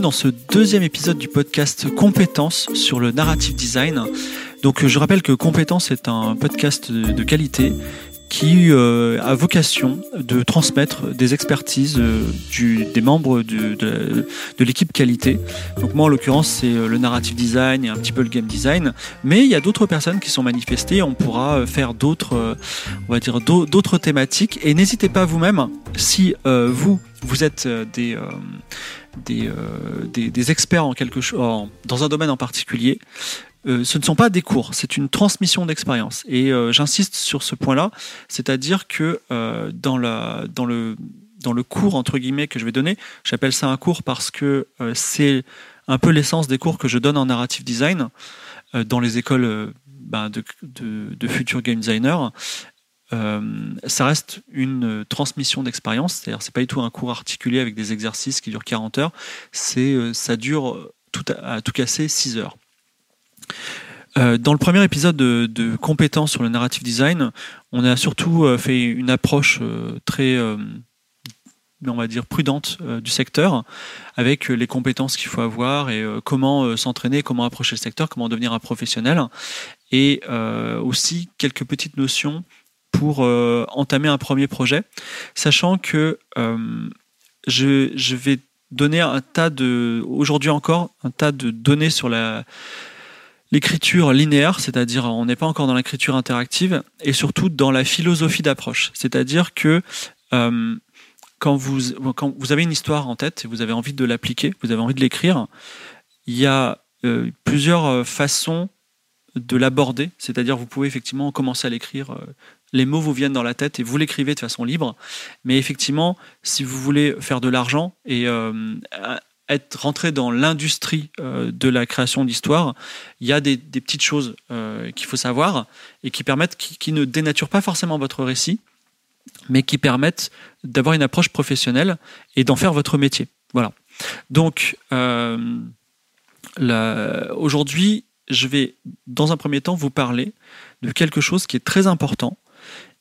dans ce deuxième épisode du podcast Compétences sur le narrative design. Donc je rappelle que Compétences est un podcast de qualité qui euh, a vocation de transmettre des expertises euh, des membres de l'équipe qualité. Donc moi en l'occurrence c'est euh, le narrative design et un petit peu le game design, mais il y a d'autres personnes qui sont manifestées. On pourra faire d'autres, on va dire d'autres thématiques. Et n'hésitez pas vous-même si vous vous êtes des des, des, des, experts en quelque chose, dans un domaine en particulier, euh, ce ne sont pas des cours, c'est une transmission d'expérience. Et euh, j'insiste sur ce point-là, c'est-à-dire que euh, dans, la, dans, le, dans le cours, entre guillemets, que je vais donner, j'appelle ça un cours parce que c'est un peu l'essence des cours que je donne en narrative design dans les écoles de, de, de, futurs game designers. Ça reste une transmission d'expérience, c'est-à-dire c'est pas du tout un cours articulé avec des exercices qui durent 40 heures, c'est ça dure tout à, tout casser 6 heures. Euh, dans le premier épisode de, compétences sur le narrative design, on a surtout euh, fait une approche euh, très, on va dire, prudente du secteur, avec les compétences qu'il faut avoir et comment s'entraîner, comment approcher le secteur, comment devenir un professionnel, et aussi quelques petites notions pour entamer un premier projet, sachant que je, je vais donner un tas de, aujourd'hui encore, un tas de données sur la l'écriture linéaire, c'est-à-dire on n'est pas encore dans l'écriture interactive, et surtout dans la philosophie d'approche. C'est-à-dire que euh, quand, vous, quand vous avez une histoire en tête et vous avez envie de l'appliquer, vous avez envie de l'écrire, il y a euh, plusieurs euh, façons de l'aborder, c'est-à-dire vous pouvez effectivement commencer à l'écrire, euh, les mots vous viennent dans la tête et vous l'écrivez de façon libre, mais effectivement, si vous voulez faire de l'argent et euh, être rentré dans l'industrie euh, de la création d'histoire, il y a des, petites choses euh, qu'il faut savoir et qui permettent, qui, ne dénaturent pas forcément votre récit, mais qui permettent d'avoir une approche professionnelle et d'en faire votre métier. Voilà. Donc, aujourd'hui, je vais, dans un premier temps, vous parler de quelque chose qui est très important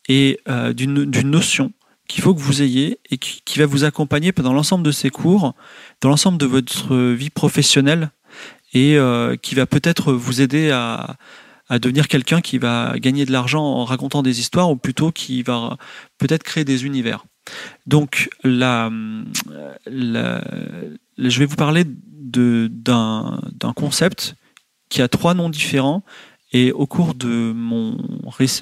et d'une notion qu'il faut que vous ayez et qui, va vous accompagner pendant l'ensemble de ces cours, dans l'ensemble de votre vie professionnelle et euh, qui va peut-être vous aider à, devenir quelqu'un qui va gagner de l'argent en racontant des histoires ou plutôt qui va peut-être créer des univers. Donc là, je vais vous parler d'un concept qui a trois noms différents et au cours de, mon,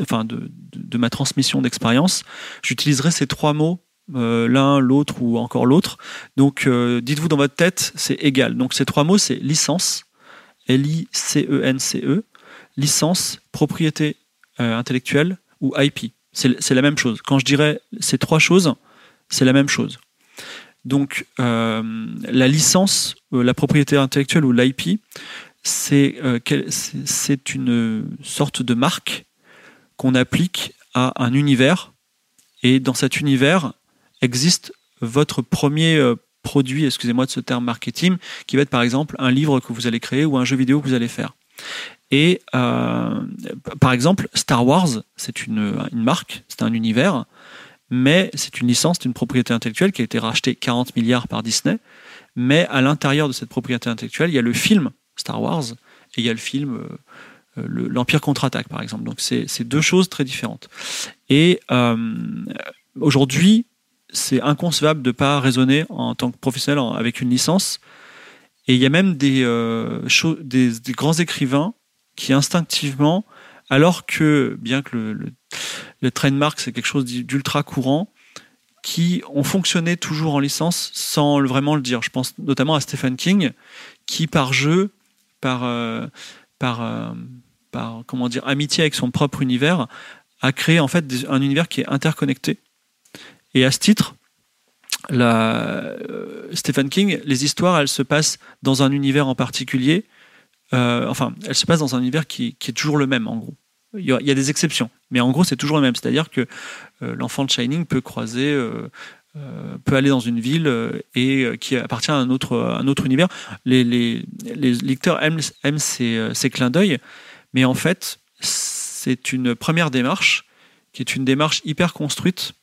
enfin de, de ma transmission d'expérience, j'utiliserai ces trois mots, euh, l'un, l'autre ou encore l'autre. Donc euh, dites-vous dans votre tête, c'est égal. Donc ces trois mots, c'est licence, L-I-C-E-N-C-E, e, licence, propriété euh, intellectuelle ou IP. C'est la même chose. Quand je dirais ces trois choses, c'est la même chose. Donc la licence, la propriété intellectuelle ou l'IP, euh, c'est une sorte de marque qu'on applique à un univers. Et dans cet univers existe votre premier euh, produit, excusez-moi de ce terme marketing, qui va être par exemple un livre que vous allez créer ou un jeu vidéo que vous allez faire. Et euh, par exemple, Star Wars, c'est une, une marque, c'est un univers, mais c'est une licence, c'est une propriété intellectuelle qui a été rachetée 40 milliards par Disney. Mais à l'intérieur de cette propriété intellectuelle, il y a le film Star Wars, et il y a le film euh, euh, l'Empire contre-attaque, par exemple. Donc c'est deux choses très différentes. Et euh, aujourd'hui, c'est inconcevable de ne pas raisonner en tant que professionnel avec une licence. Et il y a même des, des, grands écrivains qui instinctivement, alors que, bien que le, le, le trademark c'est quelque chose d'ultra courant, qui ont fonctionné toujours en licence sans vraiment le dire. Je pense notamment à Stephen King, qui par jeu par, euh, euh, par comment dire, amitié avec son propre univers, a créé en fait un univers qui est interconnecté. Et à ce titre, euh, Stephen King, les histoires, elles se passent dans un univers en particulier. enfin, elles se passent dans un univers qui, est toujours le même, en gros. Il y, a, des exceptions, mais en gros, c'est toujours le même. C'est-à-dire que l'enfant de Shining peut croiser peut aller dans une ville euh, et euh, qui appartient à un autre, un autre univers. Les, lecteurs aiment, aiment ces, ces, clins d'œil, mais en fait, c'est une première démarche qui est une démarche hyper construite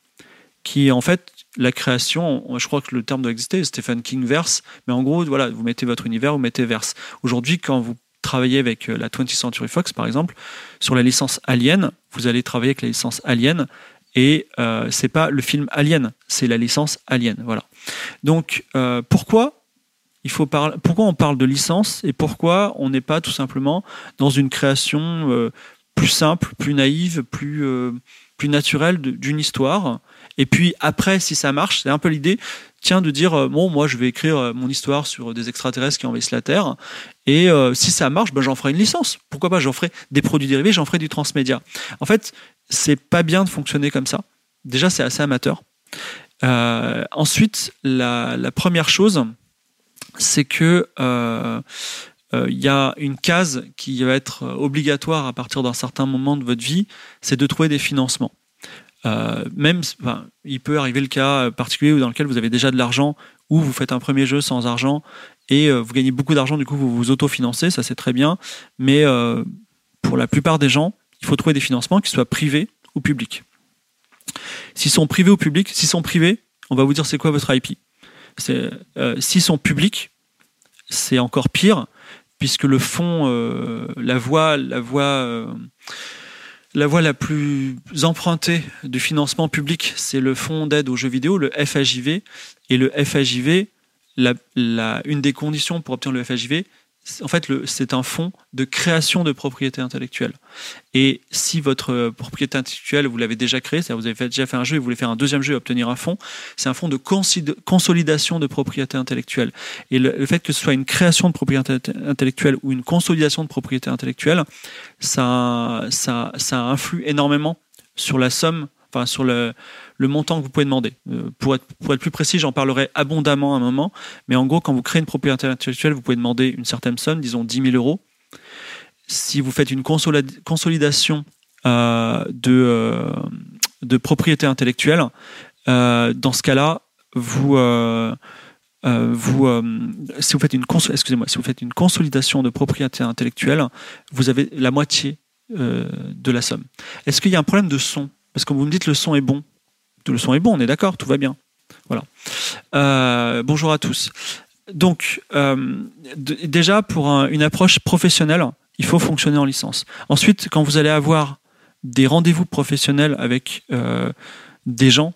qui en fait la création, je crois que le terme doit exister, Stephen King verse, mais en gros, voilà, vous mettez votre univers, vous mettez verse. Aujourd'hui, quand vous travaillez avec la 20th Century Fox, par exemple, sur la licence Alien, vous allez travailler avec la licence Alien, et euh, c'est pas le film Alien, c'est la licence Alien. Voilà. Donc euh, pourquoi il faut parler, pourquoi on parle de licence et pourquoi on n'est pas tout simplement dans une création euh, plus simple, plus naïve, plus plus naturelle d'une histoire? Et puis après, si ça marche, c'est un peu l'idée, tiens, de dire bon, moi, je vais écrire mon histoire sur des extraterrestres qui envahissent la Terre. Et si ça marche, ben, j'en ferai une licence. Pourquoi pas J'en ferai des produits dérivés, j'en ferai du transmédia. En fait, c'est pas bien de fonctionner comme ça. Déjà, c'est assez amateur. Euh, ensuite, la, première chose, c'est que euh, euh, il y a une case qui va être obligatoire à partir d'un certain moment de votre vie, c'est de trouver des financements. même, il peut arriver le cas particulier dans lequel vous avez déjà de l'argent ou vous faites un premier jeu sans argent et vous gagnez beaucoup d'argent, du coup vous vous autofinancez, ça c'est très bien. Mais pour la plupart des gens, il faut trouver des financements qui soient privés ou publics. S'ils sont privés ou publics, s'ils sont privés, on va vous dire c'est quoi votre IP. Euh, s'ils sont publics, c'est encore pire, puisque le fond, euh, la voie, la voie, euh, la voie la plus empruntée du financement public, c'est le fonds d'aide aux jeux vidéo, le FAJV, et le FAJV, une des conditions pour obtenir le FAJV, en fait, c'est un fonds de création de propriété intellectuelle. Et si votre euh, propriété intellectuelle, vous l'avez déjà créée, c'est-à-dire vous avez déjà fait un jeu et vous voulez faire un deuxième jeu et obtenir un fonds, c'est un fonds de consolidation de propriété intellectuelle. Et le, fait que ce soit une création de propriété intellectuelle ou une consolidation de propriété intellectuelle, ça, influe énormément sur la somme, enfin sur le, montant que vous pouvez demander. Euh, pour, être, pour être plus précis, j'en parlerai abondamment à un moment, mais en gros, quand vous créez une propriété intellectuelle, vous pouvez demander une certaine somme, disons 10 000 euros. Si vous faites une consolidation euh, de, euh, de propriété intellectuelle, dans ce cas-là, vous, vous, si vous faites une excusez-moi, si vous faites une consolidation de propriété intellectuelle, vous avez la moitié de la somme. Est-ce qu'il y a un problème de son? Parce que vous me dites le son est bon. Le son est bon, on est d'accord, tout va bien. Voilà. Euh, bonjour à tous. Donc, euh, déjà, pour une approche professionnelle, il faut fonctionner en licence. Ensuite, quand vous allez avoir des rendez-vous professionnels avec euh, des gens,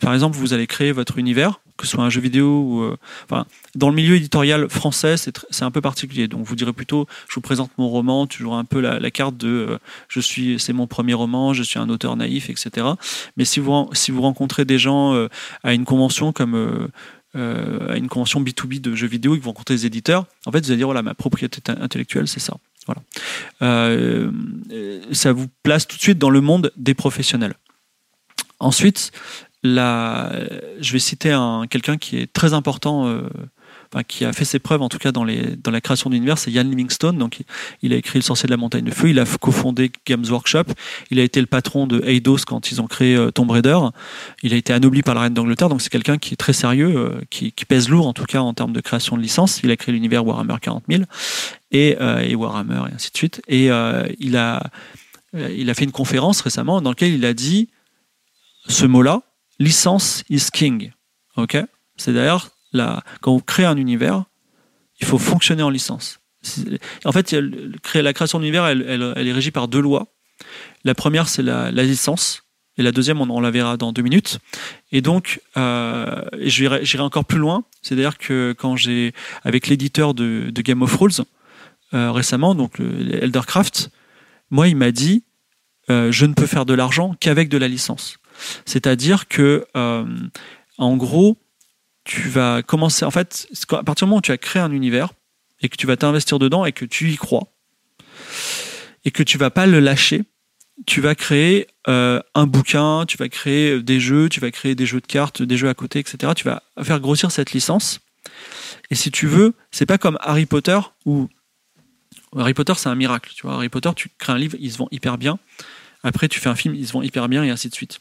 par exemple, vous allez créer votre univers, que ce soit un jeu vidéo ou euh, enfin, dans le milieu éditorial français, c'est un peu particulier. Donc vous direz plutôt, je vous présente mon roman, toujours un peu la, carte de euh, je suis, c'est mon premier roman, je suis un auteur naïf, etc. Mais si vous si vous rencontrez des gens euh, à une convention comme à une convention B2B de jeux vidéo, ils vont rencontrer des éditeurs, en fait vous allez dire voilà ma propriété intellectuelle c'est ça. Voilà. ça vous place tout de suite dans le monde des professionnels. Ensuite, la, je vais citer un, quelqu'un qui est très important, euh, enfin, qui a fait ses preuves en tout cas dans, la création d'univers, c'est Ian Livingstone. Donc, il a écrit Le sorcier de la montagne de feu, il a cofondé Games Workshop, il a été le patron de Eidos quand ils ont créé euh, Tomb Raider, il a été anobli par la reine d'Angleterre, donc c'est quelqu'un qui est très sérieux, euh, qui, pèse lourd en tout cas en termes de création de licence. Il a créé l'univers Warhammer 40 000 et, Warhammer et ainsi de suite. Et il a fait une conférence récemment dans laquelle il a dit ce mot-là, licence is king. Ok? C'est d'ailleurs quand on crée un univers, il faut fonctionner en licence. En fait, la création d'univers, elle, elle, est régie par deux lois. La première, c'est la, licence. Et la deuxième, on, la verra dans deux minutes. Et donc, euh, j'irai encore plus loin. C'est d'ailleurs que quand j'ai, avec l'éditeur de, Game of Rules, euh, récemment, donc Eldercraft, moi, il m'a dit, euh, je ne peux faire de l'argent qu'avec de la licence. C'est-à-dire que, euh, en gros, tu vas commencer. En fait, à partir du moment où tu as créé un univers et que tu vas t'investir dedans et que tu y crois et que tu vas pas le lâcher, tu vas créer euh, un bouquin, tu vas créer des jeux, tu vas créer des jeux de cartes, des jeux à côté, etc. Tu vas faire grossir cette licence. Et si tu veux, c'est pas comme Harry Potter où Harry Potter c'est un miracle. Tu vois, Harry Potter, tu crées un livre, il se vend hyper bien. Après, tu fais un film, il se vend hyper bien et ainsi de suite.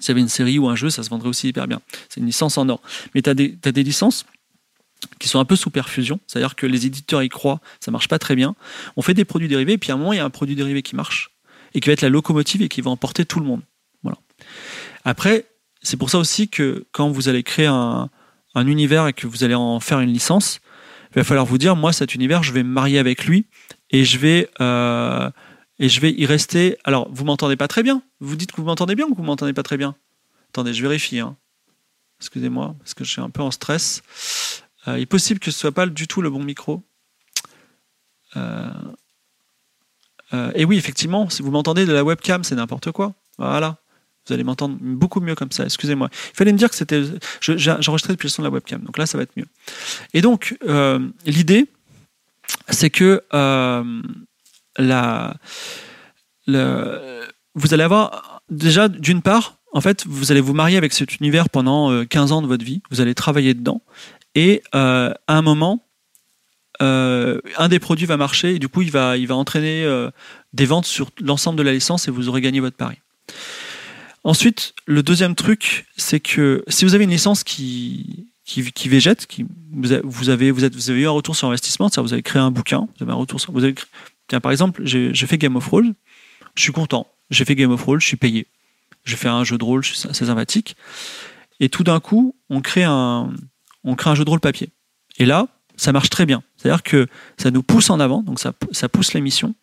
S'il y avait une série ou un jeu, ça se vendrait aussi hyper bien. C'est une licence en or. Mais tu as, des licences qui sont un peu sous perfusion, c'est-à-dire que les éditeurs y croient, ça marche pas très bien. On fait des produits dérivés, et puis à un moment, il y a un produit dérivé qui marche, et qui va être la locomotive et qui va emporter tout le monde. Voilà. Après, c'est pour ça aussi que quand vous allez créer un, un univers et que vous allez en faire une licence, il va falloir vous dire, moi, cet univers, je vais me marier avec lui et je vais, euh, et je vais y rester. Alors, vous m'entendez pas très bien Vous dites que vous m'entendez bien ou que vous m'entendez pas très bien? Attendez, je vérifie. Hein. Excusez-moi, parce que je suis un peu en stress. Euh, il est possible que ce soit pas du tout le bon micro. Euh, et oui, effectivement, si vous m'entendez de la webcam, c'est n'importe quoi. Voilà. Vous allez m'entendre beaucoup mieux comme ça. Excusez-moi. Il fallait me dire que c'était. J'enregistrais depuis le son de la webcam. Donc là, ça va être mieux. Et donc, euh, l'idée, c'est que euh, vous allez avoir. Déjà, d'une part, en fait, vous allez vous marier avec cet univers pendant 15 euh, ans de votre vie. Vous allez travailler dedans. Et à un moment, un des produits va marcher et du coup, il va, il va entraîner des ventes sur l'ensemble de la licence et vous aurez gagné votre pari. Ensuite, le deuxième truc, c'est que si vous avez une licence qui, qui, végète, qui, vous, avez, vous, êtes, vous avez eu un retour sur investissement, c'est-à-dire vous avez créé un bouquin, vous avez un retour sur. Vous avez, tiens, par exemple, j'ai fait Game of Thrones, je suis content, j'ai fait Game of Thrones, je suis payé. J'ai fait un jeu de rôle, c'est sympathique. Et tout d'un coup, on crée, un, on crée jeu de rôle papier. Et là, ça marche très bien. C'est-à-dire que ça nous pousse en avant, donc ça, ça pousse l'émission.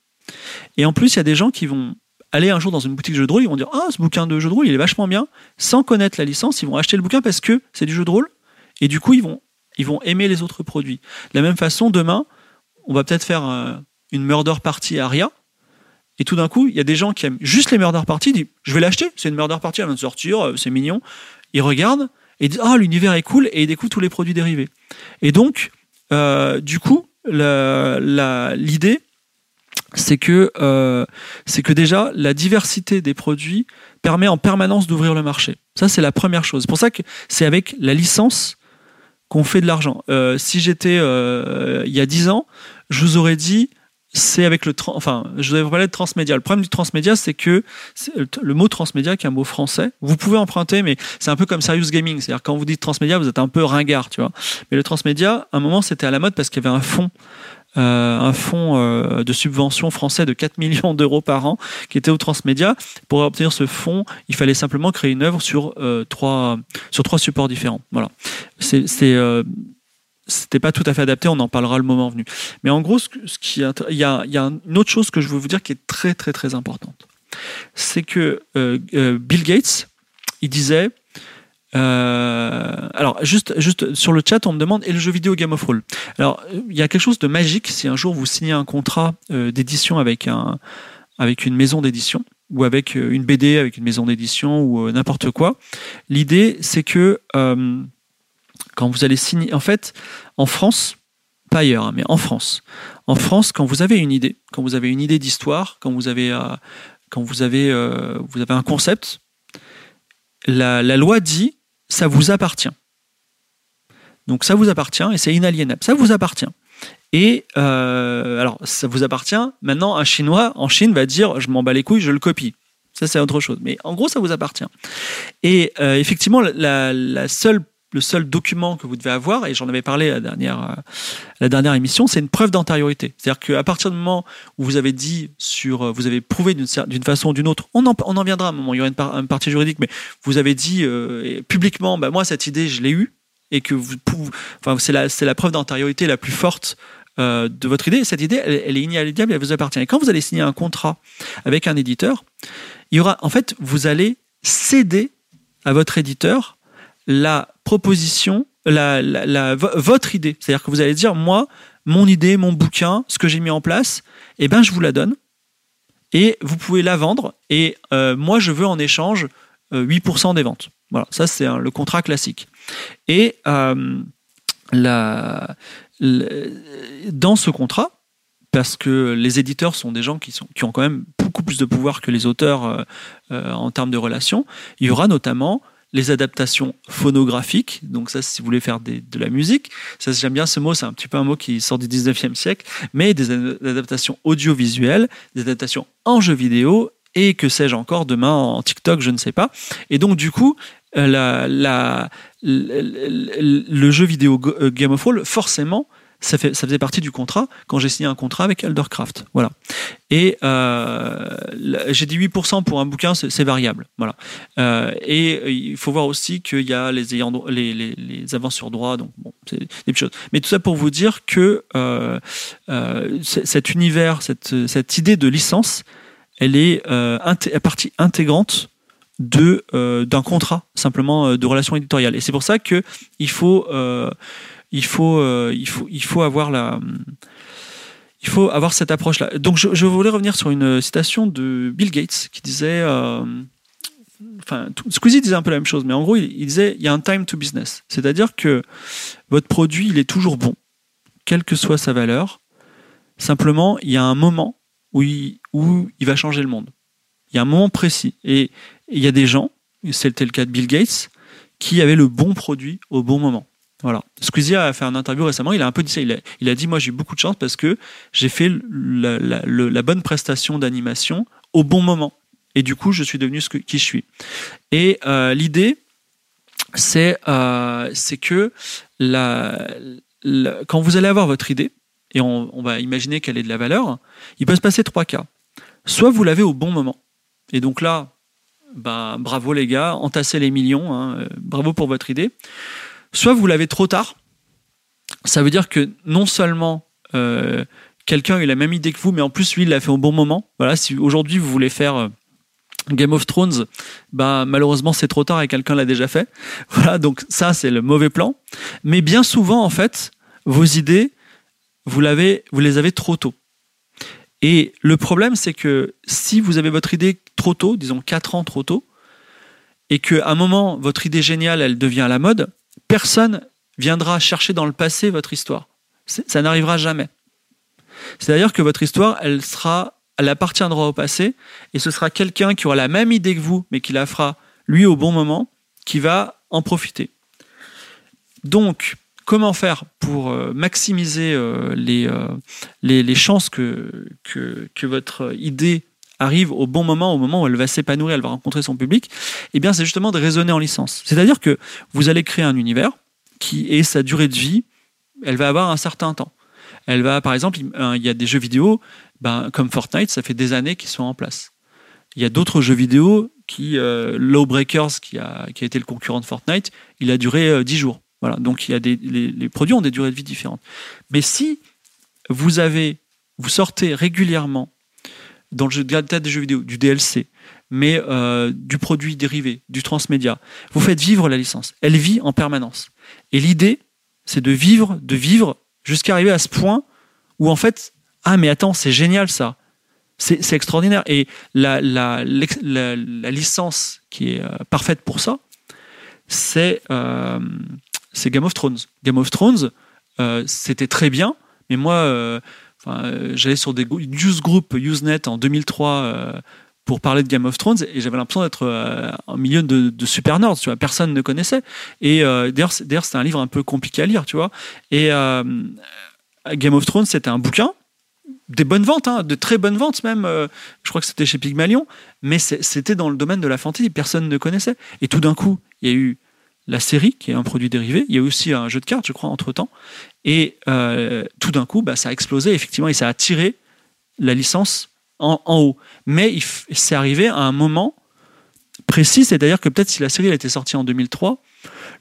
Et en plus, il y a des gens qui vont aller un jour dans une boutique de jeu de rôle, ils vont dire Ah, ce bouquin de jeu de rôle, il est vachement bien. Sans connaître la licence, ils vont acheter le bouquin parce que c'est du jeu de rôle. Et du coup, ils vont, ils vont aimer les autres produits. De la même façon, demain, on va peut-être faire euh, une murder party à. Et tout d'un coup, il y a des gens qui aiment juste les murder parties, disent Je vais l'acheter, c'est une murder party, elle vient de sortir, euh, c'est mignon. Ils regardent et disent Ah, l'univers est cool, et ils découvrent tous les produits dérivés. Et donc, euh, du coup, l'idée, c'est que euh, c'est que déjà la diversité des produits permet en permanence d'ouvrir le marché. Ça c'est la première chose. C'est pour ça que c'est avec la licence qu'on fait de l'argent. Si j'étais il y a 10 ans, je vous aurais dit c'est avec le enfin je vous avais parlé de transmédia. Le problème du transmédia c'est que le mot transmédia qui est un mot français, vous pouvez emprunter mais c'est un peu comme serious gaming, c'est-à-dire quand vous dites transmédia, vous êtes un peu ringard, tu vois. Mais le transmédia, à un moment c'était à la mode parce qu'il y avait un fond euh, un fonds euh, de subvention français de 4 millions d'euros par an qui était au Transmédia. Pour obtenir ce fonds, il fallait simplement créer une œuvre sur, euh, trois, sur trois supports différents. Voilà. C'est c'était pas tout à fait adapté, on en parlera le moment venu. Mais en gros, ce, qui, il y a, une autre chose que je veux vous dire qui est très très très importante. C'est que Bill Gates, il disait euh, alors, juste, juste sur le chat, on me demande et le jeu vidéo Game of Thrones? Alors, il y a quelque chose de magique si un jour vous signez un contrat euh, d'édition avec un avec une maison d'édition ou avec euh, une BD avec une maison d'édition ou n'importe quoi. L'idée, c'est que quand vous allez signer, en fait, en France, pas ailleurs, hein, mais en France, en France, quand vous avez une idée, quand vous avez une idée d'histoire, quand vous avez quand vous avez vous avez un concept, la, la loi dit ça vous appartient. Donc ça vous appartient et c'est inaliénable. Ça vous appartient. Et euh, alors, ça vous appartient. Maintenant, un Chinois en Chine va dire Je m'en bats les couilles, je le copie. Ça, c'est autre chose. Mais en gros, ça vous appartient. Et euh, effectivement, la, seule le seul document que vous devez avoir, et j'en avais parlé la dernière, euh, la dernière émission, c'est une preuve d'antériorité. C'est-à-dire qu'à partir du moment où vous avez dit sur, euh, vous avez prouvé d'une façon ou d'une autre, on en, on en viendra à un moment, il y aura une, partie juridique, mais vous avez dit euh, publiquement, bah, moi cette idée je l'ai eue, et que vous, enfin c'est la, c'est la preuve d'antériorité la plus forte de votre idée. Cette idée, elle, elle est inéluctable, elle vous appartient. Et quand vous allez signer un contrat avec un éditeur, il y aura, en fait, vous allez céder à votre éditeur la proposition, votre idée. C'est-à-dire que vous allez dire, moi, mon idée, mon bouquin, ce que j'ai mis en place, eh ben, je vous la donne. Et vous pouvez la vendre. Et euh, moi, je veux en échange 8% euh, des ventes. Voilà, ça c'est le contrat classique. Et euh, dans ce contrat, parce que les éditeurs sont des gens qui, sont, qui ont quand même beaucoup plus de pouvoir que les auteurs en termes de relations, il y aura notamment les adaptations phonographiques, donc ça si vous voulez faire de la musique, ça j'aime bien ce mot, c'est un petit peu un mot qui sort du 19e siècle, mais des adaptations audiovisuelles, des adaptations en jeu vidéo et que sais-je encore demain en TikTok, je ne sais pas. Et donc du coup, euh, la, le jeu vidéo euh, Game of Thrones, forcément, ça, faisait partie du contrat quand j'ai signé un contrat avec Eldercraft. Voilà. Et euh, j'ai dit 8% pour un bouquin, c'est variable. Voilà. Euh, et il faut voir aussi qu'il y a les, avances sur droit, donc bon, c'est des petites choses. Mais tout ça pour vous dire que euh, euh cet univers, cette, idée de licence, elle est euh, partie intégrante de d'un contrat simplement de relation éditoriale. Et c'est pour ça que il faut il faut, euh, il faut, il faut avoir la, il faut avoir cette approche-là. Donc, je, voulais revenir sur une citation de Bill Gates qui disait, euh, enfin, Squeezie disait un peu la même chose, mais en gros, il, disait, il y a un time to business, c'est-à-dire que votre produit, il est toujours bon, quelle que soit sa valeur. Simplement, il y a un moment où il, où il va changer le monde. Il y a un moment précis, et il y a des gens, c'était le cas de Bill Gates, qui avaient le bon produit au bon moment. Voilà. Squeezie a fait un interview récemment, il a un peu dit ça. Il a, dit Moi, j'ai eu beaucoup de chance parce que j'ai fait la, bonne prestation d'animation au bon moment. Et du coup, je suis devenu ce qui je suis. Et euh, l'idée, c'est euh, que quand vous allez avoir votre idée, et on, va imaginer qu'elle est de la valeur, il peut se passer trois cas. Soit vous l'avez au bon moment. Et donc là, bah, bravo les gars, entassez les millions, hein, euh, bravo pour votre idée soit vous l'avez trop tard. Ça veut dire que non seulement euh, quelqu'un a la même idée que vous, mais en plus lui il l'a fait au bon moment. Voilà, si aujourd'hui vous voulez faire euh, Game of Thrones, bah malheureusement c'est trop tard et quelqu'un l'a déjà fait. Voilà, donc ça c'est le mauvais plan. Mais bien souvent en fait, vos idées, vous vous les avez trop tôt. Et le problème c'est que si vous avez votre idée trop tôt, disons 4 ans trop tôt, et qu'à un moment votre idée géniale elle devient à la mode, personne viendra chercher dans le passé votre histoire. Ça n'arrivera jamais. C'est-à-dire que votre histoire, elle appartiendra au passé, et ce sera quelqu'un qui aura la même idée que vous, mais qui la fera lui au bon moment, qui va en profiter. Donc, comment faire pour euh, maximiser euh, euh, les, chances que votre idée arrive au bon moment, au moment où elle va s'épanouir, elle va rencontrer son public, eh bien, c'est justement de raisonner en licence. C'est-à-dire que vous allez créer un univers qui est sa durée de vie, elle va avoir un certain temps. Elle va, par exemple, il y a des jeux vidéo, ben, comme Fortnite, ça fait des années qu'ils sont en place. Il y a d'autres jeux vidéo qui, euh, Lawbreakers, qui a, qui a été le concurrent de Fortnite, il a duré 10 euh, jours. Voilà. Donc il y a des, les, les, produits ont des durées de vie différentes. Mais si vous avez, vous sortez régulièrement dans le jeu, des jeux vidéo, du DLC, mais euh, du produit dérivé, du transmédia. Vous faites vivre la licence. Elle vit en permanence. Et l'idée, c'est de vivre, de vivre jusqu'à arriver à ce point où en fait, ah mais attends, c'est génial ça. C'est extraordinaire. Et la, la, la, licence qui est euh, parfaite pour ça, c'est euh, Game of Thrones. Game of Thrones, c'était très bien, mais moi, euh, j'allais sur des news group Usenet en 2003 euh, pour parler de Game of Thrones et j'avais l'impression d'être euh, en milieu de, super nerds, personne ne connaissait. Et d'ailleurs, d'ailleurs, c'était un livre un peu compliqué à lire, tu vois. Et Game of Thrones, c'était un bouquin, des bonnes ventes, hein, de très bonnes ventes même. je crois que c'était chez Pygmalion, mais c'était dans le domaine de la fantasy, personne ne connaissait. Et tout d'un coup, il y a eu la série, qui est un produit dérivé. Il y a aussi un jeu de cartes, je crois, entre-temps. Et euh, tout d'un coup, bah, ça a explosé, effectivement, et ça a tiré la licence en, haut. Mais c'est arrivé à un moment précis, c'est-à-dire que peut-être si la série elle était sortie en 2003,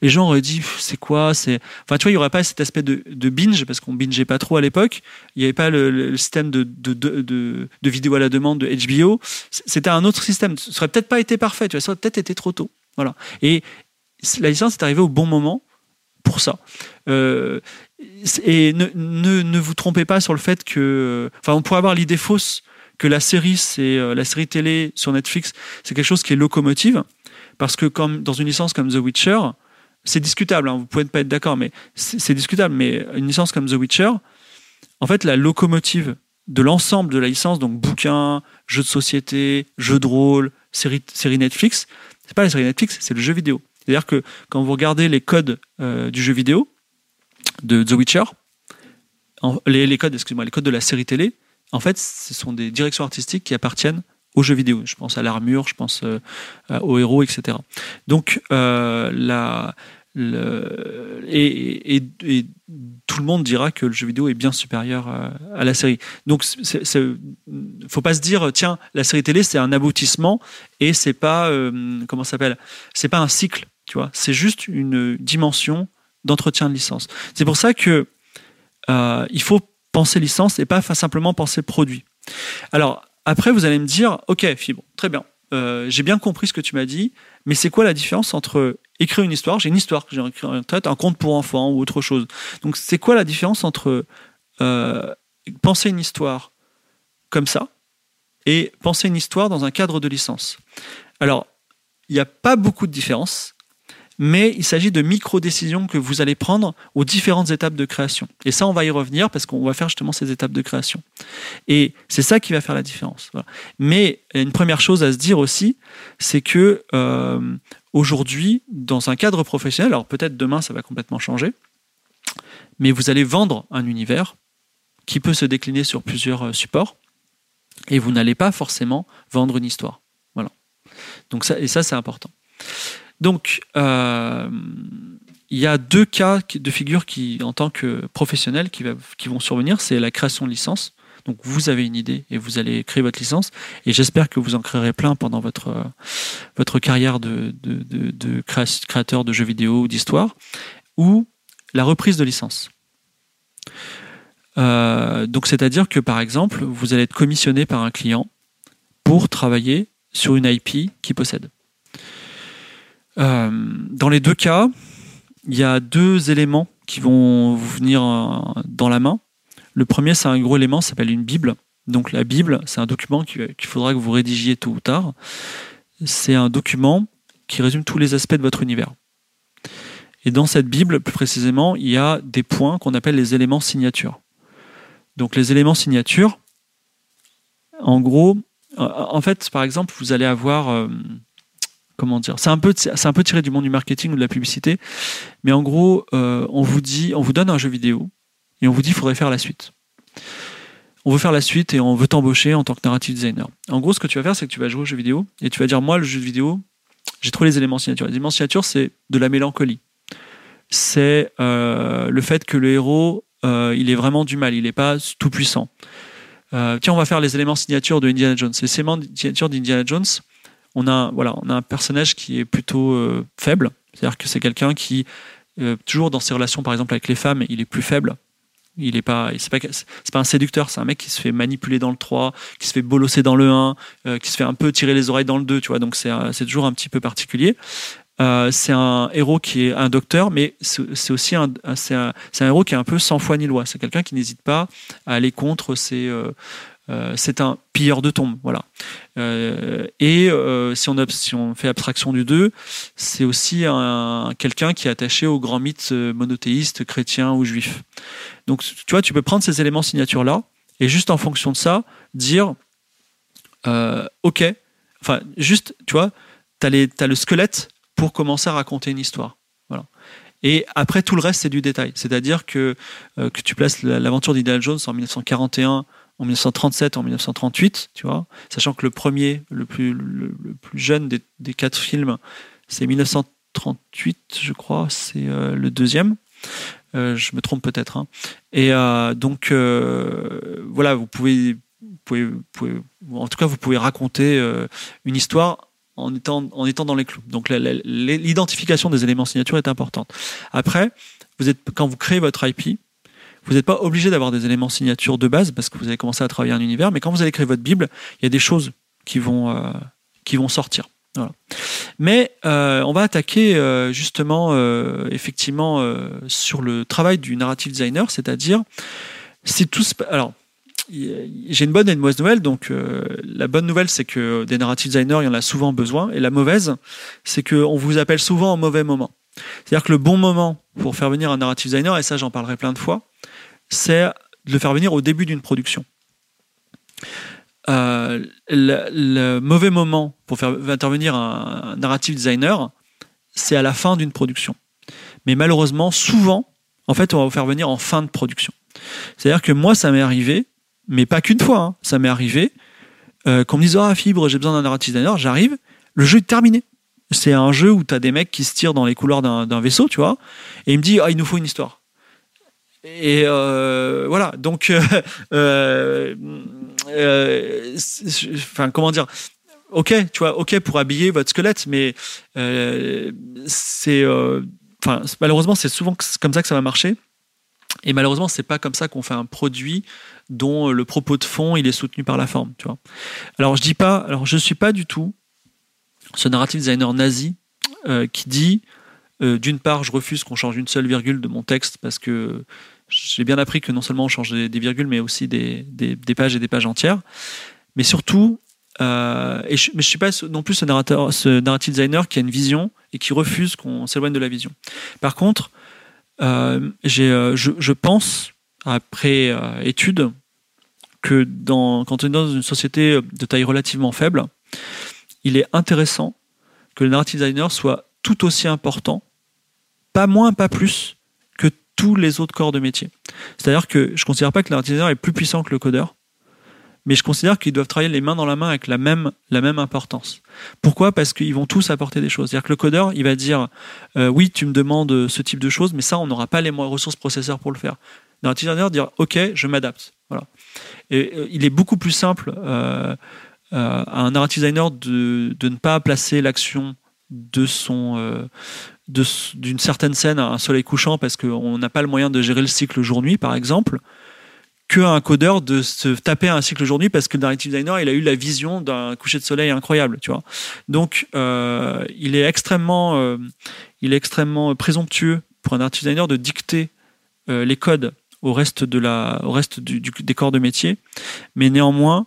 les gens auraient dit c'est quoi c'est enfin tu vois il n'y aurait pas cet aspect de, binge parce qu'on bingeait pas trop à l'époque. Il n'y avait pas le, système de, de, de, de, vidéo à la demande de HBO c'était un autre système. Ça aurait peut-être pas été parfait tu vois ça aurait peut-être été trop tôt. Voilà. Et la licence est arrivée au bon moment pour ça. Euh, et ne, ne, ne, vous trompez pas sur le fait que, enfin, on pourrait avoir l'idée fausse que la série, c'est euh, la série télé sur Netflix, c'est quelque chose qui est locomotive, parce que comme dans une licence comme The Witcher, c'est discutable. Hein, vous pouvez ne pas être d'accord, mais c'est discutable. Mais une licence comme The Witcher, en fait, la locomotive de l'ensemble de la licence, donc bouquins, jeux de société, jeux de rôle, série, série Netflix, c'est pas la série Netflix, c'est le jeu vidéo. C'est-à-dire que quand vous regardez les codes euh, du jeu vidéo, de The Witcher, les, codes, excuse-moi, les codes de la série télé, en fait, ce sont des directions artistiques qui appartiennent aux jeux vidéo. Je pense à l'armure, je pense euh, aux héros, etc. Donc, euh, et, tout le monde dira que le jeu vidéo est bien supérieur à, la série. Donc, il faut pas se dire, tiens, la série télé c'est un aboutissement et c'est pas euh, comment s'appelle, c'est pas un cycle, tu vois. C'est juste une dimension d'entretien de licence. C'est pour ça que euh, il faut penser licence et pas simplement penser produit. Alors après, vous allez me dire, ok, Fibre, très bien. Euh, j'ai bien compris ce que tu m'as dit, mais c'est quoi la différence entre écrire une histoire, j'ai une histoire que j'ai un conte pour enfants ou autre chose. Donc c'est quoi la différence entre euh, penser une histoire comme ça et penser une histoire dans un cadre de licence? Alors, il n'y a pas beaucoup de différence, mais il s'agit de micro-décisions que vous allez prendre aux différentes étapes de création. Et ça, on va y revenir parce qu'on va faire justement ces étapes de création. Et c'est ça qui va faire la différence. Mais une première chose à se dire aussi, c'est que euh, aujourd'hui, dans un cadre professionnel, alors peut-être demain ça va complètement changer, mais vous allez vendre un univers qui peut se décliner sur plusieurs euh, supports, et vous n'allez pas forcément vendre une histoire. Voilà. Donc ça, et ça, c'est important. Donc, euh, il y a deux cas de figure qui, en tant que professionnels, qui, vont survenir. C'est la création de licence. Donc, vous avez une idée et vous allez créer votre licence. Et j'espère que vous en créerez plein pendant votre, votre carrière de, de, créateur de jeux vidéo ou d'histoire. Ou la reprise de licence. Euh, donc, c'est-à-dire que, par exemple, vous allez être commissionné par un client pour travailler sur une IP qu'il possède. Euh, dans les deux cas, il y a deux éléments qui vont vous venir euh, dans la main. Le premier, c'est un gros élément, ça s'appelle une Bible. Donc la Bible, c'est un document qu'il faudra que vous rédigiez tôt ou tard. C'est un document qui résume tous les aspects de votre univers. Et dans cette Bible, plus précisément, il y a des points qu'on appelle les éléments signatures. Donc les éléments signatures, en gros, en fait, par exemple, vous allez avoir euh, comment dire c'est un peu tiré du monde du marketing ou de la publicité mais en gros euh, on vous dit on vous donne un jeu vidéo et on vous dit qu'il faudrait faire la suite. On veut faire la suite et on veut t'embaucher en tant que narrative designer. En gros ce que tu vas faire c'est que tu vas jouer au jeu vidéo et tu vas dire moi le jeu vidéo j'ai trouvé les éléments signature les éléments signature c'est de la mélancolie. C'est euh, le fait que le héros euh, il est vraiment du mal il n'est pas tout puissant tiens on va faire les éléments signature de Indiana Jones. Les éléments signature d'Indiana Jones on a, voilà, on a un personnage qui est plutôt euh, faible. C'est-à-dire que c'est quelqu'un qui, euh, toujours dans ses relations, par exemple, avec les femmes, il est plus faible. Il est pas, c'est pas, pas un séducteur, c'est un mec qui se fait manipuler dans le 3, qui se fait bolosser dans le 1, euh, qui se fait un peu tirer les oreilles dans le 2, tu vois. Donc c'est, toujours un petit peu particulier. c'est un héros qui est un docteur, mais c'est aussi un, un, un, héros qui est un peu sans foi ni loi. C'est quelqu'un qui n'hésite pas à aller contre ses, euh, c'est un pilleur de tombes, voilà. Euh, et euh, si, on, fait abstraction du 2, c'est aussi un, quelqu'un qui est attaché aux grands mythes monothéistes, chrétiens ou juifs. Donc, tu vois, tu peux prendre ces éléments signature-là et juste en fonction de ça, dire, ok, enfin, juste, tu vois, tu as, le squelette pour commencer à raconter une histoire. Voilà. Et après, tout le reste, c'est du détail. C'est-à-dire que, que tu places l'aventure d'Ideal Jones en 1941 en 1937, en 1938, tu vois, sachant que le premier, le plus, le, plus jeune des, quatre films, c'est 1938, je crois, c'est euh, le deuxième. Euh, je me trompe peut-être. Hein. Et euh, donc, voilà, vous pouvez, pouvez, en tout cas, vous pouvez raconter une histoire en étant, en étant dans les clous. Donc, l'identification des éléments signature est importante. Après, vous êtes, quand vous créez votre IP, vous n'êtes pas obligé d'avoir des éléments signature de base parce que vous avez commencé à travailler un univers, mais quand vous allez créer votre Bible, il y a des choses qui vont, euh, qui vont sortir. Mais euh, on va attaquer euh, justement effectivement sur le travail du narrative designer, c'est-à-dire si tout alors j'ai une bonne et une mauvaise nouvelle. Donc, la bonne nouvelle, c'est que des narrative designers, il y en a souvent besoin. Et la mauvaise, c'est qu'on vous appelle souvent au mauvais moment. C'est-à-dire que le bon moment pour faire venir un narrative designer, et ça, j'en parlerai plein de fois, c'est de le faire venir au début d'une production. Euh, le, mauvais moment pour faire intervenir un, narrative designer, c'est à la fin d'une production. Mais malheureusement, souvent, en fait, on va vous faire venir en fin de production. C'est-à-dire que moi, ça m'est arrivé, mais pas qu'une fois, hein, ça m'est arrivé, euh, qu'on me dise Ah, Fibre, j'ai besoin d'un narrative designer, j'arrive, le jeu est terminé. C'est un jeu où tu as des mecs qui se tirent dans les couloirs d'un vaisseau, tu vois. Et il me dit, ah, il nous faut une histoire. Et euh, voilà, donc, euh, euh, enfin, comment dire? Ok, tu vois, ok pour habiller votre squelette, mais c'est, enfin, malheureusement, c'est souvent comme ça que ça va marcher. Et malheureusement, c'est pas comme ça qu'on fait un produit dont le propos de fond il est soutenu par la forme, tu vois. Alors je dis pas, alors je suis pas du tout ce narrative designer nazi qui dit d'une part, je refuse qu'on change une seule virgule de mon texte parce que j'ai bien appris que non seulement on change des, virgules, mais aussi des, pages et des pages entières. Mais surtout, euh, je, mais je suis pas non plus ce narrateur, ce narrative designer qui a une vision et qui refuse qu'on s'éloigne de la vision. Par contre, euh, euh, je, pense, après étude, que dans, quand on est dans une société de taille relativement faible, il est intéressant que le narrative designer soit tout aussi important, pas moins, pas plus, tous les autres corps de métier. C'est-à-dire que je ne considère pas que l'artisan est plus puissant que le codeur, mais je considère qu'ils doivent travailler les mains dans la main avec la même, la même importance. Pourquoi? Parce qu'ils vont tous apporter des choses. C'est-à-dire que le codeur, il va dire euh, oui, tu me demandes ce type de choses, mais ça, on n'aura pas les ressources processeurs pour le faire. L'artisan va dire ok, je m'adapte. Voilà. Et euh, il est beaucoup plus simple euh, à un narrative designer de, de ne pas placer l'action de son d'une certaine scène à un soleil couchant parce qu'on n'a pas le moyen de gérer le cycle jour-nuit, par exemple, qu'un codeur de se taper un cycle jour-nuit parce que le narrative designer, il a eu la vision d'un coucher de soleil incroyable, tu vois. Donc, euh, il est extrêmement, euh, il est extrêmement présomptueux pour un narrative designer de dicter euh, les codes au reste de la, au reste du, des corps de métier, mais néanmoins,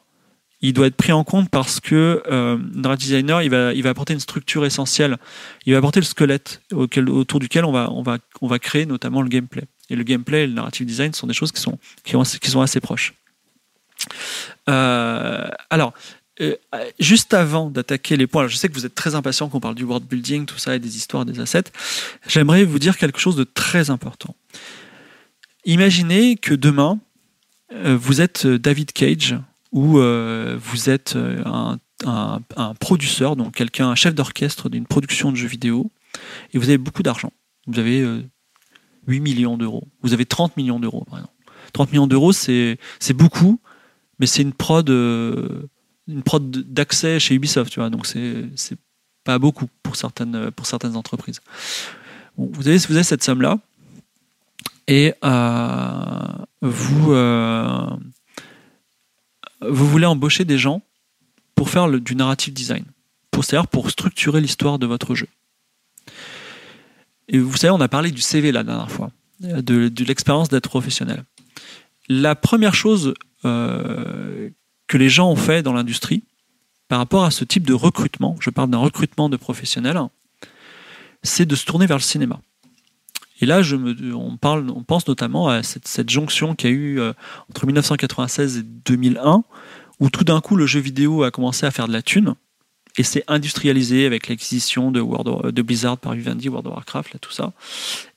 il doit être pris en compte parce que euh, designer, il va, il va apporter une structure essentielle. Il va apporter le squelette autour duquel on va, créer notamment le gameplay. Et le gameplay et le narrative design sont des choses qui sont, qui, qui sont assez proches. Euh, alors, euh, juste avant d'attaquer les points, je sais que vous êtes très impatient qu'on parle du world building, tout ça, et des histoires, des assets. J'aimerais vous dire quelque chose de très important. Imaginez que demain, euh, vous êtes David Cage, où euh, vous êtes euh, un, un, producteur, donc quelqu'un, un chef d'orchestre d'une production de jeux vidéo, et vous avez beaucoup d'argent. Vous avez 8 euh, millions d'euros. Vous avez 30 millions d'euros, par exemple. 30 millions d'euros, c'est beaucoup, mais c'est une prod, une prod d'accès chez Ubisoft, tu vois. Donc c'est pas beaucoup pour certaines, pour certaines entreprises. vous, avez, vous avez cette somme-là, et vous vous voulez embaucher des gens pour faire du narrative design, pour, c'est-à-dire pour structurer l'histoire de votre jeu. Et vous savez, on a parlé du CV la dernière fois, de, l'expérience d'être professionnel. La première chose euh, que les gens ont fait dans l'industrie par rapport à ce type de recrutement, je parle d'un recrutement de professionnels, c'est de se tourner vers le cinéma. Et là, on, pense notamment à cette, jonction qu'il y a eu euh, entre 1996 et 2001, où tout d'un coup le jeu vidéo a commencé à faire de la thune et s'est industrialisé avec l'acquisition de, Blizzard par Vivendi, World of Warcraft, tout ça.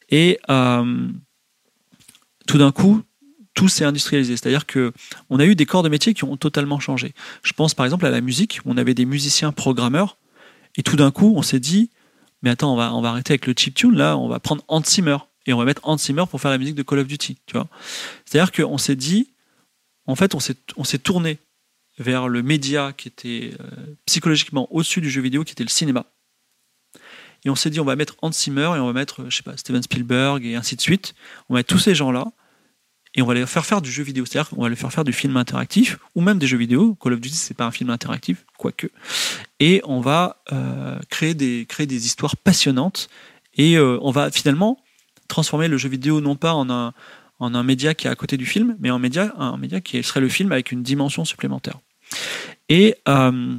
Et euh, tout d'un coup, tout s'est industrialisé. C'est-à-dire que on a eu des corps de métier qui ont totalement changé. Je pense par exemple à la musique, où on avait des musiciens programmeurs, et tout d'un coup, on s'est dit, mais attends, on va, on va arrêter avec le chiptune, là, on va prendre Hans Zimmer et on va mettre Hans Zimmer pour faire la musique de Call of Duty, tu vois. C'est-à-dire qu'on s'est dit, en fait, on s'est, on s'est tourné vers le média qui était euh, psychologiquement au-dessus du jeu vidéo, qui était le cinéma. Et on s'est dit, on va mettre Hans Zimmer et on va mettre, je sais pas, Steven Spielberg et ainsi de suite. On va mettre tous ces gens-là et on va les faire faire du jeu vidéo. C'est-à-dire qu'on va les faire faire du film interactif ou même des jeux vidéo. Call of Duty, c'est pas un film interactif, quoique. Et on va euh, créer, des, histoires passionnantes et euh, on va finalement transformer le jeu vidéo non pas en un, média qui est à côté du film, mais en un média qui serait le film avec une dimension supplémentaire. Et euh,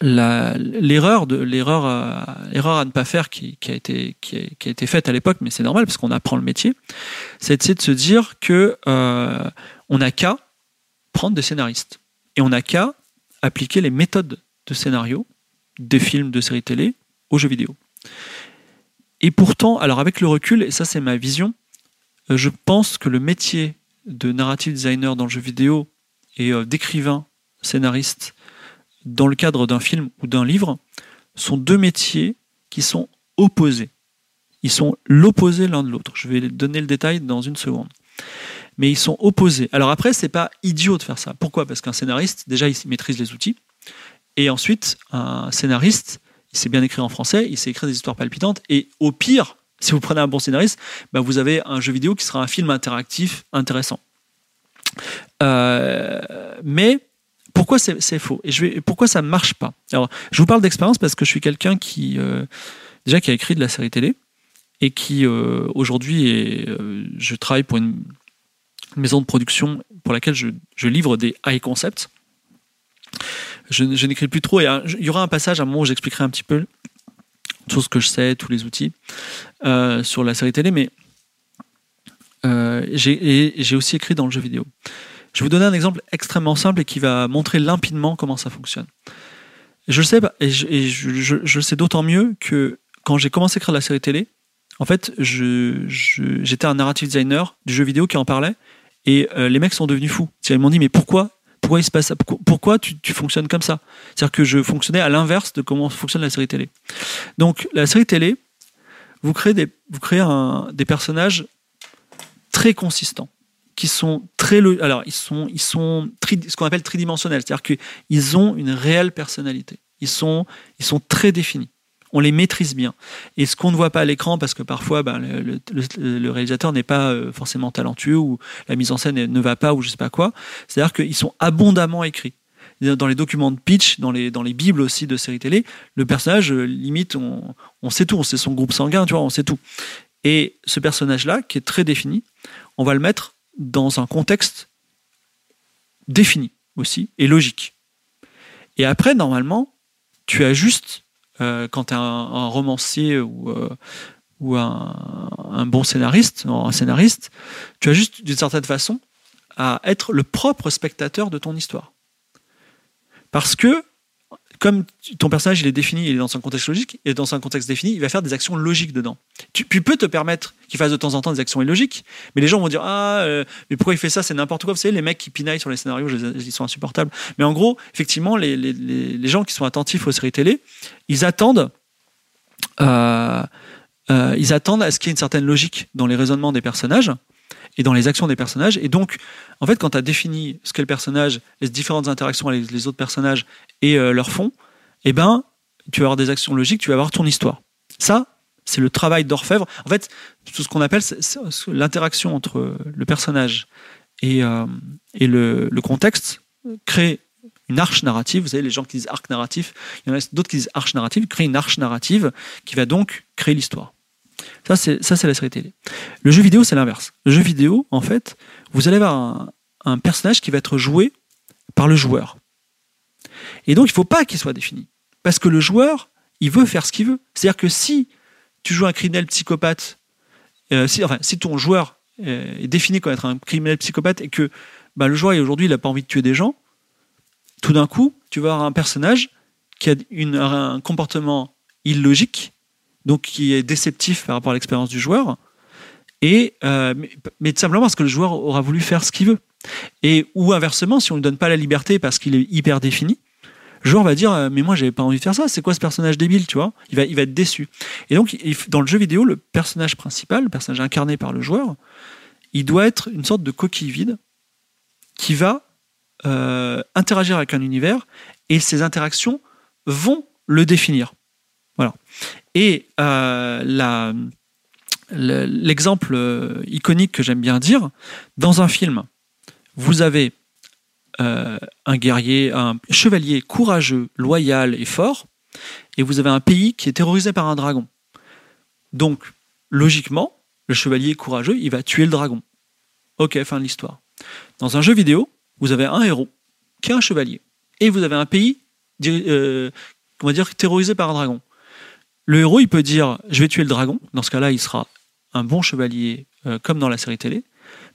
l'erreur de l'erreur à, ne pas faire qui, a été qui a, été faite à l'époque mais c'est normal parce qu'on apprend le métier c'est de se dire que euh, on n'a qu'à prendre des scénaristes et on n'a qu'à appliquer les méthodes de scénario des films de séries télé aux jeux vidéo. Et pourtant alors avec le recul et ça c'est ma vision euh, je pense que le métier de narrative designer dans le jeu vidéo et euh, d'écrivain scénariste dans le cadre d'un film ou d'un livre sont deux métiers qui sont opposés. Ils sont l'opposé l'un de l'autre. Je vais donner le détail dans une seconde. Mais ils sont opposés. Alors après, c'est pas idiot de faire ça. Pourquoi? Parce qu'un scénariste, déjà, il maîtrise les outils. Et ensuite, un scénariste, il sait bien écrire en français, il sait écrire des histoires palpitantes. Et au pire, si vous prenez un bon scénariste, bah, vous avez un jeu vidéo qui sera un film interactif intéressant. Euh, mais pourquoi c'est faux et pourquoi ça ne marche pas? Alors, je vous parle d'expérience parce que je suis quelqu'un qui euh, déjà qui a écrit de la série télé et qui euh, aujourd'hui je travaille pour une maison de production pour laquelle je, je livre des high concepts. Je, n'écris plus trop et il y aura un passage à un moment où j'expliquerai un petit peu tout ce que je sais, tous les outils euh, sur la série télé, mais euh, j'ai aussi écrit dans le jeu vidéo. Je vais vous donner un exemple extrêmement simple et qui va montrer limpidement comment ça fonctionne. Je le sais, et je, je, sais d'autant mieux que quand j'ai commencé à écrire la série télé, en fait, j'étais un narrative designer du jeu vidéo qui en parlait, et euh, les mecs sont devenus fous. Ils m'ont dit, mais pourquoi pourquoi il se passe Pourquoi tu, fonctionnes comme ça? C'est-à-dire que je fonctionnais à l'inverse de comment fonctionne la série télé. Donc la série télé, vous créez des, vous créez des personnages très consistants qui sont très alors ils sont ils sont ce qu'on appelle tridimensionnels, c'est-à-dire qu'ils ont une réelle personnalité. Ils sont ils sont très définis on les maîtrise bien. Et ce qu'on ne voit pas à l'écran, parce que parfois ben, le, réalisateur n'est pas euh, forcément talentueux ou la mise en scène ne va pas ou je sais pas quoi, c'est-à-dire qu'ils sont abondamment écrits. Dans les documents de pitch, dans les, dans les bibles aussi de séries télé, le personnage, euh, limite, on, on sait tout, on sait son groupe sanguin, tu vois, on sait tout. Et ce personnage-là, qui est très défini, on va le mettre dans un contexte défini aussi et logique. Et après, normalement, tu as juste euh, quand tu es un, romancier ou, euh, un, bon scénariste, scénariste, tu as juste d'une certaine façon à être le propre spectateur de ton histoire. Parce que comme ton personnage il est défini, il est dans un contexte logique, et dans un contexte défini, il va faire des actions logiques dedans. Tu, peux te permettre qu'il fasse de temps en temps des actions illogiques, mais les gens vont dire ah euh, mais pourquoi il fait ça, c'est n'importe quoi. Vous savez les mecs qui pinaillent sur les scénarios, ils sont insupportables. Mais en gros, effectivement, les, gens qui sont attentifs aux séries télé, ils attendent. Euh, euh, ils attendent à ce qu'il y ait une certaine logique dans les raisonnements des personnages et dans les actions des personnages. Et donc, en fait, quand tu as défini ce qu'est le personnage, les différentes interactions avec les autres personnages et euh, leur fond, eh ben, tu vas avoir des actions logiques, tu vas avoir ton histoire. Ça, c'est le travail d'Orfèvre. En fait, tout ce qu'on appelle l'interaction entre le personnage et, euh, et le, le, contexte crée une arche narrative. Vous savez, les gens qui disent arc narratif, il y en a d'autres qui disent arche narrative, crée une arche narrative qui va donc créer l'histoire. Ça, c'est, ça, c'est la série télé. Le jeu vidéo, c'est l'inverse. Le jeu vidéo, en fait, vous allez avoir un, personnage qui va être joué par le joueur. Et donc, il ne faut pas qu'il soit défini. Parce que le joueur, il veut faire ce qu'il veut. C'est-à-dire que si tu joues un criminel psychopathe, euh, si, enfin, si ton joueur euh, est défini comme être un criminel psychopathe et que bah, le joueur, aujourd'hui, il n'a pas envie de tuer des gens, tout d'un coup, tu vas avoir un personnage qui a un comportement illogique donc qui est déceptif par rapport à l'expérience du joueur, et, euh, mais, simplement parce que le joueur aura voulu faire ce qu'il veut. Et, ou inversement, si on ne lui donne pas la liberté parce qu'il est hyper défini, le joueur va dire euh, mais moi j'avais pas envie de faire ça. C'est quoi ce personnage débile tu vois? Il va il va être déçu. Et donc dans le jeu vidéo le personnage principal le personnage incarné par le joueur il doit être une sorte de coquille vide qui va euh, interagir avec un univers et ces interactions vont le définir. Voilà et euh, l'exemple euh, iconique que j'aime bien dire, dans un film, vous avez euh, un guerrier, un chevalier courageux, loyal et fort, et vous avez un pays qui est terrorisé par un dragon. Donc, logiquement, le chevalier courageux, il va tuer le dragon. Ok, fin de l'histoire. Dans un jeu vidéo, vous avez un héros qui est un chevalier, et vous avez un pays, on terrorisé par un dragon. Le héros, il peut dire je vais tuer le dragon. Dans ce cas-là, il sera un bon chevalier, euh, comme dans la série télé.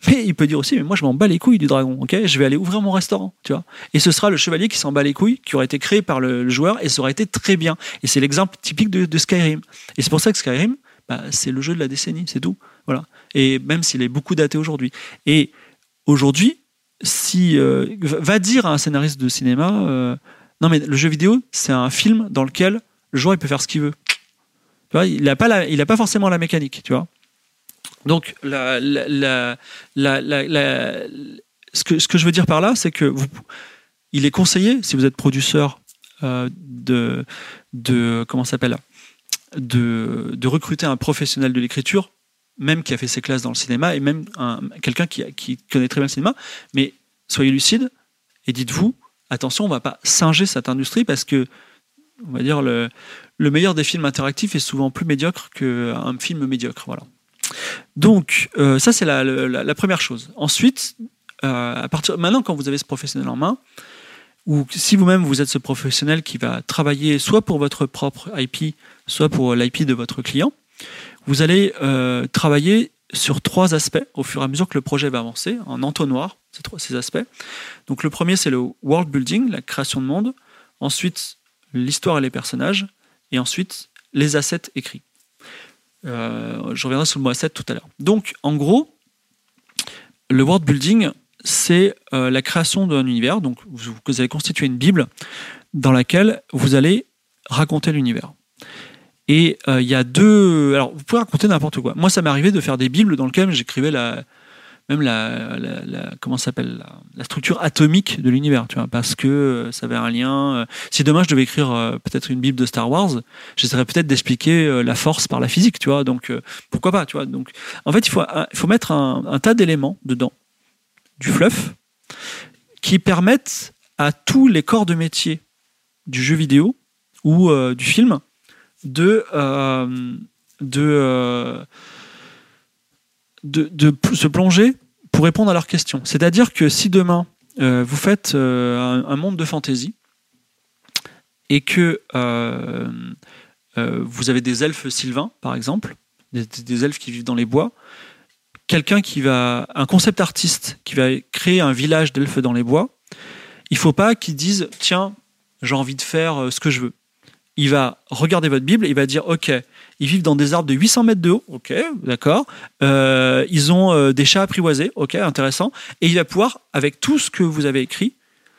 Mais il peut dire aussi, mais moi je m'en bats les couilles du dragon, ok? Je vais aller ouvrir mon restaurant, tu vois. Et ce sera le chevalier qui s'en bat les couilles, qui aurait été créé par le, joueur, et ça aurait été très bien. Et c'est l'exemple typique de, Skyrim. Et c'est pour ça que Skyrim, bah, c'est le jeu de la décennie, c'est tout. Voilà. Et même s'il est beaucoup daté aujourd'hui. Et aujourd'hui, si euh, va dire à un scénariste de cinéma, euh, non mais le jeu vidéo, c'est un film dans lequel le joueur il peut faire ce qu'il veut. Il n'a pas, forcément la mécanique, tu vois. Donc, ce, que, je veux dire par là, c'est que il est conseillé, si vous êtes producteur, euh, de recruter un professionnel de l'écriture, même qui a fait ses classes dans le cinéma, et même quelqu'un qui, qui connaît très bien le cinéma. Mais soyez lucide et dites-vous, attention, on ne va pas singer cette industrie parce que, on va dire, le, le meilleur des films interactifs est souvent plus médiocre qu'un film médiocre. Voilà. Donc, euh, ça, c'est la, première chose. Ensuite, euh, à partir, maintenant, quand vous avez ce professionnel en main, ou si vous-même vous êtes ce professionnel qui va travailler soit pour votre propre IP, soit pour l'IP de votre client, vous allez euh, travailler sur trois aspects au fur et à mesure que le projet va avancer, en entonnoir, ces, trois, aspects. Donc le premier, c'est le world building, la création de monde. Ensuite, l'histoire et les personnages. Et ensuite, les assets écrits. Euh, je reviendrai sur le mot asset tout à l'heure. Donc, en gros, le world building, c'est euh, la création d'un univers. Donc, vous, vous, allez constituer une Bible dans laquelle vous allez raconter l'univers. Et euh, il y a deux. Alors, vous pouvez raconter n'importe quoi. Moi, ça m'est arrivé de faire des Bibles dans lesquelles j'écrivais la, même la, comment s'appelle la, structure atomique de l'univers, tu vois, parce que euh, ça avait un lien. Si demain je devais écrire peut-être une Bible de Star Wars, j'essaierais peut-être d'expliquer la force par la physique, tu vois. Donc pourquoi pas, tu vois. Donc en fait, il faut, mettre un, tas d'éléments dedans du fluff qui permettent à tous les corps de métier du jeu vidéo ou euh, du film de, euh, euh, de, se plonger pour répondre à leurs questions. C'est-à-dire que si demain vous faites un, monde de fantasy et que vous avez des elfes sylvains, par exemple, des elfes qui vivent dans les bois, quelqu'un qui va, un concept artiste qui va créer un village d'elfes dans les bois, il faut pas qu'il dise tiens, j'ai envie de faire euh, ce que je veux. Il va regarder votre Bible, il va dire ok, ils vivent dans des arbres de 800 mètres de haut, ok, d'accord. Euh, ils ont euh, des chats apprivoisés, ok, intéressant. Et il va pouvoir, avec tout ce que vous avez écrit,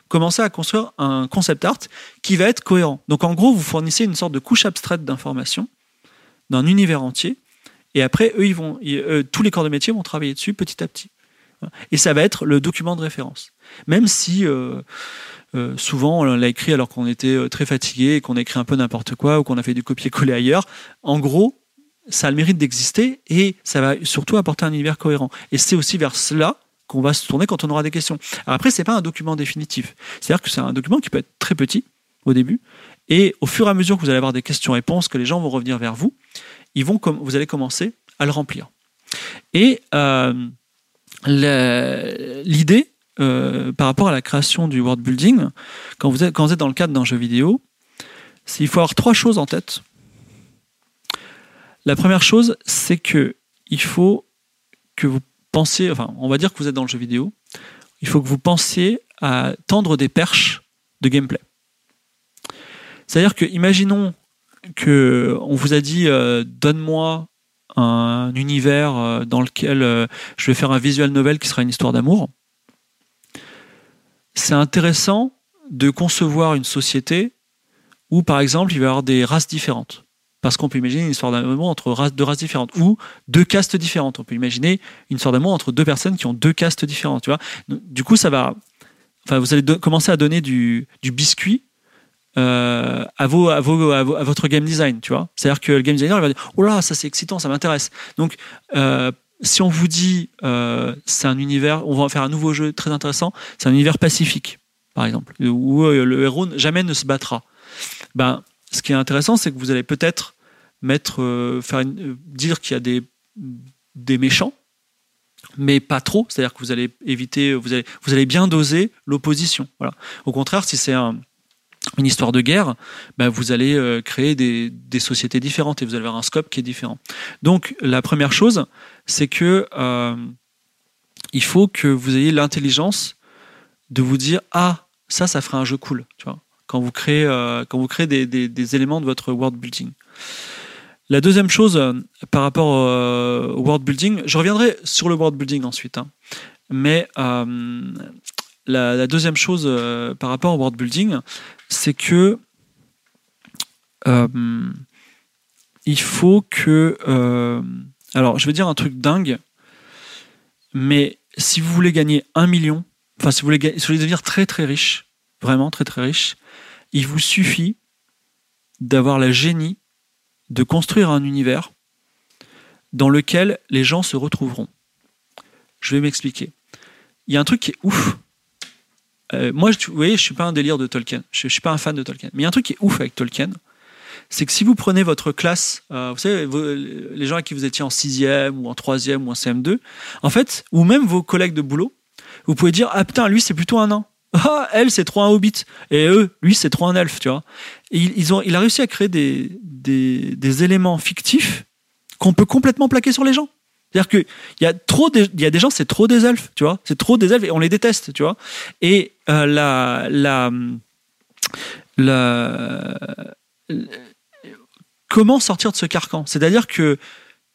commencer à construire un concept art qui va être cohérent. Donc en gros, vous fournissez une sorte de couche abstraite d'informations d'un univers entier et après, eux, ils vont, euh, tous les corps de métier vont travailler dessus petit à petit. Et ça va être le document de référence. Même si euh, souvent on l'a écrit alors qu'on était très fatigué, qu'on a écrit un peu n'importe quoi ou qu'on a fait du copier-coller ailleurs, en gros, ça a le mérite d'exister et ça va surtout apporter un univers cohérent. Et c'est aussi vers cela qu'on va se tourner quand on aura des questions. Alors après, c'est pas un document définitif. C'est-à-dire que c'est un document qui peut être très petit au début et au fur et à mesure que vous allez avoir des questions-réponses, que les gens vont revenir vers vous, ils vont vous allez commencer à le remplir. Et euh, l'idée euh, par rapport à la création du world building, quand vous êtes, dans le cadre d'un jeu vidéo, il faut avoir trois choses en tête. La première chose, c'est que il faut que vous pensiez, enfin, on va dire que vous êtes dans le jeu vidéo, il faut que vous pensiez à tendre des perches de gameplay. C'est-à-dire que, imaginons que on vous a dit euh, donne-moi un univers euh, dans lequel je vais faire un visual novel qui sera une histoire d'amour. C'est intéressant de concevoir une société où, par exemple, il va y avoir des races différentes. Parce qu'on peut imaginer une histoire d'amour entre deux races différentes ou deux castes différentes. On peut imaginer une histoire d'amour entre deux personnes qui ont deux castes différentes. Tu vois du coup, ça va. Enfin, vous allez commencer à donner du, biscuit euh, à, votre game design. C'est-à-dire que le game designer, va dire, oh là, ça c'est excitant, ça m'intéresse. Donc, euh, si on vous dit, euh, c'est un univers, on va faire un nouveau jeu très intéressant, c'est un univers pacifique, par exemple, où le héros jamais ne se battra. Ben, ce qui est intéressant, c'est que vous allez peut-être mettre, faire dire qu'il y a des, des méchants, mais pas trop. C'est-à-dire que vous allez éviter, vous allez, vous allez bien doser l'opposition. Voilà. Au contraire, si c'est un, une histoire de guerre, bah, vous allez euh, créer des, sociétés différentes et vous allez avoir un scope qui est différent. Donc la première chose, c'est que euh, il faut que vous ayez l'intelligence de vous dire ah ça ça ferait un jeu cool, tu vois, quand vous créez euh, quand vous créez des, éléments de votre world building. La deuxième chose par rapport au world building, je reviendrai sur le world building ensuite, hein, mais la, deuxième chose par rapport au world building, c'est que euh, il faut que. Alors, je vais dire un truc dingue, mais si vous voulez gagner un million, enfin, si vous voulez, devenir très très riche, vraiment très très riche, il vous suffit d'avoir la génie de construire un univers dans lequel les gens se retrouveront. Je vais m'expliquer. Il y a un truc qui est ouf. Euh, moi, vous voyez, je suis pas un délire de Tolkien. Je, je suis pas un fan de Tolkien. Mais il y a un truc qui est ouf avec Tolkien, c'est que si vous prenez votre classe, euh, vous savez, les gens avec qui vous étiez en sixième ou en troisième ou en CM2, en fait, ou même vos collègues de boulot, vous pouvez dire ah putain, lui c'est plutôt un nain. Ah, elle c'est trop un hobbit. Et eux, lui c'est trop un elfe, tu vois. Et ils, ont, il a réussi à créer des, des, éléments fictifs qu'on peut complètement plaquer sur les gens. C'est-à-dire qu'il y a trop il y a des gens, c'est trop des elfes, tu vois. C'est trop des elfes et on les déteste, tu vois. Et euh, la, la, comment sortir de ce carcan? C'est-à-dire que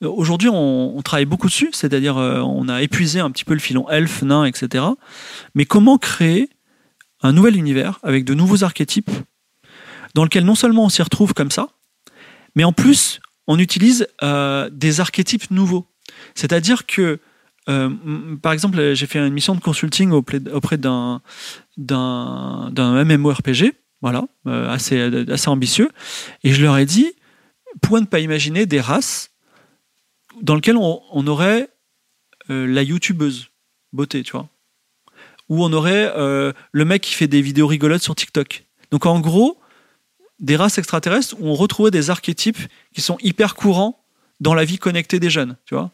euh, aujourd'hui, on, travaille beaucoup dessus, c'est-à-dire euh, on a épuisé un petit peu le filon elfe, nain, etc. Mais comment créer un nouvel univers avec de nouveaux archétypes dans lequel non seulement on s'y retrouve comme ça, mais en plus on utilise euh, des archétypes nouveaux. C'est-à-dire que, par exemple, j'ai fait une mission de consulting auprès, d'un MMORPG, voilà, euh, assez assez ambitieux, et je leur ai dit, pourquoi ne pas imaginer des races dans lesquelles on, aurait euh, la youtubeuse beauté, tu vois, ou on aurait euh, le mec qui fait des vidéos rigolotes sur TikTok. Donc en gros, des races extraterrestres où on retrouvait des archétypes qui sont hyper courants dans la vie connectée des jeunes, tu vois.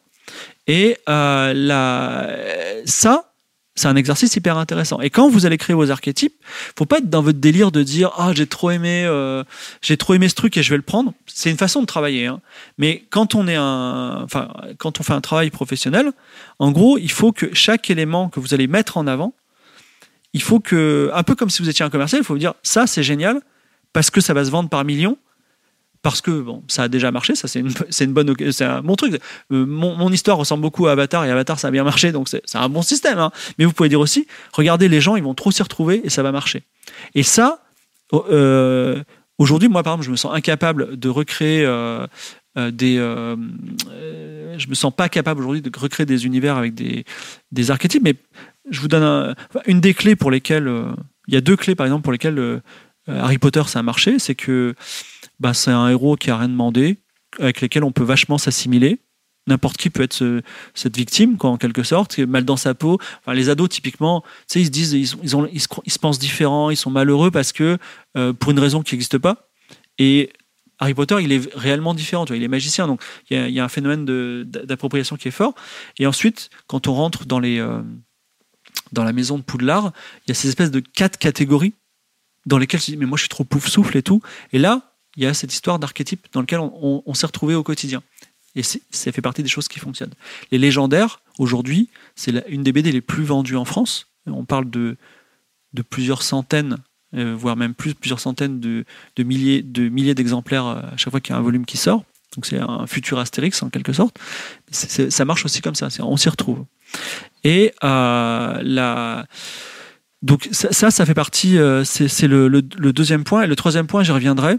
Et ça, c'est un exercice hyper intéressant. Et quand vous allez créer vos archétypes, faut pas être dans votre délire de dire ah j'ai trop aimé, euh, j'ai trop aimé ce truc et je vais le prendre. C'est une façon de travailler, hein. mais quand on est un, enfin quand on fait un travail professionnel, en gros, il faut que chaque élément que vous allez mettre en avant, il faut que, un peu comme si vous étiez un commercial, il faut vous dire ça c'est génial parce que ça va se vendre par millions parce que bon, ça a déjà marché, ça c'est une, bonne, c'est un bon truc. Euh, mon, histoire ressemble beaucoup à Avatar et Avatar ça a bien marché, donc c'est un bon système. hein. Mais vous pouvez dire aussi, regardez les gens, ils vont trop s'y retrouver et ça va marcher. Et ça, euh, aujourd'hui, moi par exemple, je me sens incapable de recréer euh, des, je me sens pas capable aujourd'hui de recréer des univers avec des, des archétypes. Mais je vous donne une des clés pour lesquelles, il y a deux clés par exemple pour lesquelles Harry Potter ça a marché, c'est que bah, c'est un héros qui a rien demandé, avec lesquels on peut vachement s'assimiler. N'importe qui peut être ce- cette victime, quoi, en quelque sorte, mal dans sa peau. Enfin, les ados, typiquement, ils se disent, ils, ils, ont- ils se, pensent différents, ils sont malheureux parce que, euh, pour une raison qui n'existe pas. Et Harry Potter, il est réellement différent, tu il est magicien, donc il y a, un phénomène d'appropriation qui est fort. Et ensuite, quand on rentre dans, les, euh, dans la maison de Poudlard, il y a ces espèces de quatre catégories dans lesquelles je dis, mais moi je suis trop pouf souffle et tout. Et là, il y a cette histoire d'archétype dans lequel on, s'est retrouvé au quotidien. Et ça fait partie des choses qui fonctionnent. Les légendaires, aujourd'hui, c'est une des BD les plus vendues en France. On parle de, plusieurs centaines, euh, voire même plus, plusieurs centaines de, milliers de milliers d'exemplaires euh, à chaque fois qu'il y a un volume qui sort. Donc c'est un futur Astérix en quelque sorte. Ça marche aussi comme ça, on s'y retrouve. Et euh, donc ça, ça, fait partie, c'est le deuxième point. Et le troisième point, j'y reviendrai,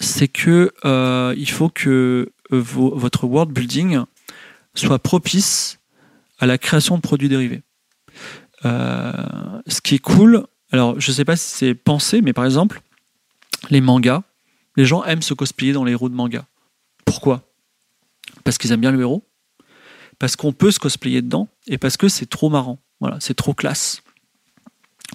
c'est que euh, il faut que euh, votre world building soit propice à la création de produits dérivés. Euh, ce qui est cool, alors je sais pas si c'est pensé, mais par exemple, les mangas, les gens aiment se cosplayer dans les héros de manga. Pourquoi? Parce qu'ils aiment bien le héros, parce qu'on peut se cosplayer dedans, et parce que c'est trop marrant. Voilà, c'est trop classe.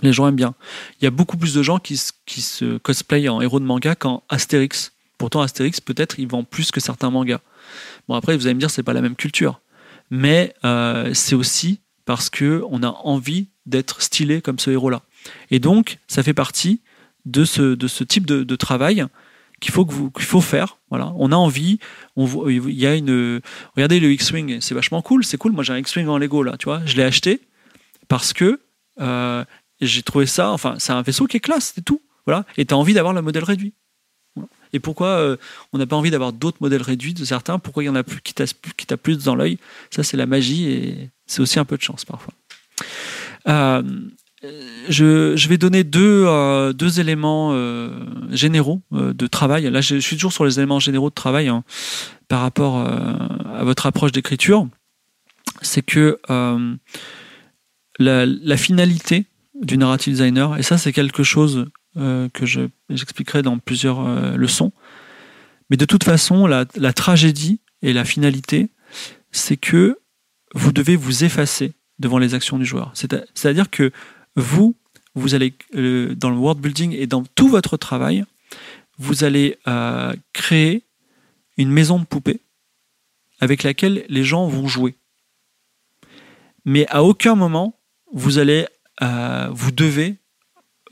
Les gens aiment bien. Il y a beaucoup plus de gens qui, se- cosplayent en héros de manga qu'en Astérix. Pourtant, Astérix, peut-être, il vend plus que certains mangas. Bon, après, vous allez me dire, c'est pas la même culture. Mais euh, c'est aussi parce que on a envie d'être stylé comme ce héros-là. Et donc, ça fait partie de ce, type de, travail qu'il faut, faut faire. Voilà. On a envie, il y a une... Regardez le X-Wing, c'est vachement cool, c'est cool. Moi, j'ai un X-Wing en Lego, là, tu vois. Je l'ai acheté parce que euh, j'ai trouvé ça... Enfin, c'est un vaisseau qui est classe, c'est tout. Voilà. Et tu as envie d'avoir le modèle réduit. Et pourquoi euh, on n'a pas envie d'avoir d'autres modèles réduits de certains? Pourquoi il y en a plus qui tapent plus, dans l'œil? Ça, c'est la magie et c'est aussi un peu de chance parfois. Euh, je, vais donner deux, deux éléments généraux de travail. Là, je, suis toujours sur les éléments généraux de travail hein, par rapport à votre approche d'écriture. C'est que la, finalité du narrative designer, et ça c'est quelque chose euh, que j'expliquerai dans plusieurs euh, leçons, mais de toute façon, la, tragédie et la finalité, c'est que vous devez vous effacer devant les actions du joueur. C'est-à-dire que vous, vous allez, euh, dans le world building et dans tout votre travail, vous allez créer une maison de poupée avec laquelle les gens vont jouer. Mais à aucun moment, vous allez, euh, vous devez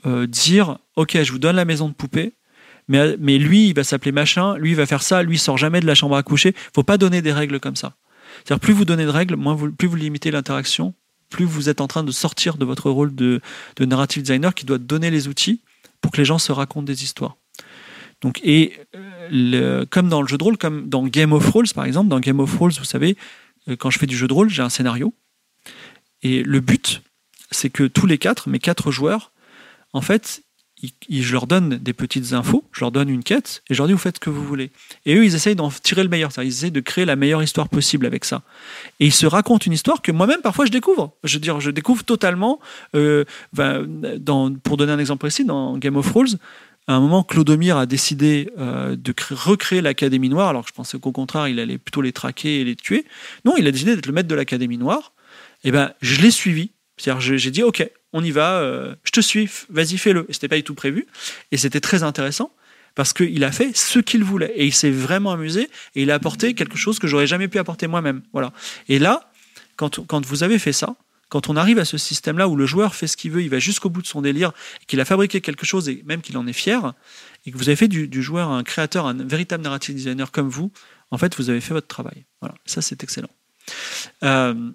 euh, dire, ok, je vous donne la maison de poupée, mais, mais lui, il va s'appeler machin, lui, il va faire ça, lui, il sort jamais de la chambre à coucher. Faut pas donner des règles comme ça. C'est-à-dire, plus vous donnez de règles, moins vous, plus vous limitez l'interaction, plus vous êtes en train de sortir de votre rôle de, de narrative designer qui doit donner les outils pour que les gens se racontent des histoires. Donc, et le, comme dans le jeu de rôle, comme dans Game of Thrones par exemple, dans Game of Thrones, vous savez, euh, quand je fais du jeu de rôle, j'ai un scénario. Et le but, c'est que tous les quatre, mes quatre joueurs, en fait, je leur donne des petites infos, je leur donne une quête, et je leur dis vous faites ce que vous voulez. Et eux, ils essayent d'en tirer le meilleur, ils essayent de créer la meilleure histoire possible avec ça. Et ils se racontent une histoire que moi-même, parfois, je découvre. Je veux dire, je découvre totalement, euh, dans, pour donner un exemple précis, dans Game of Thrones, à un moment, Clodomir a décidé euh, de recréer l'Académie Noire, alors que je pensais qu'au contraire, il allait plutôt les traquer et les tuer. Non, il a décidé d'être le maître de l'Académie Noire. Et ben, je l'ai suivi j'ai dit, OK, on y va, euh, je te suis, vas-y, fais-le. Et c'était pas du tout prévu. Et c'était très intéressant parce qu'il a fait ce qu'il voulait. Et il s'est vraiment amusé et il a apporté quelque chose que j'aurais jamais pu apporter moi-même. Voilà. Et là, quand, quand vous avez fait ça, quand on arrive à ce système-là où le joueur fait ce qu'il veut, il va jusqu'au bout de son délire, qu'il a fabriqué quelque chose et même qu'il en est fier, et que vous avez fait du, joueur un créateur, un véritable narrative designer comme vous, en fait, vous avez fait votre travail. Voilà, ça c'est excellent. Euh,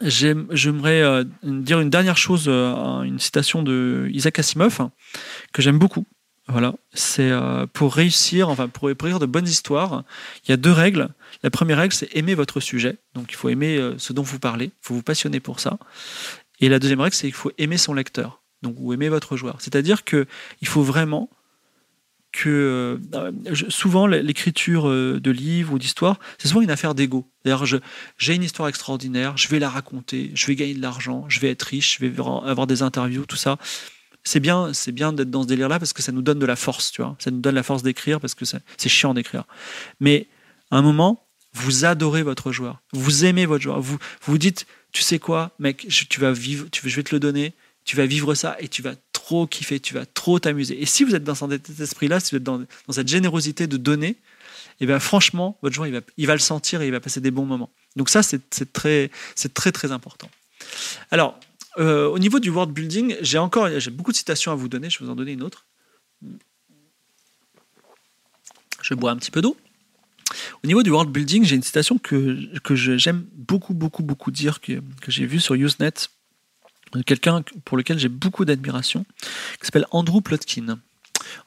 J'aimerais euh, dire une dernière chose, euh, une citation de Isaac Asimov que j'aime beaucoup. Voilà, c'est euh, pour réussir, enfin pour écrire de bonnes histoires, il y a deux règles. La première règle, c'est aimer votre sujet. Donc il faut aimer ce dont vous parlez, il faut vous passionner pour ça. Et la deuxième règle, c'est qu'il faut aimer son lecteur, donc ou aimer votre joueur. C'est-à-dire que il faut vraiment que euh, souvent l'écriture euh, de livres ou d'histoires, c'est souvent une affaire d'ego. D'ailleurs, j'ai une histoire extraordinaire, je vais la raconter, je vais gagner de l'argent, je vais être riche, je vais avoir des interviews, tout ça. C'est bien, c'est bien d'être dans ce délire-là parce que ça nous donne de la force, tu vois. Ça nous donne la force d'écrire parce que c'est chiant d'écrire. Mais à un moment, vous adorez votre joueur, vous aimez votre joueur, vous vous dites, tu sais quoi, mec, tu vas vivre, tu, je vais te le donner, tu vas vivre ça et tu vas trop kiffer, tu vas trop t'amuser. Et si vous êtes dans cet esprit-là, si vous êtes dans, cette générosité de donner, et eh bien franchement, votre joueur, il va, il va le sentir et il va passer des bons moments. Donc ça, c'est très, très, très important. Alors, euh, au niveau du world building, j'ai encore j'ai beaucoup de citations à vous donner. Je vais vous en donner une autre. Je bois un petit peu d'eau. Au niveau du world building, j'ai une citation que, que j'aime beaucoup, beaucoup, beaucoup dire, que, que j'ai vue sur Usenet quelqu'un pour lequel j'ai beaucoup d'admiration, qui s'appelle Andrew Plotkin.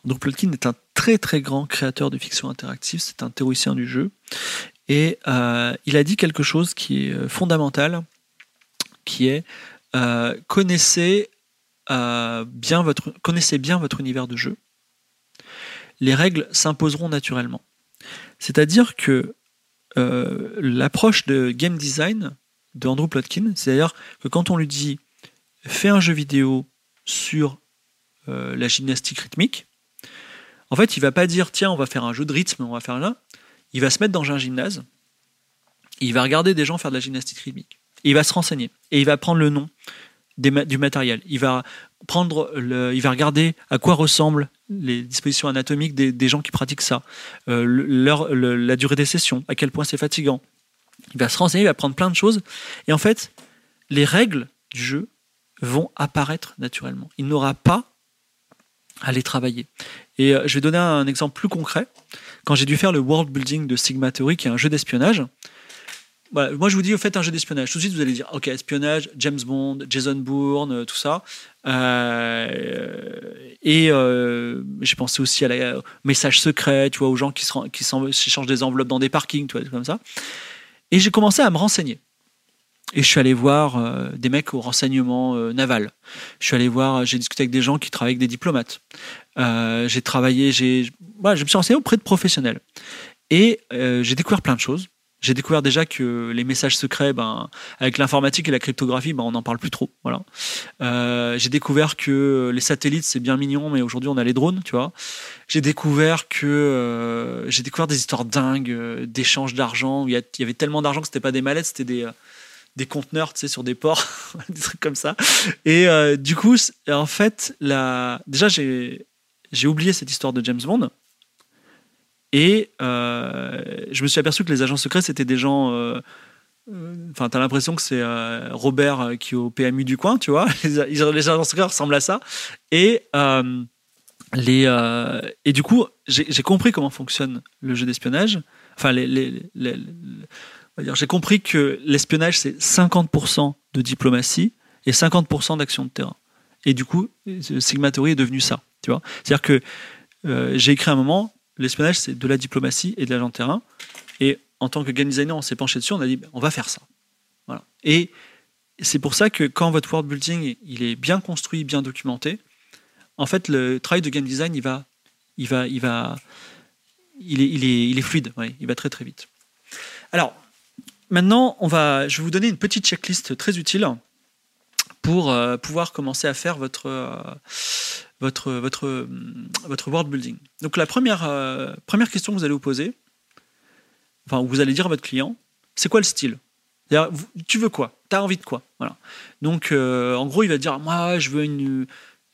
Andrew Plotkin est un très très grand créateur de fiction interactive, c'est un théoricien du jeu, et euh, il a dit quelque chose qui est euh, fondamental, qui est euh, connaissez, bien votre, connaissez bien votre univers de jeu, les règles s'imposeront naturellement. C'est-à-dire que l'approche de game design de Andrew Plotkin, c'est-à-dire que quand on lui dit fait un jeu vidéo sur euh, la gymnastique rythmique, en fait, il va pas dire tiens, on va faire un jeu de rythme, on va faire là. Il va se mettre dans un gymnase, il va regarder des gens faire de la gymnastique rythmique, il va se renseigner, et il va prendre le nom du matériel. Il va prendre, le, il va regarder à quoi ressemblent les dispositions anatomiques des, gens qui pratiquent ça, euh, leur, la durée des sessions, à quel point c'est fatigant. Il va se renseigner, il va prendre plein de choses, et en fait, les règles du jeu vont apparaître naturellement. Il n'aura pas à les travailler. Et euh, je vais donner un exemple plus concret. Quand j'ai dû faire le world building de Sigma Theory, qui est un jeu d'espionnage, moi je vous dis, faites un jeu d'espionnage. Tout de suite, vous allez dire, ok, espionnage, James Bond, Jason Bourne, euh, tout ça. Euh, et j'ai pensé aussi à la message secret, tu vois, aux gens qui, se, qui changent des enveloppes dans des parkings, tu vois, comme ça. Et j'ai commencé à me renseigner. Et je suis allé voir euh, des mecs au renseignement euh, naval. Je suis allé voir, j'ai discuté avec des gens qui travaillent avec des diplomates. Euh, j'ai travaillé, j'ai, voilà, je me suis renseigné auprès de professionnels. Et j'ai découvert plein de choses. J'ai découvert déjà que les messages secrets, ben, avec l'informatique et la cryptographie, ben, on n'en parle plus trop. Voilà. J'ai découvert que les satellites, c'est bien mignon, mais aujourd'hui, on a les drones, tu vois. J'ai découvert que j'ai découvert des histoires dingues d'échanges d'argent. Il y, avait tellement d'argent que c'était pas des mallettes, c'était des des conteneurs, tu sais, sur des ports, des trucs comme ça. Et du coup, en fait, la... déjà, j'ai oublié cette histoire de James Bond. Et euh, je me suis aperçu que les agents secrets, c'était des gens. Euh, euh, enfin, t'as l'impression que c'est Robert qui est au PMU du coin, tu vois. Les, agents secrets ressemblent à ça. Et, les, et du coup, j'ai compris comment fonctionne le jeu d'espionnage. Enfin, les, j'ai compris que l'espionnage, c'est 50% de diplomatie et 50% d'action de terrain. Et du coup, Sigmatory est devenu ça. C'est-à-dire que j'ai écrit un moment, l'espionnage, c'est de la diplomatie et de l'agent de terrain. Et en tant que game designer, on s'est penché dessus, on a dit, ben, on va faire ça. Et c'est pour ça que quand votre world building il est bien construit, bien documenté, en fait, le travail de game design, il va, il va, il va, il est, il est, il est fluide. il va très très vite. Alors, maintenant, on va, je vais vous donner une petite checklist très utile pour euh, pouvoir commencer à faire votre, euh, votre, votre, world building. Donc la première, euh, première question que vous allez vous poser, enfin vous allez dire à votre client, c'est quoi le style? Tu veux quoi? Tu as envie de quoi? Voilà. Donc en gros, il va dire, moi je veux, une,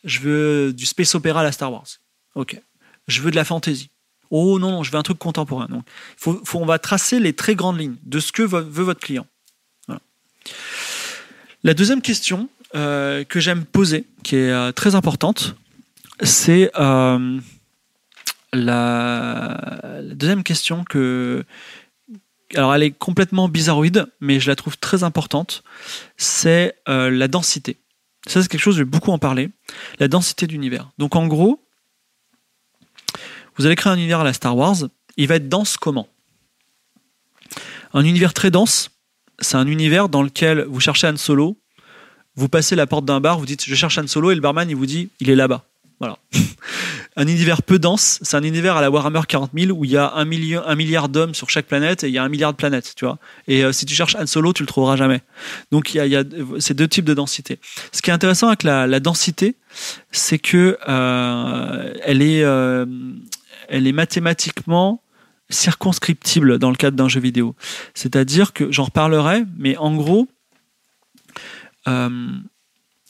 je veux du space opéra à la Star Wars. Ok. Je veux de la fantasy. Oh non, non, je veux un truc contemporain. Donc, faut, faut, on va tracer les très grandes lignes de ce que veut votre client. La deuxième question, euh, que j'aime poser, qui est euh, très importante, c'est euh, la, deuxième question que. Alors, elle est complètement bizarroïde, mais je la trouve très importante. C'est la densité. Ça, c'est quelque chose, je vais beaucoup en parler. La densité d'univers. Donc, en gros, vous allez créer un univers à la Star Wars. Il va être dense comment? Un univers très dense, c'est un univers dans lequel vous cherchez Han Solo, vous passez la porte d'un bar, vous dites je cherche un solo et le barman il vous dit il est là-bas. Un univers peu dense, c'est un univers à la Warhammer 40 000 où il y a un, milliard d'hommes sur chaque planète et il y a un milliard de planètes. Et euh, si tu cherches Han Solo, tu le trouveras jamais. Donc il y a, ces deux types de densité. Ce qui est intéressant avec la, densité, c'est que euh, elle est, euh, elle est mathématiquement circonscriptible dans le cadre d'un jeu vidéo. C'est-à-dire que j'en reparlerai, mais en gros, euh,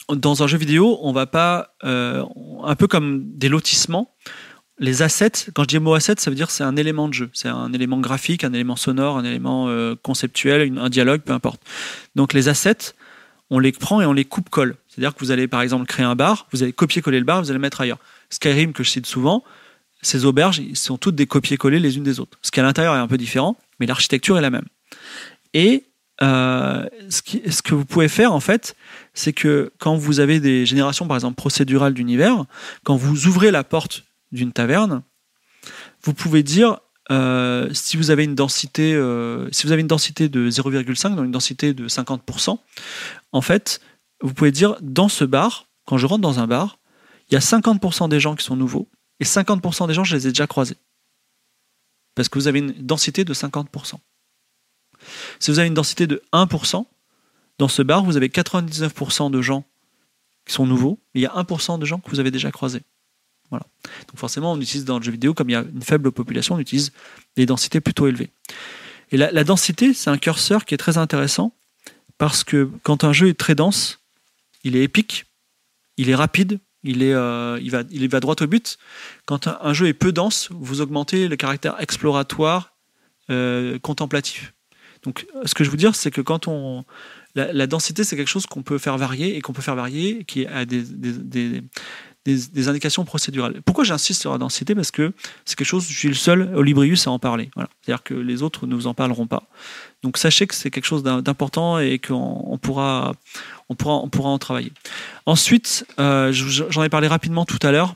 dans un jeu vidéo, on va pas, euh, un peu comme des lotissements, les assets, quand je dis mot asset, ça veut dire c'est un élément de jeu, c'est un élément graphique, un élément sonore, un élément euh, conceptuel, un dialogue, peu importe. Donc les assets, on les prend et on les coupe-colle. C'est-à-dire que vous allez par exemple créer un bar, vous allez copier-coller le bar, vous allez le mettre ailleurs. Skyrim, que je cite souvent, ces auberges, sont toutes des copier-coller les unes des autres. Ce qui à l'intérieur est un peu différent, mais l'architecture est la même. Et euh, ce, ce, que vous pouvez faire en fait, c'est que quand vous avez des générations par exemple procédurales d'univers, quand vous ouvrez la porte d'une taverne, vous pouvez dire euh, si vous avez une densité, euh, si vous avez une densité de 0,5, donc une densité de 50%, en fait, vous pouvez dire dans ce bar, quand je rentre dans un bar, il y a 50% des gens qui sont nouveaux et 50% des gens je les ai déjà croisés parce que vous avez une densité de 50%. Si vous avez une densité de 1%, dans ce bar, vous avez 99% de gens qui sont nouveaux, mais il y a 1% de gens que vous avez déjà croisés. Voilà. Donc forcément, on utilise dans le jeu vidéo, comme il y a une faible population, on utilise des densités plutôt élevées. Et la, densité, c'est un curseur qui est très intéressant, parce que quand un jeu est très dense, il est épique, il est rapide, il, est, euh, il, va, il va droit au but. Quand un, jeu est peu dense, vous augmentez le caractère exploratoire, euh, contemplatif. Donc, ce que je veux dire, c'est que quand on. La, densité, c'est quelque chose qu'on peut faire varier et qu'on peut faire varier qui a des, indications procédurales. Pourquoi j'insiste sur la densité Parce que c'est quelque chose, je suis le seul au Librius à en parler. Voilà. C'est-à-dire que les autres ne vous en parleront pas. Donc, sachez que c'est quelque chose d'important et qu'on pourra, on pourra, on pourra en travailler. Ensuite, euh, j'en ai parlé rapidement tout à l'heure,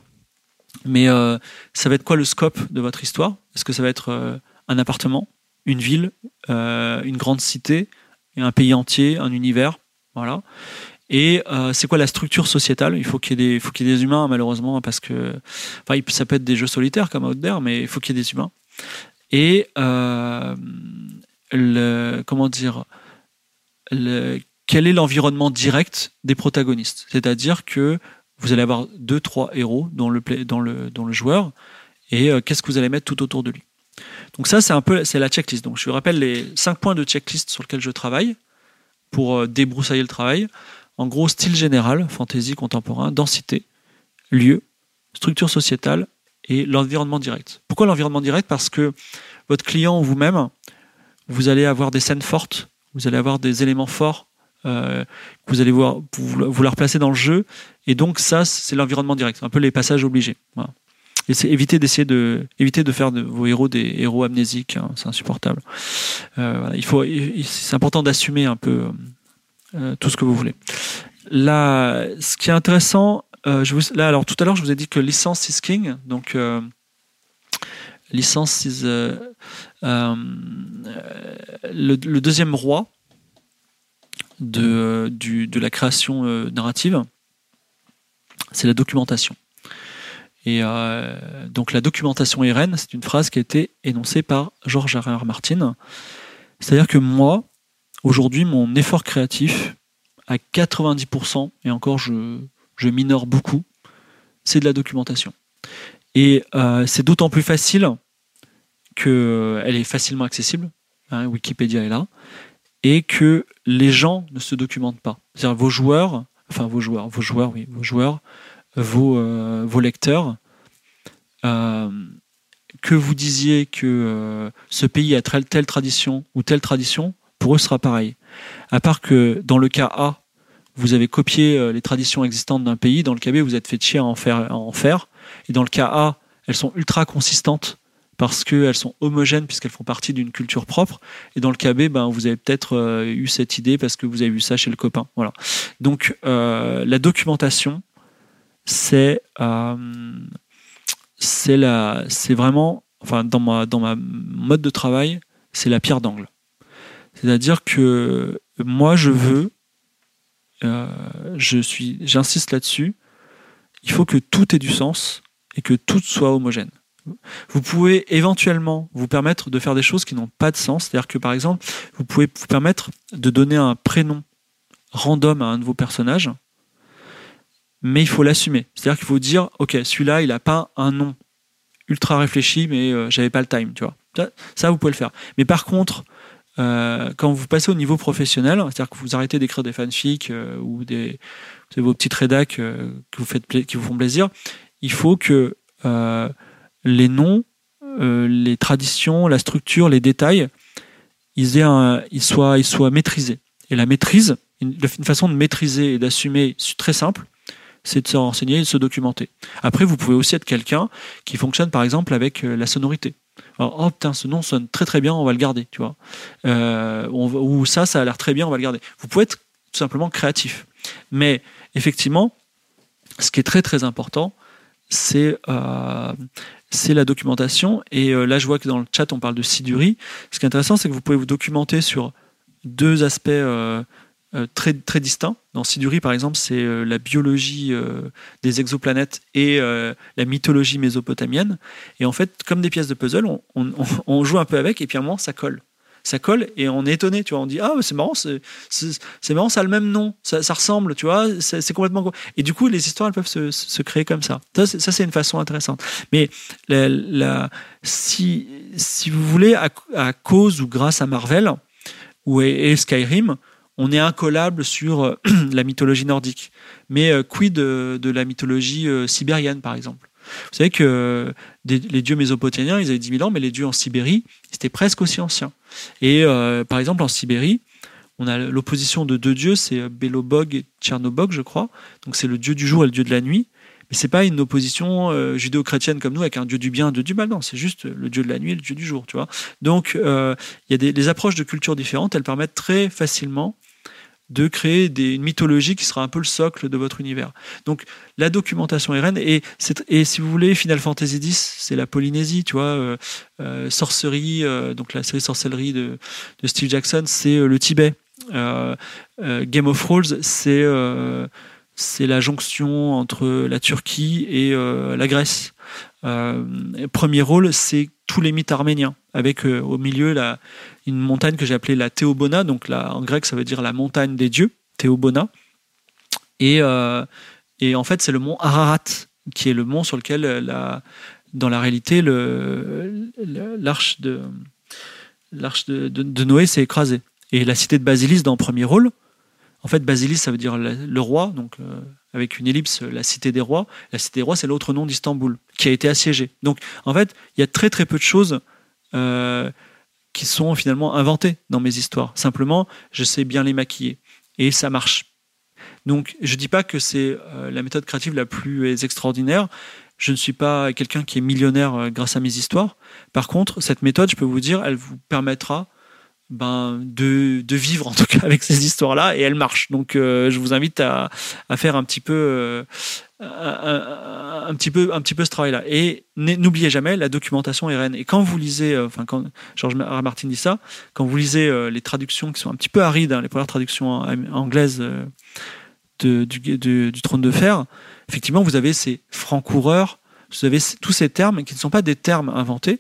mais euh, ça va être quoi le scope de votre histoire? Est-ce que ça va être euh, un appartement une ville, une grande cité, un pays entier, un univers? Voilà. Et euh, c'est quoi la structure sociétale? Il faut qu'il y y ait des humains malheureusement parce que, enfin, ça peut être des jeux solitaires comme Out There, mais il faut qu'il y ait des humains. Et euh, comment dire, quel est l'environnement direct des protagonistes? C'est-à-dire que vous allez avoir deux, trois héros dans le, dans le, dans le joueur, et euh, qu'est-ce que vous allez mettre tout autour de lui? Donc ça, c'est un peu, c'est la checklist. Donc je vous rappelle les cinq points de checklist sur lesquels je travaille pour débroussailler le travail. En gros, style général, fantaisie contemporain, densité, lieu, structure sociétale et l'environnement direct. Pourquoi l'environnement direct? Parce que votre client ou vous-même, vous allez avoir des scènes fortes, vous allez avoir des éléments forts euh, que vous allez voir, vouloir placer dans le jeu. Et donc ça, c'est l'environnement direct, un peu les passages obligés. Et c'est éviter d'essayer de éviter de faire de vos héros des héros amnésiques, hein, c'est insupportable. Euh, il faut, c'est important d'assumer un peu euh, tout ce que vous voulez. Là, ce qui est intéressant, euh, je vous, là, alors tout à l'heure, je vous ai dit que licence is king, donc euh, licence is le, deuxième roi de, du, de la création narrative, c'est la documentation. Et donc la documentation reine, c'est une phrase qui a été énoncée par George R. R. Martin. C'est-à-dire que moi, Aujourd'hui, mon effort créatif, à 90%, et encore je, je minore beaucoup, c'est de la documentation. Et euh, c'est d'autant plus facile qu'elle euh, est facilement accessible, hein, Wikipédia est là, et que les gens ne se documentent pas. C'est-à-dire vos joueurs, enfin vos joueurs, vos joueurs, oui, vos joueurs, vos, euh, vos lecteurs, que vous disiez que ce pays a telle, telle tradition ou telle tradition, pour eux, ce sera pareil. À part que dans le cas A, vous avez copié euh, les traditions existantes d'un pays, dans le cas B, vous êtes fait chier à en faire, en faire. Et dans le cas A, elles sont ultra consistantes parce qu'elles sont homogènes puisqu'elles font partie d'une culture propre. Et dans le cas B, ben, vous avez peut-être euh, eu cette idée parce que vous avez vu ça chez le copain. Voilà. Donc euh, la documentation, c'est vraiment enfin dans ma dans ma mode de travail, c'est la pierre d'angle. C'est-à-dire que moi, je veux, euh, je suis, j'insiste là-dessus, il faut que tout ait du sens et que tout soit homogène. Vous pouvez éventuellement vous permettre de faire des choses qui n'ont pas de sens. C'est-à-dire que par exemple, vous pouvez vous permettre de donner un prénom random à un de vos personnages, mais il faut l'assumer. C'est-à-dire qu'il faut dire, ok, celui-là, il n'a pas un nom ultra réfléchi, mais euh, j'avais pas le time, tu vois. Ça, ça, vous pouvez le faire. Mais par contre, euh, quand vous passez au niveau professionnel, c'est-à-dire que vous arrêtez d'écrire des fanfics euh, ou des vos petites rédacs euh, que vous faites qui vous font plaisir, il faut que les noms, les traditions, la structure, les détails, ils, soient maîtrisés. Et la maîtrise, une, une façon de maîtriser et d'assumer très simple, c'est de se renseigner et de se documenter. Après, vous pouvez aussi être quelqu'un qui fonctionne par exemple avec la sonorité oh putain, ce nom sonne très très bien, on va le garder, tu vois. Euh, ou ça, ça a l'air très bien, on va le garder. Vous pouvez être tout simplement créatif. Mais effectivement, ce qui est très très important, c'est euh, la documentation. Et euh, là, je vois que dans le chat, on parle de Siduri. Ce qui est intéressant, c'est que vous pouvez vous documenter sur deux aspects euh, très, très distincts. Dans Siduri, par exemple, c'est euh, la biologie euh, des exoplanètes et la mythologie mésopotamienne. Et en fait, comme des pièces de puzzle, on, joue un peu avec et puis à un moment, ça colle ça colle et on est étonné, tu vois. On dit ah c'est marrant, c'est, marrant, ça a le même nom, ça, ressemble, tu vois. C'est, complètement et du coup les histoires elles peuvent se, créer comme ça. Ça c'est, une façon intéressante. Mais si vous voulez à, cause ou grâce à Marvel ou et Skyrim, on est incollable sur euh, la mythologie nordique. Mais euh, quid de, la mythologie euh, sibérienne, par exemple? Vous savez que les dieux mésopotamiens, ils avaient 10 000 ans, mais les dieux en Sibérie, c'était presque aussi ancien. Et par exemple, en Sibérie, on a l'opposition de deux dieux, c'est Belobog et Tchernobog, je crois. Donc c'est le dieu du jour et le dieu de la nuit. Mais c'est pas une opposition judéo-chrétienne comme nous avec un dieu du bien, un dieu du mal. Non, c'est juste le dieu de la nuit et le dieu du jour, tu vois. Donc il y a des, des, approches de culture différentes. Elles permettent très facilement de créer des, une mythologie qui sera un peu le socle de votre univers. Donc la documentation est reine et, si vous voulez Final Fantasy X c'est la Polynésie, tu vois, euh, euh, sorcerie, euh, donc la série sorcellerie de, Steve Jackson c'est le Tibet. Game of Thrones, c'est la jonction entre la Turquie et la Grèce. Premier rôle, c'est tous les mythes arméniens, avec au milieu la, une montagne que j'ai appelée la Théobona, donc en grec ça veut dire la montagne des dieux, Théobona. Et, et en fait, c'est le mont Ararat, qui est le mont sur lequel, la, dans la réalité, l'arche de, l'arche de, de, Noé s'est écrasée. Et la cité de Basilis, dans le premier rôle, en fait, Basilis, ça veut dire le, roi, donc euh, avec une ellipse, la cité des rois. La cité des rois, c'est l'autre nom d'Istanbul, qui a été assiégée. Donc, en fait, il y a très très peu de choses euh, qui sont finalement inventées dans mes histoires. Simplement, je sais bien les maquiller. Et ça marche. Donc, je ne dis pas que c'est euh, la méthode créative la plus extraordinaire. Je ne suis pas quelqu'un qui est millionnaire euh, grâce à mes histoires. Par contre, cette méthode, je peux vous dire, elle vous permettra ben, de, de vivre en tout cas avec ces histoires-là et elle marche. Donc, euh, je vous invite à, à, faire un petit peu, un, un, petit peu, un petit peu ce travail-là. Et n'oubliez jamais, la documentation reine. Et quand vous lisez, enfin, quand Georges. Martin dit ça, quand vous lisez les traductions qui sont un petit peu arides, hein, les premières traductions anglaises du, trône de fer, effectivement, vous avez ces francs-coureurs, vous avez tous ces termes qui ne sont pas des termes inventés,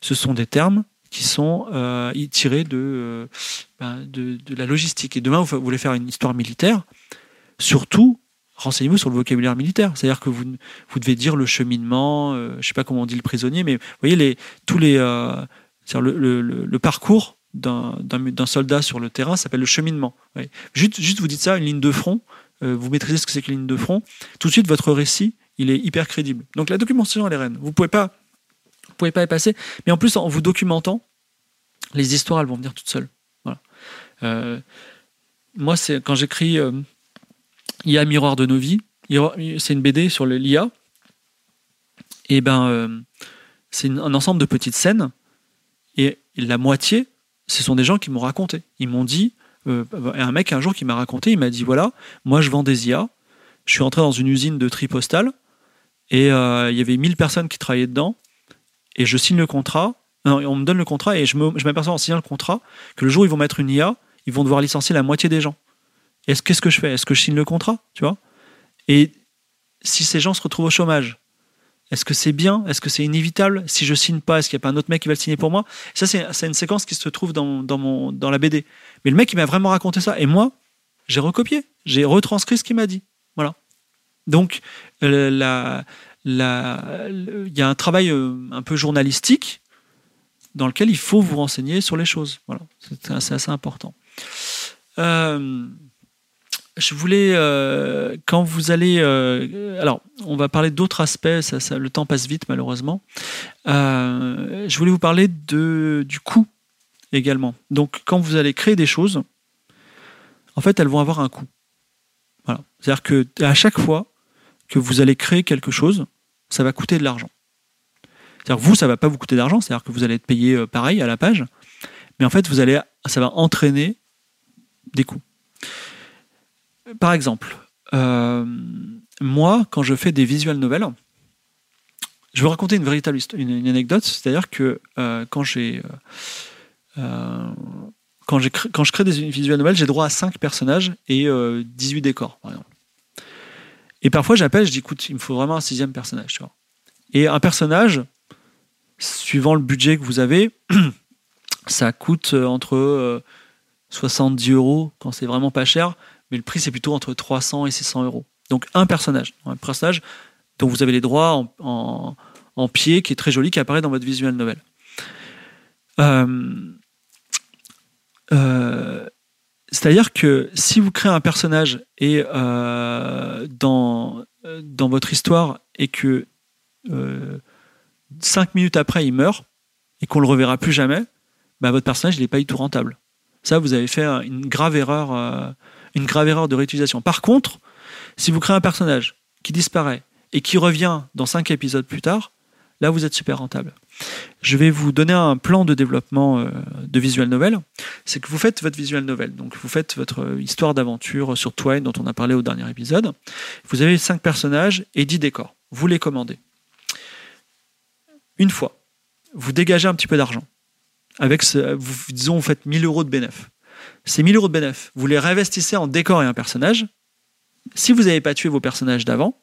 ce sont des termes qui sont euh, tirés euh, ben, de, la logistique. Et demain, vous voulez faire une histoire militaire, surtout, renseignez-vous sur le vocabulaire militaire. C'est-à-dire que vous, vous devez dire le cheminement, euh, je ne sais pas comment on dit le prisonnier, mais vous voyez, tous les, le, parcours d'un soldat sur le terrain s'appelle le cheminement. Juste, vous dites ça, une ligne de front, vous maîtrisez ce que c'est que ligne de front, tout de suite votre récit, il est hyper crédible. Donc la documentation, elle est reine. Vous pouvez pas, pouvez pas y passer. Mais en plus, en vous documentant, les histoires, elles vont venir toutes seules. Euh, moi, c'est quand j'écris euh, IA Miroir de nos vies, c'est une BD sur l'IA. Et ben, c'est un ensemble de petites scènes. Et la moitié, ce sont des gens qui m'ont raconté. Ils m'ont dit, euh, un mec un jour qui m'a raconté, il m'a dit voilà, moi je vends des IA, je suis entré dans une usine de tri postal et euh, il y avait 1000 personnes qui travaillaient dedans et je signe le contrat, on me donne le contrat et je m'aperçois en signant le contrat que le jour où ils vont mettre une IA, ils vont devoir licencier la moitié des gens. Qu'est-ce que je fais? Est-ce que je signe le contrat? Tu vois? Et si ces gens se retrouvent au chômage, est-ce que c'est bien? Est-ce que c'est inévitable? Si je signe pas, est-ce qu'il n'y a pas un autre mec qui va le signer pour moi? Ça, c'est une séquence qui se trouve dans, dans, mon, dans la BD. Mais le mec, il m'a vraiment raconté ça. Et moi, j'ai recopié. J'ai retranscrit ce qu'il m'a dit. Voilà. Donc, euh, il y a un travail euh, un peu journalistique dans lequel il faut vous renseigner sur les choses. Voilà. C'est assez, important. Euh, je voulais, euh, quand vous allez, alors, on va parler d'autres aspects. Le temps passe vite, malheureusement. Je voulais vous parler de, du coût également. Donc, quand vous allez créer des choses, en fait, elles vont avoir un coût. C'est-à-dire que à chaque fois que vous allez créer quelque chose, ça va coûter de l'argent. C'est-à-dire que vous, ça va pas vous coûter d'argent. C'est-à-dire que vous allez être payé pareil à la page, mais en fait, vous allez, ça va entraîner des coûts. Par exemple, euh, moi, quand je fais des visual novels, je vais vous raconter une véritable une, anecdote, c'est-à-dire que euh, quand j'ai euh, quand, je crée des visual novels, j'ai droit à 5 personnages et 18 décors, par exemple. Et parfois, j'appelle, je dis, écoute, il me faut vraiment un sixième personnage. Et un personnage, suivant le budget que vous avez, ça coûte entre 70 euros quand c'est vraiment pas cher, mais le prix c'est plutôt entre 300 et 600 euros. Donc un personnage, un personnage dont vous avez les droits en, pied, qui est très joli, qui apparaît dans votre visual novel. Euh, euh, c'est-à-dire que si vous créez un personnage et euh, dans, dans votre histoire et que cinq minutes après il meurt et qu'on le reverra plus jamais, bah, votre personnage n'est pas du tout rentable. Ça, vous avez fait une grave erreur une grave erreur de réutilisation. Par contre, si vous créez un personnage qui disparaît et qui revient dans cinq épisodes plus tard, là vous êtes super rentable. Je vais vous donner un plan de développement euh, de visual novel. C'est que vous faites votre visual novel, donc vous faites votre histoire d'aventure sur Twine dont on a parlé au dernier épisode. Vous avez cinq personnages et dix décors. Vous les commandez. Une fois, vous dégagez un petit peu d'argent. Avec vous, disons, vous faites 1000 euros de bénéfice. ces 1000 euros de bénéfice, vous les réinvestissez en décor et un personnage. Si vous n'avez pas tué vos personnages d'avant,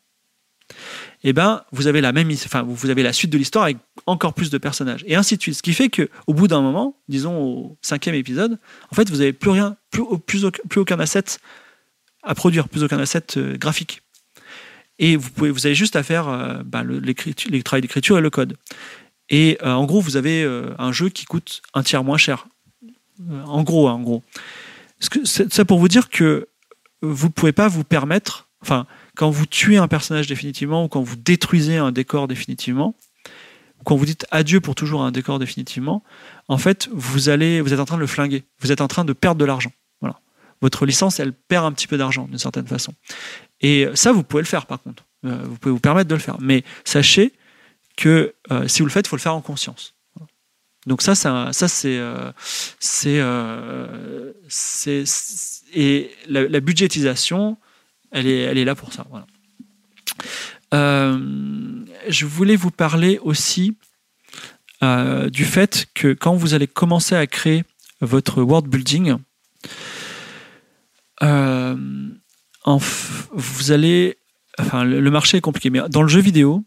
eh ben, vous avez la même, enfin, vous avez la suite de l'histoire avec encore plus de personnages et ainsi de suite. Ce qui fait que, au bout d'un moment, disons au cinquième épisode, en fait, vous n'avez plus rien, plus, plus, aucun asset à produire, plus aucun asset euh, graphique. Et vous pouvez, vous avez juste à faire euh, bah, le, les travail d'écriture et le code. Et euh, en gros, vous avez un jeu qui coûte un tiers moins cher. en gros, hein, en gros. Ça pour vous dire que vous ne pouvez pas vous permettre, enfin, quand vous tuez un personnage définitivement ou quand vous détruisez un décor définitivement, ou quand vous dites adieu pour toujours à un décor définitivement, en fait, vous allez, vous êtes en train de le flinguer. Vous êtes en train de perdre de l'argent. Voilà. Votre licence, elle perd un petit peu d'argent d'une certaine façon. Et ça, vous pouvez le faire par contre. Euh, vous pouvez vous permettre de le faire. Mais sachez que euh, si vous le faites, il faut le faire en conscience. Donc ça, ça, ça c'est, euh, c'est, et la budgétisation, elle est, là pour ça. Euh, je voulais vous parler aussi euh, du fait que quand vous allez commencer à créer votre world building, euh, vous allez, le marché est compliqué, mais dans le jeu vidéo,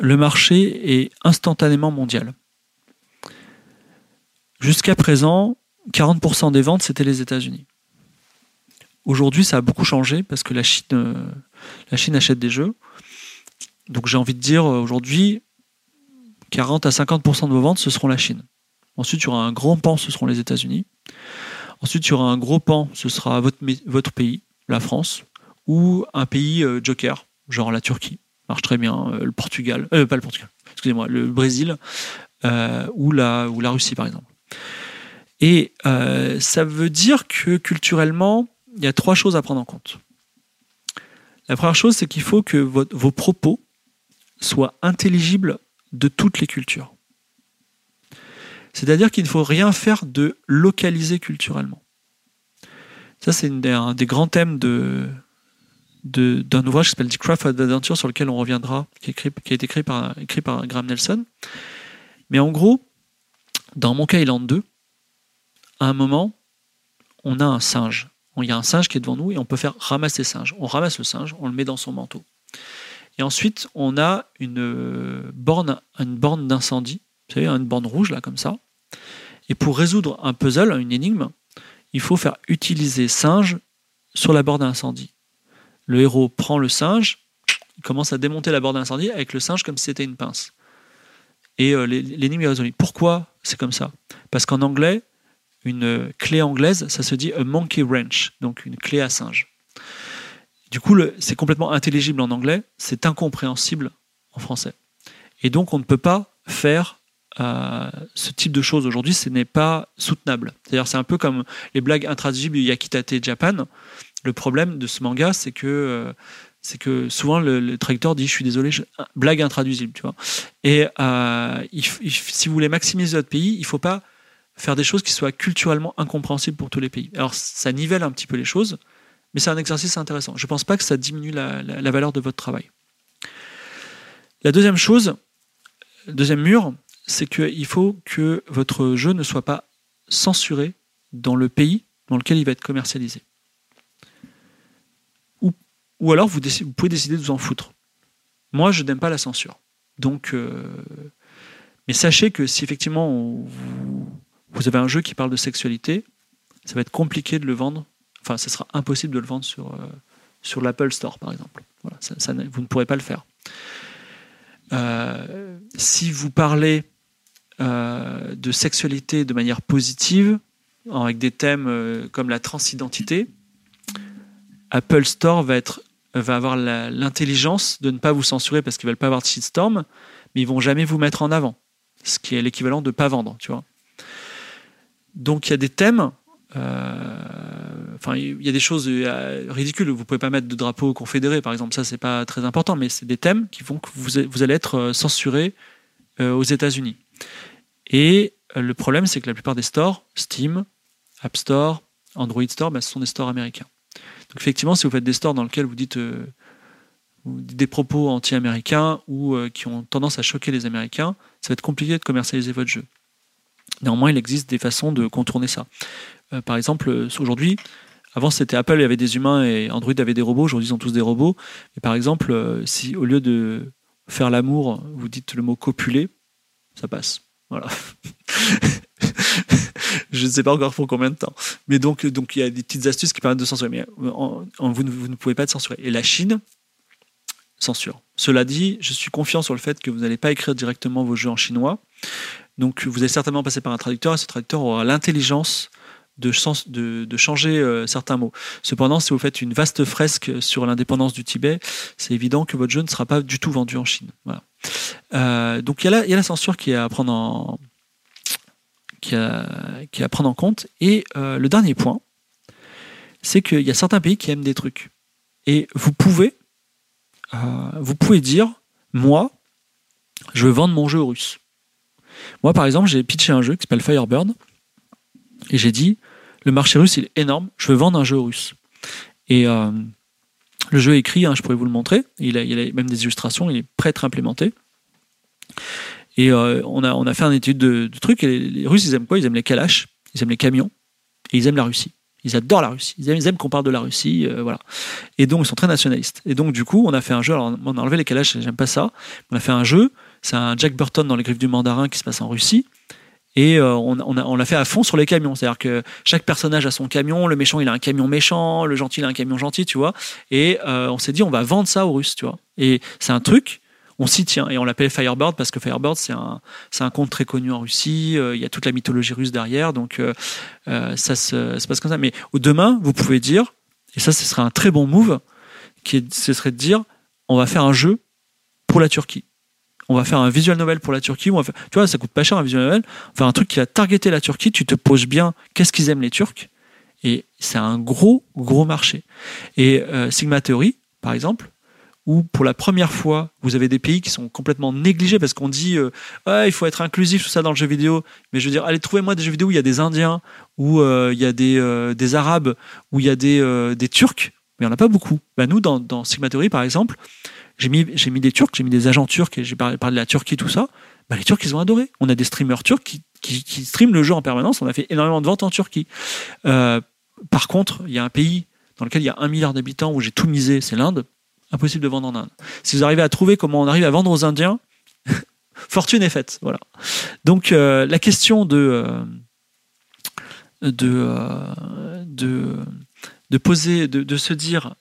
le marché est instantanément mondial. Jusqu'à présent, 40% des ventes, c'était les États-Unis. Aujourd'hui, ça a beaucoup changé parce que la Chine, euh, la Chine achète des jeux. Donc j'ai envie de dire, euh, aujourd'hui, 40 à 50% de vos ventes, ce seront la Chine. Ensuite, il y aura un grand pan, ce seront les États-Unis. Ensuite, il y aura un gros pan, ce sera votre, votre pays, la France, ou un pays euh, joker, genre la Turquie, marche très bien, le Portugal, pas le Portugal, excusez-moi, le Brésil, ou, la, ou la Russie par exemple. Et ça veut dire que culturellement, il y a trois choses à prendre en compte. La première chose, c'est qu'il faut que vos propos soient intelligibles de toutes les cultures. C'est-à-dire qu'il ne faut rien faire de localisé culturellement. Ça, c'est un des grands thèmes de, d'un ouvrage qui s'appelle The Craft of Adventure, sur lequel on reviendra, qui, qui a été écrit par, écrit par Graham Nelson. Mais en gros, dans Monkey Island 2, à un moment, on a un singe il y a un singe qui est devant nous et on peut faire ramasser singe. On ramasse le singe, on le met dans son manteau. Et ensuite, on a une borne, une borne d'incendie, vous savez, une borne rouge là comme ça. Et pour résoudre un puzzle, une énigme, il faut faire utiliser singe sur la borne d'incendie. Le héros prend le singe, il commence à démonter la borne d'incendie avec le singe comme si c'était une pince. Et euh, l'énigme est résolue. Pourquoi c'est comme ça? Parce qu'en anglais, une clé anglaise, ça se dit a monkey wrench, donc une clé à singe. Du coup, c'est complètement intelligible en anglais, c'est incompréhensible en français. Et donc, on ne peut pas faire euh, ce type de choses aujourd'hui, ce n'est pas soutenable. C'est-à-dire, c'est un peu comme les blagues intraduisibles Yakitate Japan. Le problème de ce manga, c'est que euh, que souvent le, traducteur dit je suis désolé, blague intraduisible, tu vois. Et euh, si vous voulez maximiser votre pays, il ne faut pas faire des choses qui soient culturellement incompréhensibles pour tous les pays. Alors ça nivelle un petit peu les choses, mais c'est un exercice intéressant. Je ne pense pas que ça diminue la, valeur de votre travail. La deuxième chose, le deuxième mur, c'est qu'il faut que votre jeu ne soit pas censuré dans le pays dans lequel il va être commercialisé. Ou, ou alors vous, pouvez décider de vous en foutre. Moi, je n'aime pas la censure. Donc, euh, mais sachez que si effectivement vous, vous avez un jeu qui parle de sexualité, ça va être compliqué de le vendre. Enfin, ce sera impossible de le vendre sur, euh, sur l'Apple Store, par exemple. Vous ne pourrez pas le faire. Euh, si vous parlez euh, de sexualité de manière positive, avec des thèmes comme la transidentité, Apple Store va, être, va avoir l'intelligence de ne pas vous censurer parce qu'ils ne veulent pas avoir de shitstorm, mais ils vont jamais vous mettre en avant, ce qui est l'équivalent de ne pas vendre, tu vois. Donc il y a des thèmes. Euh, enfin, il y a des choses euh, ridicules. Vous pouvez pas mettre de drapeau confédéré, par exemple. Ça, c'est pas très important, mais c'est des thèmes qui font que vous, allez être euh, censuré aux États-Unis. Et le problème, c'est que la plupart des stores, Steam, App Store, Android Store, ben, ce sont des stores américains. Donc effectivement, si vous faites des stores dans lesquels vous dites, vous dites des propos anti-américains ou qui ont tendance à choquer les Américains, ça va être compliqué de commercialiser votre jeu. Néanmoins, il existe des façons de contourner ça. par exemple, aujourd'hui, avant c'était Apple, il y avait des humains et Android avait des robots. Aujourd'hui, ils ont tous des robots. Mais par exemple, si au lieu de faire l'amour, vous dites le mot copuler, ça passe. Voilà. je ne sais pas encore pour combien de temps. Mais donc, donc il y a des petites astuces qui permettent de censurer. Mais vous, vous, ne pouvez pas être censuré. Et la Chine censure. Cela dit, je suis confiant sur le fait que vous n'allez pas écrire directement vos jeux en chinois. Donc, vous allez certainement passer par un traducteur et ce traducteur aura l'intelligence de, changer euh, certains mots. Cependant, si vous faites une vaste fresque sur l'indépendance du Tibet, c'est évident que votre jeu ne sera pas du tout vendu en Chine. Euh, donc il y, a la, censure qui est à prendre en, qui en compte. Et euh, le dernier point, c'est qu'il y a certains pays qui aiment des trucs. Et vous pouvez, vous pouvez dire, moi, je veux vendre mon jeu aux Russes. Moi, par exemple, j'ai pitché un jeu qui s'appelle Firebird, et j'ai dit, le marché russe, il est énorme, je veux vendre un jeu russe. Et euh, le jeu est écrit, hein, je pourrais vous le montrer, il a, a, même des illustrations, il est prêt à être implémenté. Et euh, on, a, fait une étude de, de trucs, et les, Russes, ils aiment quoi? Ils aiment les kalash, ils aiment les camions, et ils aiment la Russie. Ils adorent la Russie. Ils aiment, qu'on parle de la Russie, euh, voilà. Et donc ils sont très nationalistes. Et donc du coup, on a fait un jeu. Alors on a enlevé les kalash, j'aime pas ça. On a fait un jeu. C'est un Jack Burton dans les griffes du mandarin qui se passe en Russie et euh, on, on, l'a fait à fond sur les camions. C'est-à-dire que chaque personnage a son camion, le méchant il a un camion méchant, le gentil il a un camion gentil, tu vois. Et euh, on s'est dit on va vendre ça aux Russes, tu vois. Et c'est un truc, on s'y tient. Et on l'appelle Firebird parce que Firebird c'est un, c'est un conte très connu en Russie, euh, il y a toute la mythologie russe derrière, donc ça se, passe comme ça. Mais demain, vous pouvez dire, et ça ce serait un très bon move, qui ce serait de dire on va faire un jeu pour la Turquie on va faire un visual novel pour la Turquie. On tu vois, ça coûte pas cher un visual novel. Enfin, un truc qui va targeter la Turquie. Tu te poses bien qu'est-ce qu'ils aiment les Turcs. Et c'est un gros, gros marché. Et euh, Sigma Theory, par exemple, où pour la première fois, vous avez des pays qui sont complètement négligés parce qu'on dit euh, ah, il faut être inclusif, tout ça dans le jeu vidéo. Mais je veux dire, allez, trouvez-moi des jeux vidéo où il y a des Indiens, où euh, il y a des, des Arabes, où il y a des, des Turcs. Mais il n'y en a pas beaucoup. Ben, nous, dans, dans Sigma Theory, par exemple, j'ai mis, j'ai mis des Turcs, j'ai mis des agents turcs et j'ai parlé, de la Turquie, tout ça. Bah, les Turcs, ils ont adoré. On a des streamers turcs qui, qui, streament le jeu en permanence. On a fait énormément de ventes en Turquie. Euh, par contre, il y a un pays dans lequel il y a un milliard d'habitants où j'ai tout misé, c'est l'Inde. Impossible de vendre en Inde. Si vous arrivez à trouver comment on arrive à vendre aux Indiens, fortune est faite. Voilà. Donc euh, la question de euh, de de poser, de, de se dire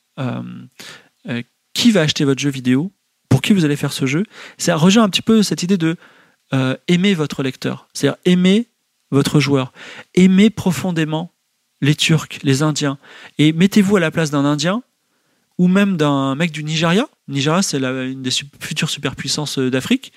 qui va acheter votre jeu vidéo, pour qui vous allez faire ce jeu. Ça rejoint un petit peu cette idée de euh, aimer votre lecteur, c'est-à-dire aimer votre joueur, aimer profondément les Turcs, les Indiens, et mettez-vous à la place d'un Indien ou même d'un mec du Nigeria. Nigeria, c'est une des futures superpuissances euh, d'Afrique,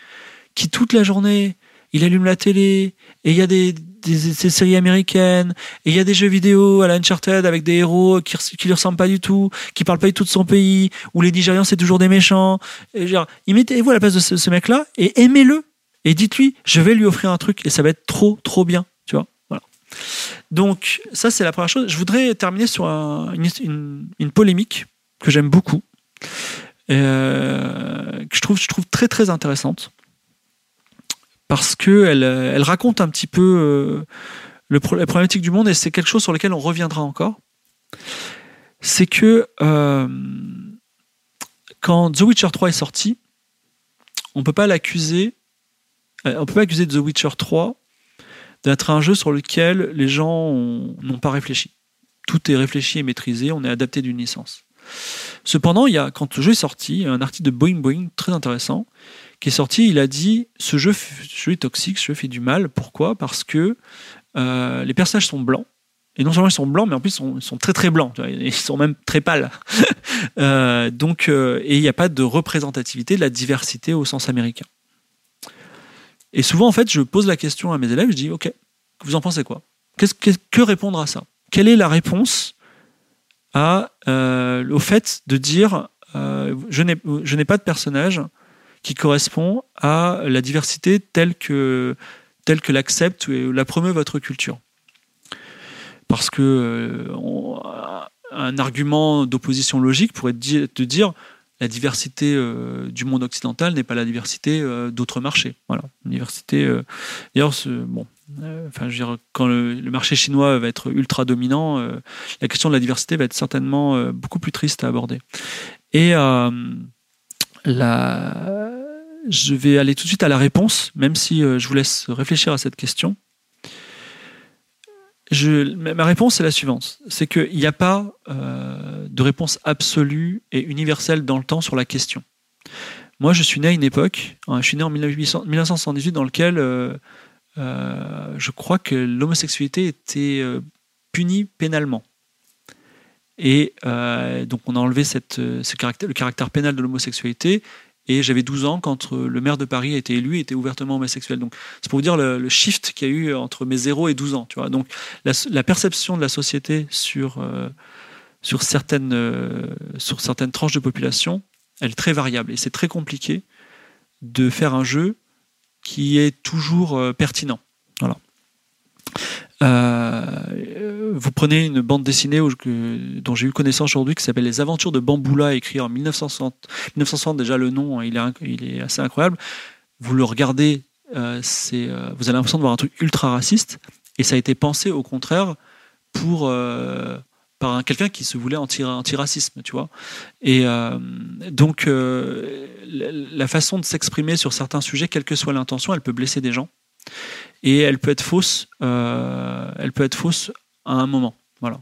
qui toute la journée, il allume la télé, et il y a des, des, séries américaines, et il y a des jeux vidéo à la Uncharted avec des héros qui, qui lui ressemblent pas du tout, qui parlent pas du tout de son pays, où les Nigérians c'est toujours des méchants. Et genre, mettez-vous à la place de ce, mec-là et aimez-le. Et dites-lui, je vais lui offrir un truc et ça va être trop, trop bien. Tu vois voilà. Donc, ça, c'est la première chose. Je voudrais terminer sur une, une, polémique que j'aime beaucoup, euh, que je trouve, je trouve très, très intéressante parce que elle, elle raconte un petit peu euh, la problématique du monde et c'est quelque chose sur lequel on reviendra encore. C'est que euh, quand The Witcher 3 est sorti, on peut pas l'accuser, euh, on peut pas accuser The Witcher 3 d'être un jeu sur lequel les gens n'ont pas réfléchi. Tout est réfléchi et maîtrisé, on est adapté d'une licence. Cependant, il y a, quand le jeu est sorti, un article de Boeing Boeing très intéressant qui est sorti, il a dit ce jeu, est toxique, ce jeu fait du mal. Pourquoi? Parce que euh, les personnages sont blancs. Et non seulement ils sont blancs, mais en plus ils sont, très très blancs. Ils sont même très pâles. Euh, donc, euh, et il n'y a pas de représentativité de la diversité au sens américain. Et souvent, en fait, je pose la question à mes élèves, je dis, OK, vous en pensez quoi? Que répondre à ça? Quelle est la réponse au fait de dire, je n'ai pas de personnage qui correspond à la diversité telle que, telle que l'accepte et la promeut votre culture. Parce que euh, un argument d'opposition logique pourrait te dire la diversité euh, du monde occidental n'est pas la diversité euh, d'autres marchés. Voilà, diversité. D'ailleurs, bon, enfin, je veux dire, quand le, marché chinois va être ultra dominant, la question de la diversité va être certainement beaucoup plus triste à aborder. Et je vais aller tout de suite à la réponse, même si je vous laisse réfléchir à cette question. Ma réponse est la suivante c'est qu'il n'y a pas de réponse absolue et universelle dans le temps sur la question. Moi, je suis né à une époque, hein, je suis né en 1978, dans lequel euh, euh, je crois que l'homosexualité était euh, punie pénalement. Et donc, on a enlevé cette, ce caractère, le caractère pénal de l'homosexualité. Et j'avais 12 ans quand le maire de Paris a été élu et était ouvertement homosexuel. Donc, c'est pour vous dire le, shift qu'il y a eu entre mes 0 et 12 ans. Tu vois. Donc, la, perception de la société sur, sur, certaines, sur certaines tranches de population elle est très variable et c'est très compliqué de faire un jeu qui est toujours euh, pertinent. Voilà. Euh, vous prenez une bande dessinée dont j'ai eu connaissance aujourd'hui qui s'appelle Les Aventures de Bamboula, écrit en 1960. 1960 déjà le nom, hein, il est, assez incroyable. Vous le regardez, euh, c'est, vous avez l'impression de voir un truc ultra raciste, et ça a été pensé au contraire pour par quelqu'un qui se voulait anti, antiracisme, tu vois. Et euh, donc, euh, la façon de s'exprimer sur certains sujets, quelle que soit l'intention, elle peut blesser des gens. Et elle peut être fausse, euh, elle peut être fausse à un moment. Voilà.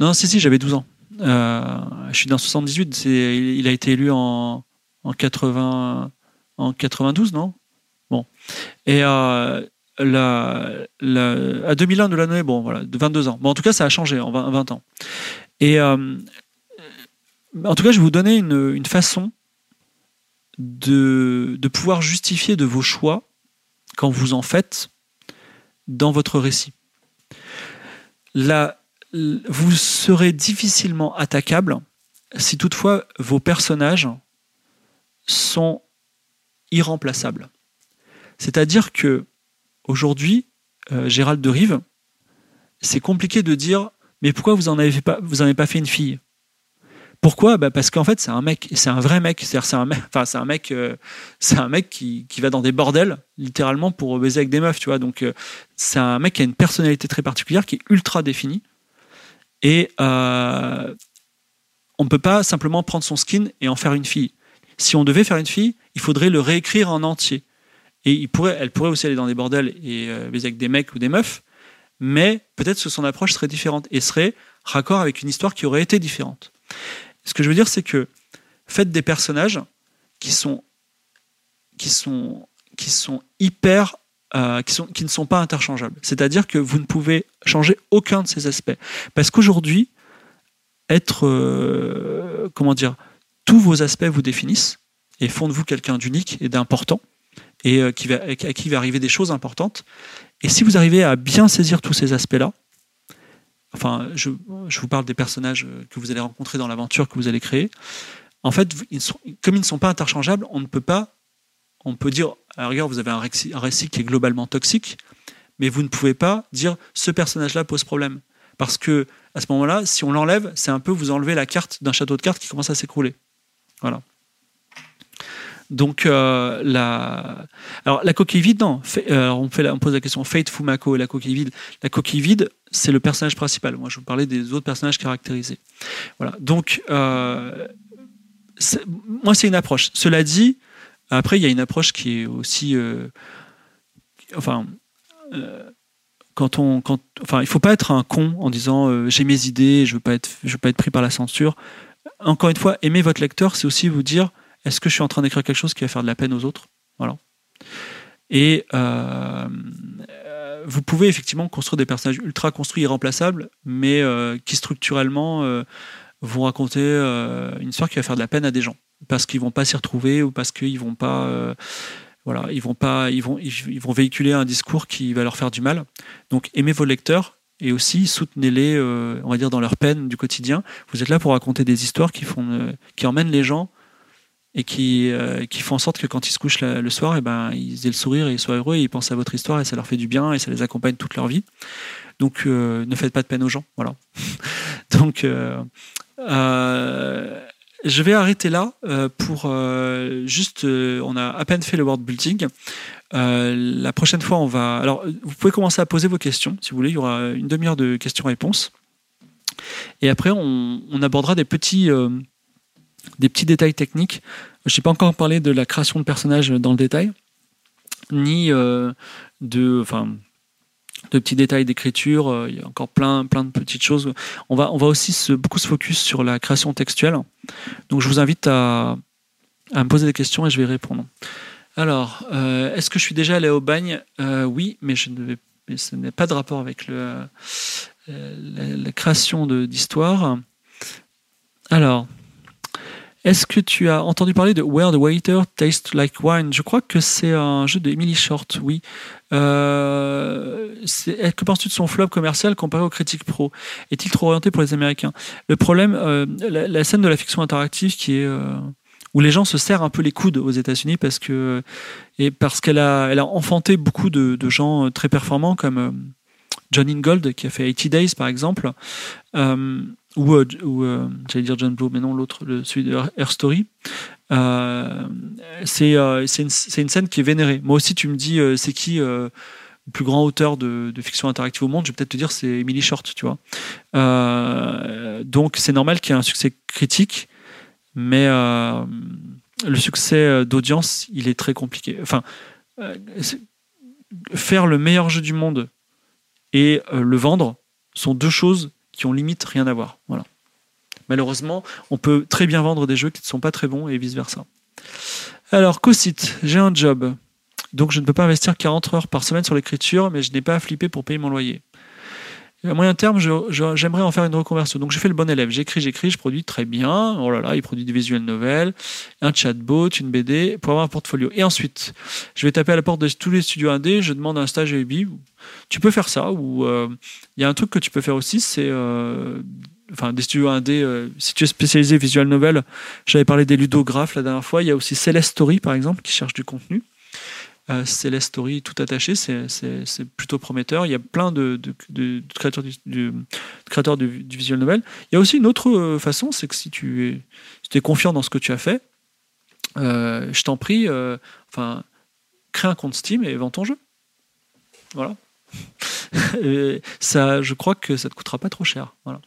Non, si, si, j'avais 12 ans. je suis dans 78, il a été élu en, en, 80, en 92, non? Bon. Et la, à 2001 de l'année, bon, voilà, de 22 ans. En tout cas, ça a changé en 20, ans. Euh, en tout cas, je vais vous donner une, façon de, pouvoir justifier de vos choix quand vous en faites dans votre récit. Vous serez difficilement attaquable si toutefois vos personnages sont irremplaçables. C'est-à-dire que Aujourd'hui, euh, Gérald de Rive, c'est compliqué de dire mais pourquoi vous en avez pas vous en avez pas fait une fille? Pourquoi? Bah Parce qu'en fait, c'est un mec, c'est un vrai mec. C'est un mec, enfin, c'est un mec, euh, c'est un mec qui, qui, va dans des bordels, littéralement, pour baiser avec des meufs, tu vois. Donc, euh, c'est un mec qui a une personnalité très particulière, qui est ultra définie. Et euh, on ne peut pas simplement prendre son skin et en faire une fille. Si on devait faire une fille, il faudrait le réécrire en entier. Et il pourrait, elle pourrait aussi aller dans des bordels et baiser avec des mecs ou des meufs, mais peut-être que son approche serait différente et serait raccord avec une histoire qui aurait été différente. Ce que je veux dire, c'est que faites des personnages qui sont, qui sont, qui sont hyper euh, qui, sont, qui, ne sont pas interchangeables. C'est-à-dire que vous ne pouvez changer aucun de ces aspects. Parce qu'aujourd'hui, être, euh, comment dire, tous vos aspects vous définissent et font de vous quelqu'un d'unique et d'important et euh, qui va, à qui va arriver des choses importantes. Et si vous arrivez à bien saisir tous ces aspects-là, enfin, je, vous parle des personnages euh, que vous allez rencontrer dans l'aventure que vous allez créer, en fait, comme ils ne sont pas interchangeables, on ne peut pas, on peut dire, la vous avez un récit, un récit qui est globalement toxique, mais vous ne pouvez pas dire ce personnage-là pose problème. Parce que à ce moment-là, si on l'enlève, c'est un peu vous enlever la carte d'un château de cartes qui commence à s'écrouler. Voilà. Donc euh, la, alors la coquille vide, non. Euh, on, fait on pose la question Fate Fumako et la coquille vide. La coquille vide, c'est le personnage principal. Moi, je vous parlais des autres personnages caractérisés. Voilà. Donc euh, moi, c'est une approche. Cela dit, après, il y a une approche qui est aussi, enfin. quand on, quand, enfin, il faut pas être un con en disant j'ai mes idées, je veux veux pas être pris par la censure. Encore une fois, aimer votre lecteur, c'est aussi vous dire est-ce que je suis en train d'écrire quelque chose qui va faire de la peine aux autres? Voilà. Et euh, vous pouvez effectivement construire des personnages ultra construits, irremplaçables, mais euh, qui structurellement euh, vont raconter une histoire qui va faire de la peine à des gens parce qu'ils vont pas s'y retrouver ou parce qu'ils vont pas voilà, ils vont pas, ils vont, ils vont véhiculer un discours qui va leur faire du mal. Donc, aimez vos lecteurs et aussi soutenez-les, on va dire, dans leur peine du quotidien. Vous êtes là pour raconter des histoires qui font, qui emmènent les gens et qui, euh, qui font en sorte que quand ils se couchent le soir, et eh ben, ils aient le sourire et ils soient heureux et ils pensent à votre histoire et ça leur fait du bien et ça les accompagne toute leur vie. Donc euh, ne faites pas de peine aux gens. Voilà. Donc euh, je vais arrêter là pour juste, on a à peine fait le world building. la prochaine fois, on va. Alors, vous pouvez commencer à poser vos questions, si vous voulez. Il y aura une demi-heure de questions-réponses. Et après, on, abordera des petits, des petits détails techniques. Je n'ai pas encore parlé de la création de personnages dans le détail, ni de, enfin, de petits détails d'écriture. Euh, il y a encore plein, plein de petites choses. On va, on va aussi beaucoup se focus sur la création textuelle. Donc je vous invite à, à me poser des questions et je vais répondre. Alors, euh, est-ce que je suis déjà allé au bagne? Euh, Oui, mais, je ne mais ce n'est pas de rapport avec la, la, création d'histoire. Alors, est-ce que tu as entendu parler de Where the Waiter Tastes Like Wine? Je crois que c'est un jeu de Emily Short, oui. Euh, que penses-tu de son flop commercial comparé aux critiques pro? Est-il trop orienté pour les Américains? Le problème, euh, la, scène de la fiction interactive qui est euh, où les gens se serrent un peu les coudes aux États-Unis parce que et parce qu'elle a, elle a enfanté beaucoup de gens très performants comme John Ingold qui a fait 80 Days par exemple ou, euh, euh, j'allais dire John Blow, mais non, l'autre, celui de Air Story. Euh, c'est une, une, scène qui est vénérée. Moi aussi, tu me dis, c'est qui le plus grand auteur de, fiction interactive au monde Je vais peut-être te dire, c'est Emily Short, tu vois. donc, c'est normal qu'il y ait un succès critique, mais le succès d'audience, il est très compliqué. Enfin, faire le meilleur jeu du monde et le vendre sont deux choses qui ont limite rien à voir. Voilà. Malheureusement, on peut très bien vendre des jeux qui ne sont pas très bons et vice-versa. Alors, Cosite, j'ai un job. Donc, je ne peux pas investir 40 heures par semaine sur l'écriture, mais je n'ai pas à flipper pour payer mon loyer. À moyen terme, j'aimerais en faire une reconversion. Donc, je fais le bon élève. J'écris, j'écris, je produis très bien. Oh là là, il produit des visuels novels, un chatbot, une BD pour avoir un portfolio. Et ensuite, je vais taper à la porte de tous les studios indés. Je demande un stage à Ubi. Tu peux faire ça. Ou euh, il y a un truc que tu peux faire aussi, c'est euh, enfin des studios indés. Euh, si tu es spécialisé visual novel, j'avais parlé des ludographes la dernière fois. Il y a aussi Celeste Story par exemple qui cherche du contenu. Euh, Celeste Story tout attaché, c'est plutôt prometteur. Il y a plein de, créateurs, du, du, visual novel. Il y a aussi une autre euh, façon, c'est que si tu es, confiant dans ce que tu as fait, euh, je t'en prie, enfin, crée un compte Steam et vends ton jeu. Voilà. ça, je crois que ça te coûtera pas trop cher. Voilà.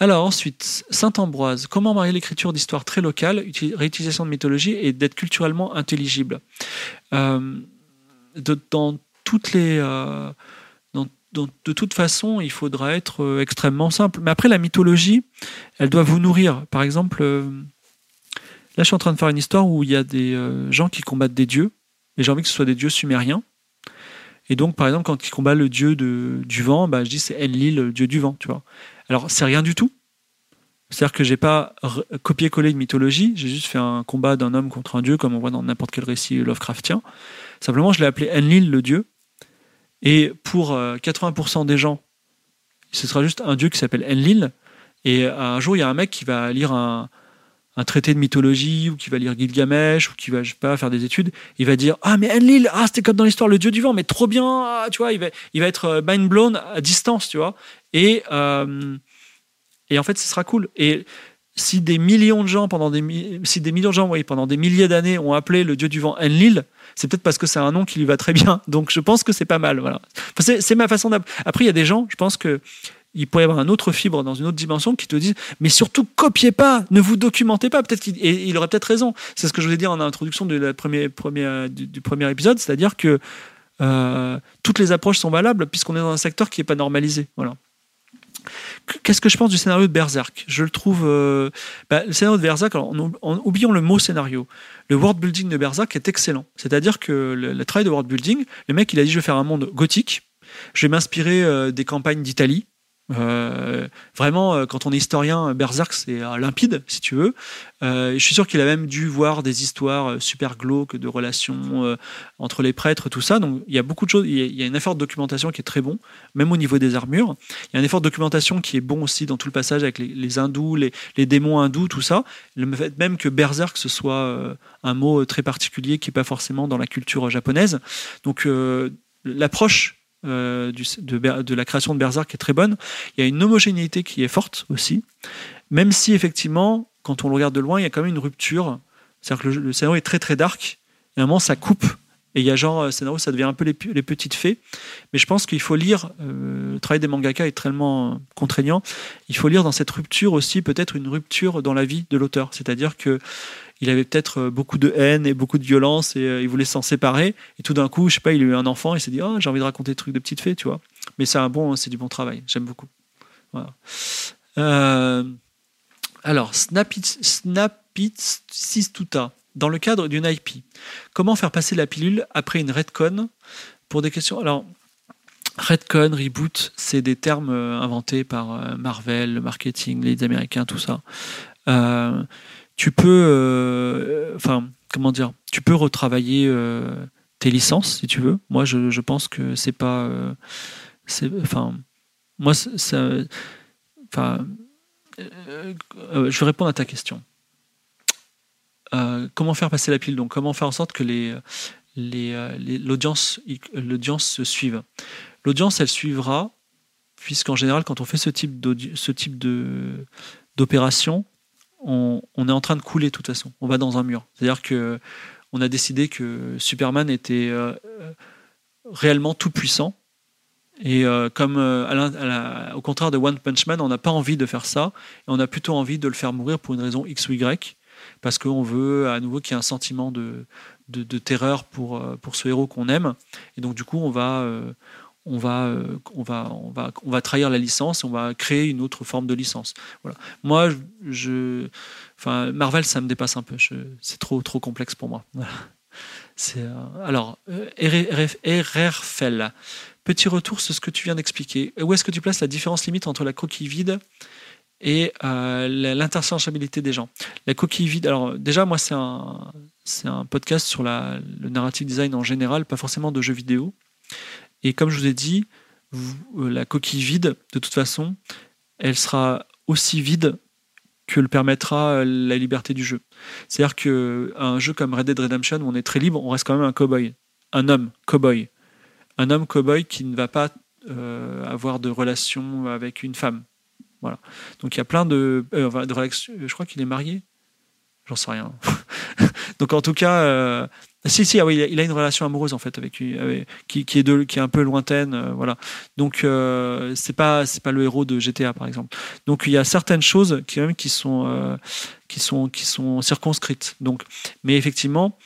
Alors ensuite, Saint-Ambroise, comment marier l'écriture d'histoire très locale, réutilisation de mythologie et d'être culturellement intelligible? Euh, euh, de toute façon, il faudra être euh, extrêmement simple. Mais après, la mythologie, elle doit vous nourrir. Par exemple, là, je suis en train de faire une histoire où il y a des gens qui combattent des dieux, et j'ai envie que ce soit des dieux sumériens. Et donc, par exemple, quand ils combattent le dieu du vent, bah, je dis c'est Enlil, le dieu du vent, tu vois. Alors, c'est rien du tout. C'est-à-dire que j'ai pas copié-collé une mythologie, j'ai juste fait un combat d'un homme contre un dieu, comme on voit dans n'importe quel récit Lovecraftien. Simplement, je l'ai appelé Enlil, le dieu. Et pour 80% euh, des gens, ce sera juste un dieu qui s'appelle Enlil. Et un jour, il y a un mec qui va lire un, traité de mythologie ou qui va lire Gilgamesh ou qui va pas faire des études, il va dire ah mais Enlil ah c'était comme dans l'histoire le dieu du vent mais trop bien ah, tu vois il va il va être euh, mind blown à distance tu vois et euh, et en fait ce sera cool et si des millions de gens pendant des si des millions de gens oui, pendant des milliers d'années ont appelé le dieu du vent Enlil c'est peut-être parce que c'est un nom qui lui va très bien donc je pense que c'est pas mal voilà c'est ma façon d'appeler après il y a des gens je pense que il pourrait y avoir un autre fibre dans une autre dimension qui te dise mais surtout copiez pas, ne vous documentez pas. Peut-être qu'il et il aurait peut-être raison. C'est ce que je voulais dire en introduction de la première, du, premier épisode, c'est-à-dire que euh, toutes les approches sont valables puisqu'on est dans un secteur qui n'est pas normalisé. Voilà. Qu'est-ce que je pense du scénario de Berserk? Je le trouve. Euh, bah, le scénario de Berserk, alors, en, oublions le mot scénario. Le world building de Berserk est excellent. C'est-à-dire que le, le, travail de world building, le mec, il a dit je vais faire un monde gothique. Je vais m'inspirer euh, des campagnes d'Italie. Euh, vraiment, euh, quand on est historien, Berserk, c'est limpide, si tu veux. Euh, je suis sûr qu'il a même dû voir des histoires super glauques de relations entre les prêtres, tout ça. Donc, il y a beaucoup de choses. Il y a, un effort de documentation qui est très bon, même au niveau des armures. Il y a un effort de documentation qui est bon aussi dans tout le passage avec les, hindous, les, les, démons hindous, tout ça. Le fait même que Berserk, ce soit un mot très particulier qui n'est pas forcément dans la culture japonaise. Donc, l'approche euh, de, la création de Berserk est très bonne. Il y a une homogénéité qui est forte aussi, même si effectivement, quand on le regarde de loin, il y a quand même une rupture. C'est-à-dire que le, scénario est très très dark, et à un moment ça coupe, Et il y a genre, euh, scénario, ça devient un peu les, petites fées. Mais je pense qu'il faut lire, euh, le travail des mangaka est tellement contraignant, il faut lire dans cette rupture aussi peut-être une rupture dans la vie de l'auteur. C'est-à-dire que il avait peut-être euh, beaucoup de haine et beaucoup de violence et il voulait s'en séparer. Et tout d'un coup, je sais pas, il a eu un enfant et s'est dit, oh, j'ai envie de raconter des trucs de petites fées, tu vois. Mais c'est bon, du bon travail. J'aime beaucoup. Alors, Snapit, Snapit Sistuta dans le cadre d'une IP. Comment faire passer la pilule après une redcon pour des questions Alors, redcon, reboot, c'est des termes euh, inventés par euh, Marvel, le marketing, les Américains, tout ça. Euh, tu peux, enfin, comment dire, tu peux retravailler tes licences si tu veux. Moi, je, pense que c'est pas, c'est, enfin, moi, ça, enfin, je vais répondre à ta question. Euh, comment faire passer la pile? Donc, comment faire en sorte que euh, l'audience se suive? L'audience, elle suivra, puisqu'en général, quand on fait ce type, ce d'opération, on, est en train de couler de toute façon. On va dans un mur. C'est-à-dire que on a décidé que Superman était euh, réellement tout puissant. Et comme au contraire de One Punch Man, on n'a pas envie de faire ça, et on a plutôt envie de le faire mourir pour une raison X ou Y parce qu'on veut à nouveau qu'il y ait un sentiment de, terreur pour, euh, pour ce héros qu'on aime. Et donc, du coup, on va, euh, euh, trahir la licence, on va créer une autre forme de licence. Voilà. Moi, Marvel, ça me dépasse un peu. C'est trop, complexe pour moi. C'est, alors, RRFL. Petit retour sur ce que tu viens d'expliquer. Où est-ce que tu places la différence limite entre la coquille vide et euh, l'interchangeabilité des gens. La coquille vide, alors déjà, moi, c'est un, c'est un podcast sur le narrative design en général, pas forcément de jeux vidéo. Et comme je vous ai dit, euh, la coquille vide, de toute façon, elle sera aussi vide que le permettra euh, la liberté du jeu. C'est-à-dire qu'un jeu comme Red Dead Redemption, où on est très libre, on reste quand même un cowboy, un homme cowboy. Un homme cowboy qui ne va pas avoir de relation avec une femme. Donc il y a plein de, euh, de Je crois qu'il est marié. J'en sais rien. Donc en tout cas, euh, si si, ah oui, il a une relation amoureuse en fait avec, qui, qui est qui est un peu lointaine, euh, voilà. Donc c'est pas c'est pas le héros de GTA par exemple. Donc il y a certaines choses qui même qui sont qui sont qui sont circonscrites. Donc, mais effectivement,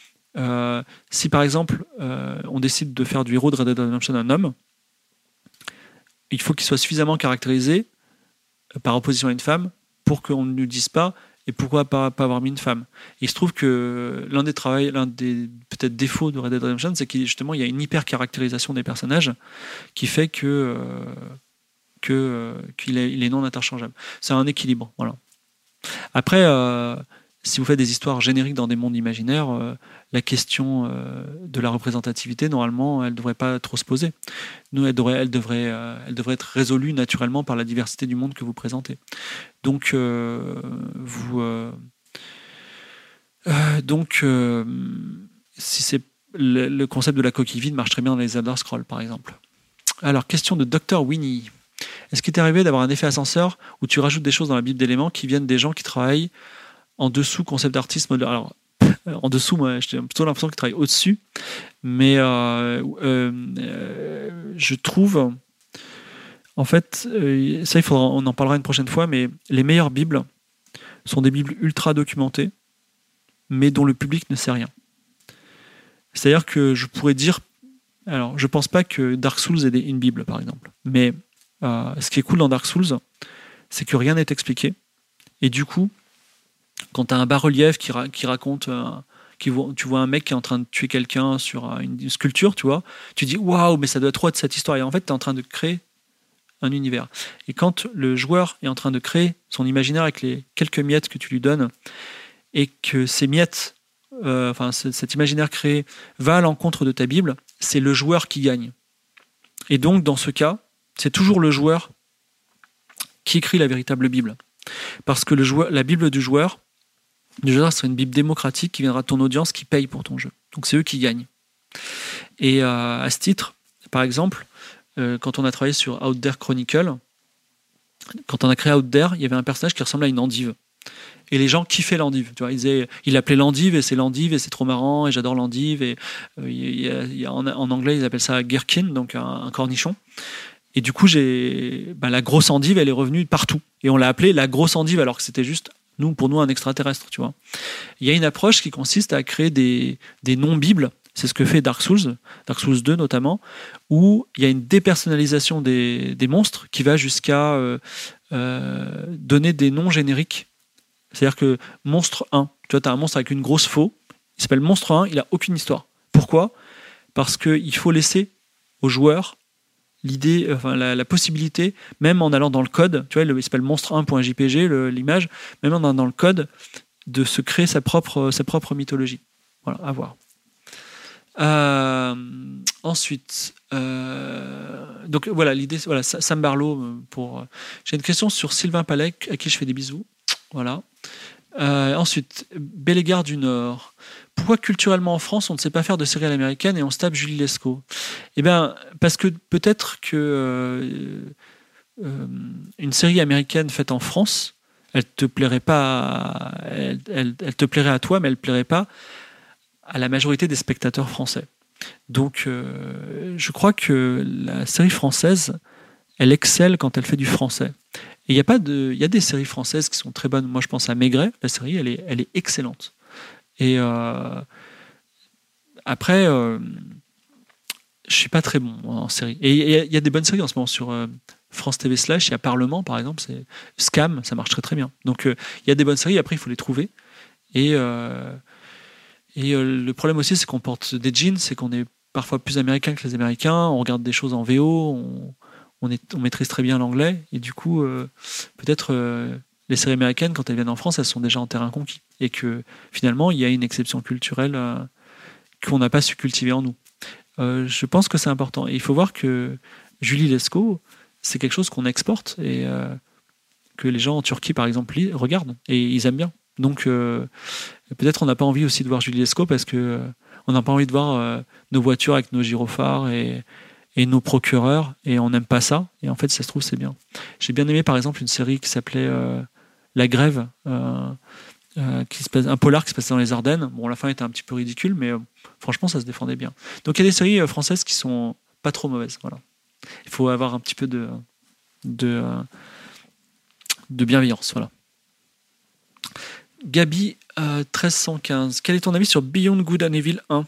si par exemple on décide de faire du héros de Red Dead Redemption un homme, il faut qu'il soit suffisamment caractérisé par opposition à une femme pour qu'on ne nous dise pas et pourquoi pas, pas avoir mis une femme. il se trouve que l'un des travaux, l'un des peut-être défauts de Red Dead Redemption, c'est qu'il justement il y a une hyper caractérisation des personnages qui fait que euh, que euh, qu'il est, il est non interchangeable. C'est un équilibre, voilà. Après, euh, si vous faites des histoires génériques dans des mondes imaginaires, euh, la question euh, de la représentativité, normalement, elle ne devrait pas trop se poser. Nous, elle devrait, elle, devrait, euh, elle devrait être résolue naturellement par la diversité du monde que vous présentez. Donc, vous. donc, si c'est le, concept de la coquille vide marche très bien dans les Elder Scrolls, par exemple. Alors, question de Dr. Winnie. Est-ce qu'il t'est arrivé d'avoir un effet ascenseur où tu rajoutes des choses dans la Bible d'éléments qui viennent des gens qui travaillent en dessous concept d'artiste Alors, en dessous, moi, j'ai plutôt l'impression qu'il travaille au-dessus. Mais euh, euh, je trouve, en fait, euh, ça, il faudra, on en parlera une prochaine fois, mais les meilleures Bibles sont des Bibles ultra documentées, mais dont le public ne sait rien. C'est-à-dire que je pourrais dire, alors, je pense pas que Dark Souls ait une Bible, par exemple, mais ce qui est cool dans Dark Souls, c'est que rien n'est expliqué. Et du coup, quand tu as un bas-relief qui, raconte, euh, tu vois un mec qui est en train de tuer quelqu'un sur une, sculpture, tu vois, tu dis waouh, mais ça doit trop être cette histoire. Et en fait, tu es en train de créer un univers. Et quand le joueur est en train de créer son imaginaire avec les quelques miettes que tu lui donnes, et que ces miettes, euh, enfin cet imaginaire créé, va à l'encontre de ta Bible, c'est le joueur qui gagne. Et donc, dans ce cas, c'est toujours le joueur qui écrit la véritable Bible. Parce que la Bible du joueur, du joueur sera une Bible démocratique qui viendra de ton audience qui paye pour ton jeu. Donc c'est eux qui gagnent. Et euh, à ce titre, par exemple, euh, quand on a travaillé sur Out There Chronicle, quand on a créé Out There, il y avait un personnage qui ressemblait à une endive. Et les gens kiffaient l'endive. Tu vois, ils l'appelait l'endive et c'est l'endive et c'est trop marrant et j'adore l'endive. Et euh, en, anglais, ils appellent ça gherkin, donc un, un cornichon. Et du coup, j'ai bah, la grosse endive, elle est revenue partout. Et on l'a appelée la grosse endive alors que c'était juste, nous, pour nous, un extraterrestre. Tu vois. Il y a une approche qui consiste à créer des, des noms-bibles. C'est ce que fait Dark Souls, Dark Souls 2 notamment, où il y a une dépersonnalisation des, des monstres qui va jusqu'à euh, euh, donner des noms génériques. C'est-à-dire que monstre 1, tu vois, tu as un monstre avec une grosse faux, il s'appelle monstre 1, il a aucune histoire. Pourquoi? Parce qu'il faut laisser aux joueurs l'idée, enfin la, possibilité, même en allant dans le code, tu vois, il s'appelle monstre1.jpg, le- l'image, même en allant dans le code, de se créer sa propre, sa propre mythologie. Voilà, à voir. Euh, ensuite, euh, donc voilà, l'idée, voilà, Sa- Sam Barlow euh, pour. J'ai une question sur Sylvain Palek, à qui je fais des bisous. Voilà. Euh, ensuite, Bellegarde du Nord. Pourquoi culturellement en France, on ne sait pas faire de séries à l'américaine et on se tape Julie Lescaut? Eh bien, parce que peut-être que euh, euh, une série américaine faite en France, elle te plairait pas, à- elle, elle- te plairait à toi, mais elle plairait pas à la majorité des spectateurs français. Donc, je crois que la série française, elle excelle quand elle fait du français. Et il y a pas de, il y a des séries françaises qui sont très bonnes. Moi, je pense à Maigret. La série, elle est, elle est excellente. Et euh, après, euh, je suis pas très bon en série. Et il y, a- des bonnes séries en ce moment sur euh, France TV slash. Il y a Parlement, par exemple. C'est Scam, ça marche très très bien. Donc, euh, il y a des bonnes séries. Après, il faut les trouver. Et et le problème aussi, c'est qu'on porte des jeans, c'est qu'on est parfois plus américain que les Américains. On regarde des choses en VO, on, maîtrise très bien l'anglais. Et du coup, euh, peut-être euh, les séries américaines, quand elles viennent en France, elles sont déjà en terrain conquis. Et que finalement, il y a une exception culturelle euh, qu'on n'a pas su cultiver en nous. Je pense que c'est important. Et il faut voir que Julie Lescaut, c'est quelque chose qu'on exporte et que les gens en Turquie, par exemple, regardent et ils aiment bien. Donc, peut-être on n'a pas envie aussi de voir Julie Lescaut parce que on n'a pas envie de voir nos voitures avec nos gyrophares et, et nos procureurs et on n'aime pas ça. Et en fait, ça se trouve, c'est bien. J'ai bien aimé, par exemple, une série qui s'appelait euh, La Grève, euh, euh, qui se passe, un polar qui se passait dans les Ardennes. Bon, la fin était un petit peu ridicule, mais franchement, ça se défendait bien. Donc, il y a des séries françaises qui sont pas trop mauvaises. Voilà. Il faut avoir un petit peu de, de, bienveillance. Voilà. Gabi, euh, 1315. Quel est ton avis sur Beyond Good and Evil 1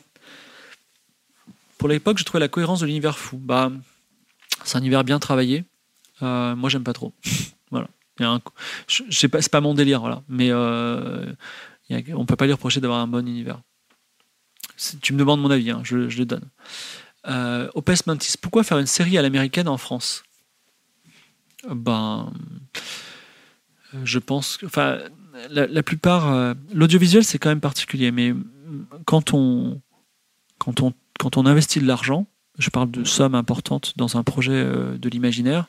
Pour l'époque, je trouvais la cohérence de l'univers fou. Bah, c'est un univers bien travaillé. Euh, moi, j'aime pas trop. voilà. C'est pas mon délire, voilà. Mais euh, a- on peut pas lui reprocher d'avoir un bon univers. Tu me demandes mon avis, hein, je, le donne. Euh, Opes Mantis, pourquoi faire une série à l'américaine en France? Ben, je pense enfin, la, plupart, euh, l'audiovisuel c'est quand même particulier, mais quand on, quand on, quand on investit de l'argent, je parle de sommes importantes dans un projet euh, de l'imaginaire,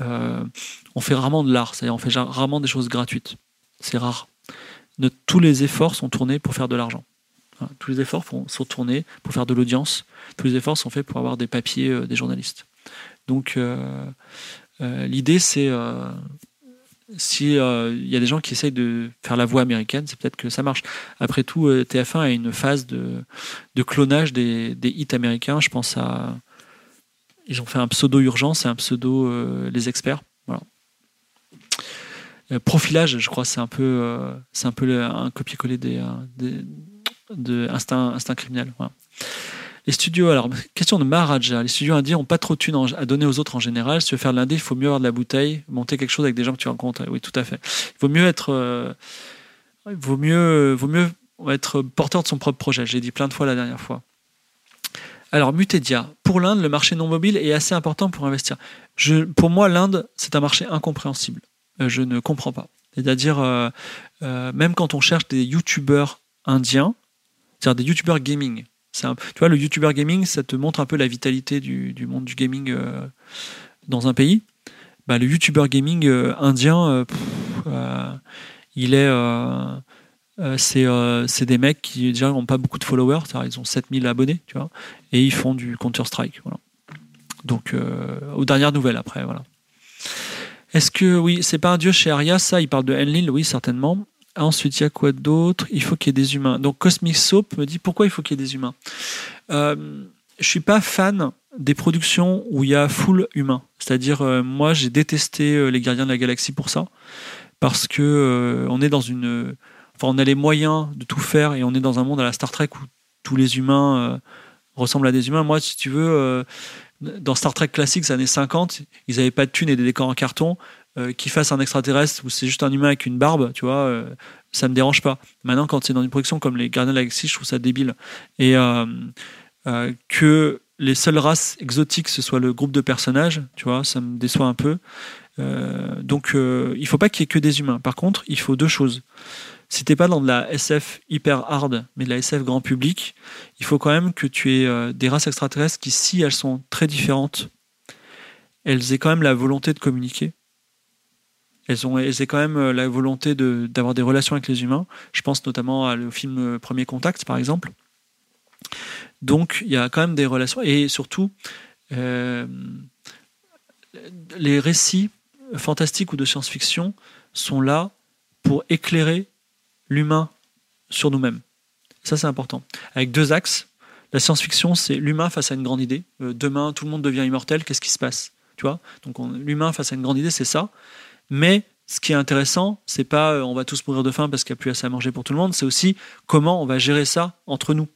euh, on fait rarement de l'art, c'est-à-dire on fait rarement des choses gratuites. C'est rare. Tous les efforts sont tournés pour faire de l'argent. Voilà, tous les efforts sont tournés pour faire de l'audience. Tous les efforts sont faits pour avoir des papiers euh, des journalistes. Donc l'idée c'est euh, si euh, il y a des gens qui essayent de faire la voix américaine, c'est peut-être que ça marche. Après tout, euh, TF1 a une phase de, clonage des, hits américains. Je pense à ils ont fait un pseudo urgence et un pseudo euh, les experts. Euh, profilage, je crois, c'est un peu euh, c'est un peu un copier-coller des, euh, criminel. Voilà. Les studios, alors, question de Maharaja. Les studios indiens n'ont pas trop de thunes à donner aux autres en général. Si tu veux faire de il faut mieux avoir de la bouteille, monter quelque chose avec des gens que tu rencontres. Oui, tout à fait. Il vaut mieux être, euh, il vaut mieux, vaut mieux être porteur de son propre projet. J'ai dit plein de fois la dernière fois. Alors, Mutedia. Pour l'Inde, le marché non mobile est assez important pour investir. Pour moi, l'Inde, c'est un marché incompréhensible. Euh, je ne comprends pas. C'est-à-dire, euh, euh, même quand on cherche des youtubeurs indiens, c'est-à-dire des youtubeurs gaming, tu vois, le YouTuber gaming, ça te montre un peu la vitalité du, du monde du gaming euh, dans un pays. Bah, le YouTuber gaming euh, indien, euh, il est, c'est, des mecs qui déjà n'ont pas beaucoup de followers, ils ont 7000 abonnés, tu vois, et ils font du Counter Strike, voilà. Donc, aux dernières nouvelles après, voilà. Est-ce que, oui, c'est pas un dieu chez Arias, ça, il parle de Enlil, oui, certainement. Ensuite, il y a quoi d'autre? Il faut qu'il y ait des humains. Donc, Cosmic Soap me dit pourquoi il faut qu'il y ait des humains. Euh, je suis pas fan des productions où il y a full humain. C'est-à-dire, euh, moi, j'ai détesté euh, les Gardiens de la Galaxie pour ça, parce que euh, on est dans une, enfin, on a les moyens de tout faire et on est dans un monde à la Star Trek où tous les humains ressemblent à des humains. Moi, si tu veux, dans Star Trek classique, années 50, ils n'avaient pas de thunes et des décors en carton. Qui fassent un extraterrestre ou c'est juste un humain avec une barbe, tu vois, ça me dérange pas. Maintenant, quand c'est dans une production comme les Gardiens de je trouve ça débile. Et que les seules races exotiques ce soit le groupe de personnages, tu vois, ça me déçoit un peu. Euh, donc euh, il faut pas qu'il y ait que des humains. Par contre, il faut deux choses. Si t'es pas dans de la SF hyper hard, mais de la SF grand public, il faut quand même que tu aies euh, des races extraterrestres qui, si elles sont très différentes, elles aient quand même la volonté de communiquer. Elles ont, elles aient quand même la volonté d'avoir des relations avec les humains. Je pense notamment au film Premier Contact, par exemple. Donc il y a quand même des relations. Et surtout, euh, les récits fantastiques ou de science-fiction sont là pour éclairer l'humain sur nous-mêmes. Ça, c'est important. Avec deux axes. La science-fiction, c'est l'humain face à une grande idée. Euh, demain, tout le monde devient immortel. Qu'est-ce qui se passe? Tu vois? Donc, l'humain face à une grande idée, c'est ça. Mais ce qui est intéressant, c'est pas euh, on va tous mourir de faim parce qu'il n'y a plus assez à manger pour tout le monde. C'est aussi comment on va gérer ça entre nous.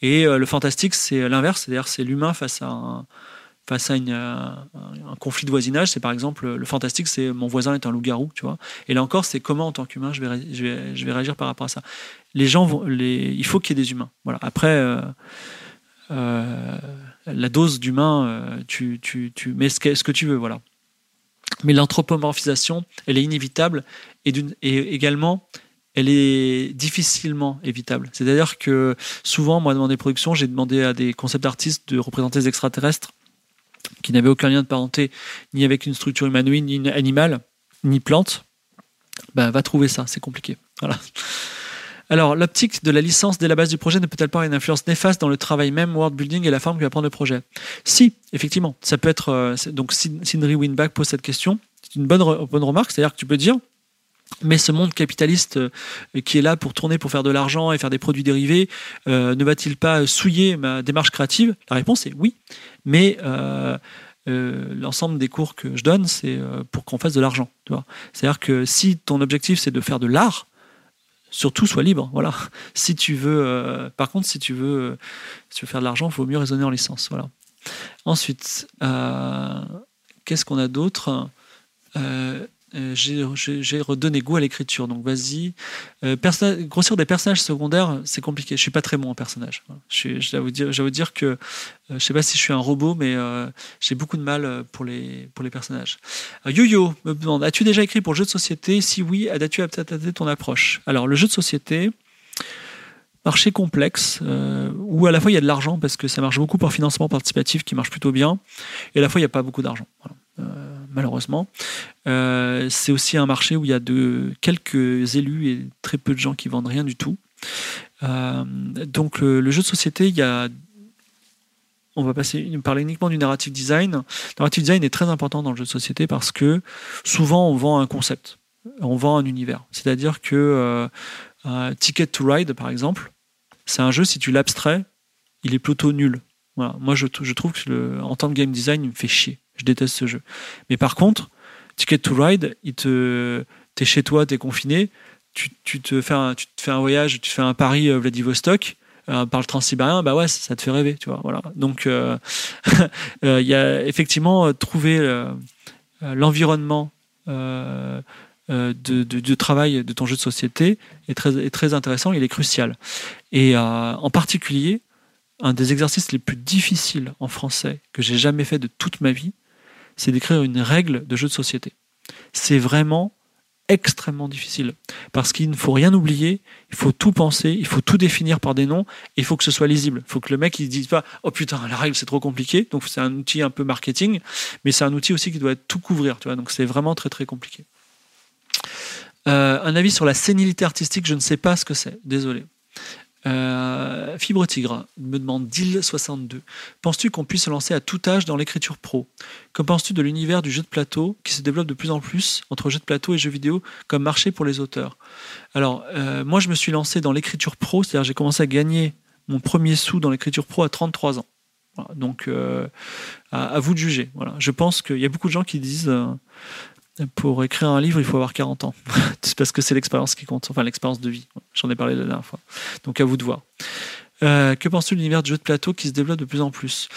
Et euh, le fantastique, c'est l'inverse, c'est-à-dire c'est l'humain face à un, face à euh, un, conflit de voisinage. C'est par exemple le fantastique, c'est mon voisin est un loup-garou, tu vois. Et là encore, c'est comment en tant qu'humain je vais, je, vais, réagir par rapport à ça. Les gens il faut qu'il y ait des humains. Voilà. Après, la dose d'humain, tu, tu, tu mets ce que, ce que tu veux, voilà. Mais l'anthropomorphisation, elle est inévitable et, également elle est difficilement évitable. C'est-à-dire que souvent, moi, dans des productions, j'ai demandé à des concept artistes de représenter des extraterrestres qui n'avaient aucun lien de parenté ni avec une structure humanoïde, ni animale, ni plante. Ben, va trouver ça, c'est compliqué. Voilà. Alors, l'optique de la licence dès la base du projet ne peut-elle pas avoir une influence néfaste dans le travail même, world building et la forme que va prendre le projet? Si, effectivement, ça peut être. Euh, donc, Sindri Winback pose cette question. C'est une bonne, bonne remarque, c'est-à-dire que tu peux dire mais ce monde capitaliste euh, qui est là pour tourner, pour faire de l'argent et faire des produits dérivés, euh, ne va-t-il pas souiller ma démarche créative? La réponse est oui. Mais euh, l'ensemble des cours que je donne, c'est pour qu'on fasse de l'argent. C'est-à-dire que si ton objectif c'est de faire de l'art, surtout sois libre. Voilà. Si tu veux, par contre, si tu veux, faire de l'argent, il faut mieux raisonner en licence. Voilà. Ensuite, qu'est-ce qu'on a d'autre? Euh, j'ai redonné goût à l'écriture. Donc vas-y. Euh, grossir des personnages secondaires, c'est compliqué. Je suis pas très bon en personnage. Je, dois vous dire, que euh, je sais pas si je suis un robot, mais j'ai beaucoup de mal pour les, pour les personnages. Yo-Yo me demande As-tu déjà écrit pour jeu de société? Si oui, as-tu adapté ton approche? Alors, le jeu de société, marché complexe où à la fois il y a de l'argent parce que ça marche beaucoup par financement participatif qui marche plutôt bien et à la fois il n'y a pas beaucoup d'argent. Voilà malheureusement. Euh, c'est aussi un marché où il y a de, quelques élus et très peu de gens qui vendent rien du tout. Euh, donc le, jeu de société, on va passer parler uniquement du narrative design. Narrative design est très important dans le jeu de société parce que souvent on vend un concept, on vend un univers. C'est-à-dire que euh, Ticket to Ride, par exemple, c'est un jeu, si tu l'abstrais, il est plutôt nul. Moi, je, trouve que le, en tant que game design, il me fait chier. Je déteste ce jeu. Mais par contre, Ticket to Ride, il te, t'es chez toi, t'es confiné, tu, tu, te fais un, tu te fais un voyage, tu fais un Paris-Vladivostok euh, par le transsibérien, bah ouais, ça, te fait rêver, tu vois. Voilà. Donc, euh, euh, il y a effectivement trouver l'environnement de, de, travail de ton jeu de société est très, est très intéressant, il est crucial. Et en particulier, un des exercices les plus difficiles en français que j'ai jamais fait de toute ma vie, c'est d'écrire une règle de jeu de société. C'est vraiment extrêmement difficile parce qu'il ne faut rien oublier, il faut tout penser, il faut tout définir par des noms et il faut que ce soit lisible. Il faut que le mec il dise pas oh putain la règle c'est trop compliqué. Donc c'est un outil un peu marketing, mais c'est un outil aussi qui doit tout couvrir. Tu vois donc c'est vraiment très très compliqué. Euh, un avis sur la sénilité artistique, je ne sais pas ce que c'est. Désolé. Euh, Fibre Tigre me demande Dil62. Penses-tu qu'on puisse se lancer à tout âge dans l'écriture pro? Que penses-tu de l'univers du jeu de plateau qui se développe de plus en plus entre jeu de plateau et jeux vidéo comme marché pour les auteurs? Alors, euh, moi, je me suis lancé dans l'écriture pro, c'est-à-dire j'ai commencé à gagner mon premier sou dans l'écriture pro à 33 ans. donc, euh, à, vous de juger. Voilà. Je pense qu'il y a beaucoup de gens qui disent pour écrire un livre, il faut avoir 40 ans. parce que c'est l'expérience qui compte, enfin l'expérience de vie. J'en ai parlé la dernière fois. Donc à vous de voir. Euh, que penses-tu de l'univers du jeu de plateau qui se développe de plus en plus?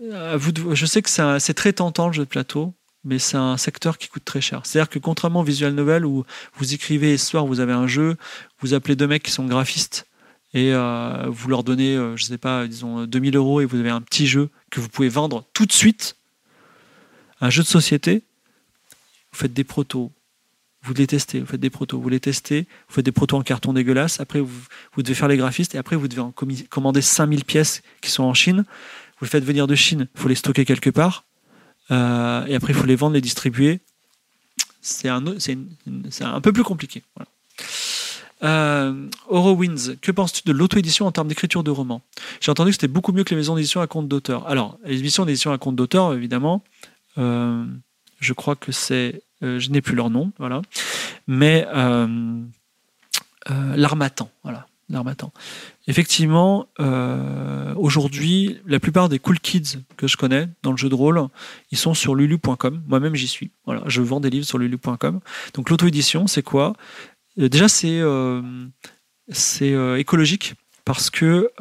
De... Je sais que c'est très tentant le jeu de plateau, mais c'est un secteur qui coûte très cher. C'est-à-dire que contrairement au visual novel où vous écrivez ce soir vous avez un jeu, vous appelez deux mecs qui sont graphistes et euh, vous leur donnez, euh, je sais pas, disons 2000 euros et vous avez un petit jeu que vous pouvez vendre tout de suite. Un jeu de société, vous faites des protos, vous les testez, vous faites des protos, vous les testez, vous faites des protos en carton dégueulasse, après vous, devez faire les graphistes, et après vous devez en commander 5000 pièces qui sont en Chine, vous les faites venir de Chine, il faut les stocker quelque part, euh, et après il faut les vendre, les distribuer. C'est un, peu plus compliqué. Voilà. Euh, Horowinds, que penses-tu de l'auto-édition en termes d'écriture de romans? J'ai entendu que c'était beaucoup mieux que les maisons d'édition à compte d'auteur. Alors, les éditions d'édition à compte d'auteur, évidemment, euh, je crois que c'est, euh, je n'ai plus leur nom, voilà, mais euh, euh, l'armatan, voilà. Effectivement, aujourd'hui, la plupart des cool kids que je connais dans le jeu de rôle, ils sont sur lulu.com. Moi-même, j'y suis. Voilà, je vends des livres sur lulu.com. Donc, l'auto-édition, c'est quoi? Déjà, c'est écologique parce que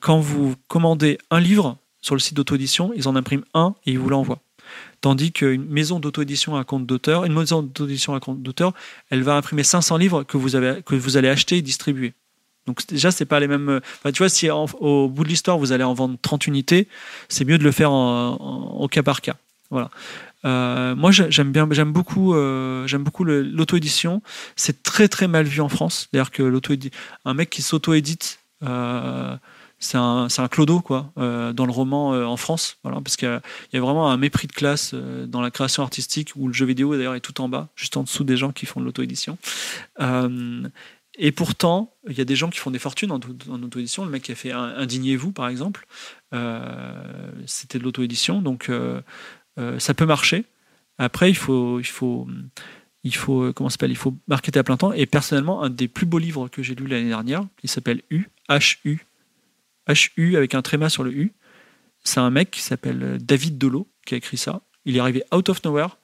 quand vous commandez un livre sur le site d'auto-édition, ils en impriment un et ils vous l'envoient. Tandis qu'une maison d'auto-édition à compte d'auteur, une maison d'auto-édition à compte d'auteur, elle va imprimer 500 livres que vous, avez, que allez acheter et distribuer. Donc déjà, c'est pas les mêmes. tu vois, si au bout de l'histoire vous allez en vendre 30 unités, c'est mieux de le faire au cas par cas. Voilà. Euh, moi, j'aime bien, j'aime beaucoup, euh, j'aime beaucoup l'auto-édition. C'est très très mal vu en France. D'ailleurs que l'auto, un mec qui s'auto-édite. Euh, c'est un, clodo quoi euh, dans le roman euh, en France parce qu'il y, a vraiment un mépris de classe euh, dans la création artistique où le jeu vidéo d'ailleurs est tout en bas juste en dessous des gens qui font de l'auto-édition. Et pourtant il y a des gens qui font des fortunes en, auto-édition. Le mec qui a fait Indignez-vous par exemple c'était de l'auto-édition donc ça peut marcher. Après il faut il faut il faut comment s'appelle il faut marketer à plein temps. Et personnellement un des plus beaux livres que j'ai lu l'année dernière il s'appelle U H U HU avec un tréma sur le U. C'est un mec qui s'appelle David Delo qui a écrit ça. Il est arrivé out of nowhere,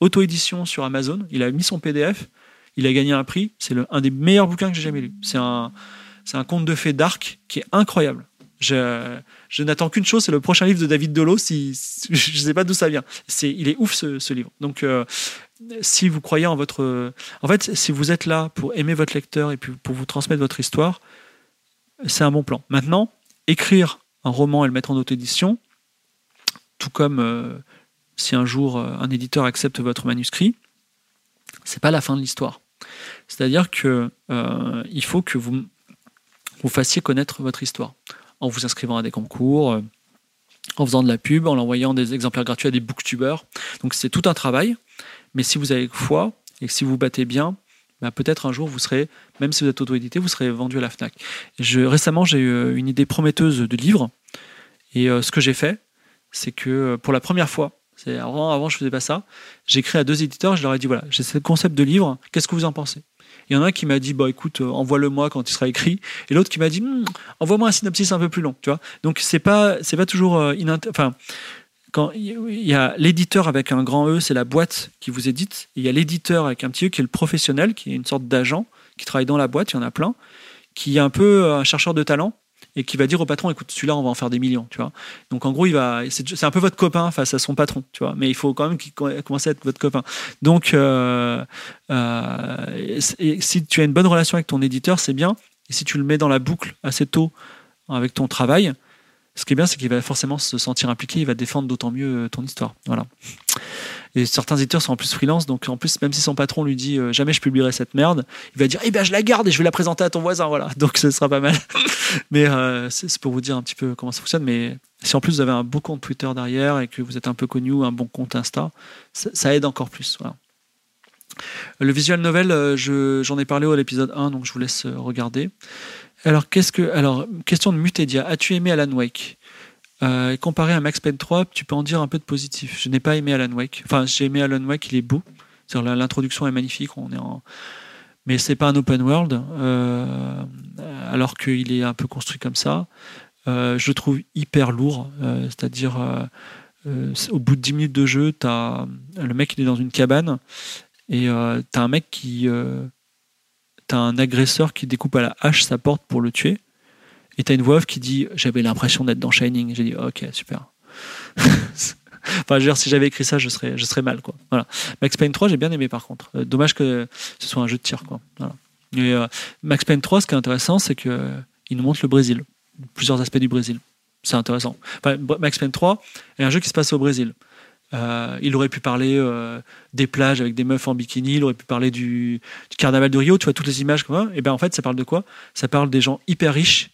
auto-édition sur Amazon. Il a mis son PDF, il a gagné un prix. C'est un des meilleurs bouquins que j'ai jamais lu. C'est un, un conte de fées dark qui est incroyable. Je, n'attends qu'une chose, c'est le prochain livre de David Delo. Si, je ne sais pas d'où ça vient. C'est, il est ouf ce, livre. Donc, euh, si vous croyez en votre, en fait, si vous êtes là pour aimer votre lecteur et puis pour vous transmettre votre histoire, c'est un bon plan. Maintenant, écrire un roman et le mettre en auto-édition, tout comme euh, si un jour euh, un éditeur accepte votre manuscrit, c'est pas la fin de l'histoire. C'est-à-dire que euh, il faut que vous vous fassiez connaître votre histoire en vous inscrivant à des concours, en faisant de la pub, en envoyant des exemplaires gratuits à des booktubers. Donc c'est tout un travail, mais si vous avez foi et si vous battez bien, bah, peut-être un jour vous serez, même si vous êtes auto-édité, vous serez vendu à la FNAC. Récemment, j'ai eu une idée prometteuse de livre. Et euh, ce que j'ai fait, c'est que euh, pour la première fois, avant, avant je faisais pas ça, j'ai écrit à deux éditeurs, je leur ai dit voilà, j'ai ce concept de livre, qu'est-ce que vous en pensez? Il y en a un qui m'a dit bah écoute, euh, envoie-le-moi quand il sera écrit, et l'autre qui m'a dit hmm, envoie-moi un synopsis un peu plus long, tu vois. Donc c'est pas pas toujours quand il y a l'éditeur avec un grand E, c'est la boîte qui vous édite. il y a l'éditeur avec un petit E qui est le professionnel, qui est une sorte d'agent qui travaille dans la boîte. Il y en a plein, qui est un peu un chercheur de talent et qui va dire au patron écoute celui-là on va en faire des millions tu vois donc en gros il va c'est un peu votre copain face à son patron tu vois mais il faut quand même qu'il commence à être votre copain donc euh, euh, si tu as une bonne relation avec ton éditeur c'est bien et si tu le mets dans la boucle assez tôt avec ton travail ce qui est bien, c'est qu'il va forcément se sentir impliqué, il va défendre d'autant mieux euh, ton histoire. Voilà. Et certains éditeurs sont en plus freelance, donc en plus, même si son patron lui dit euh, jamais je publierai cette merde, il va dire eh ben je la garde et je vais la présenter à ton voisin, voilà. Donc ce sera pas mal. mais euh, c'est pour vous dire un petit peu comment ça fonctionne. Mais si en plus vous avez un beau compte Twitter derrière et que vous êtes un peu connu, un bon compte Insta, ça, aide encore plus. Le visual novel, je- j'en ai parlé à l'épisode 1, donc je vous laisse regarder. Alors, qu'est-ce que, alors, question de Mutedia. As-tu aimé Alan Wake? Euh, Comparé à Max Payne 3, tu peux en dire un peu de positif. Je n'ai pas aimé Alan Wake. Enfin, j'ai aimé Alan Wake, il est beau. L'introduction est magnifique. On est en... Mais pas un open world, euh, alors qu'il est un peu construit comme ça. Euh, je le trouve hyper lourd. C'est-à-dire, au bout de 10 minutes de jeu, as, le mec il est dans une cabane et euh, t'as un mec qui. T'as un agresseur qui découpe à la hache sa porte pour le tuer. Et t'as une voix off qui dit J'avais l'impression d'être dans Shining. J'ai dit Ok, super. enfin, je veux dire, si j'avais écrit ça, je serais, je serais mal. Quoi. Voilà. Max Payne 3, j'ai bien aimé par contre. Euh, dommage que ce soit un jeu de tir. Quoi. Voilà. Euh, Max Payne 3, ce qui est intéressant, c'est qu'il nous montre le Brésil. Plusieurs aspects du Brésil. C'est intéressant. Enfin, Max Payne 3 est un jeu qui se passe au Brésil. Euh, il aurait pu parler euh, des plages avec des meufs en bikini, il aurait pu parler du, carnaval de Rio, tu vois, toutes les images comme. Et bien en fait, ça parle de quoi? Ça parle des gens hyper riches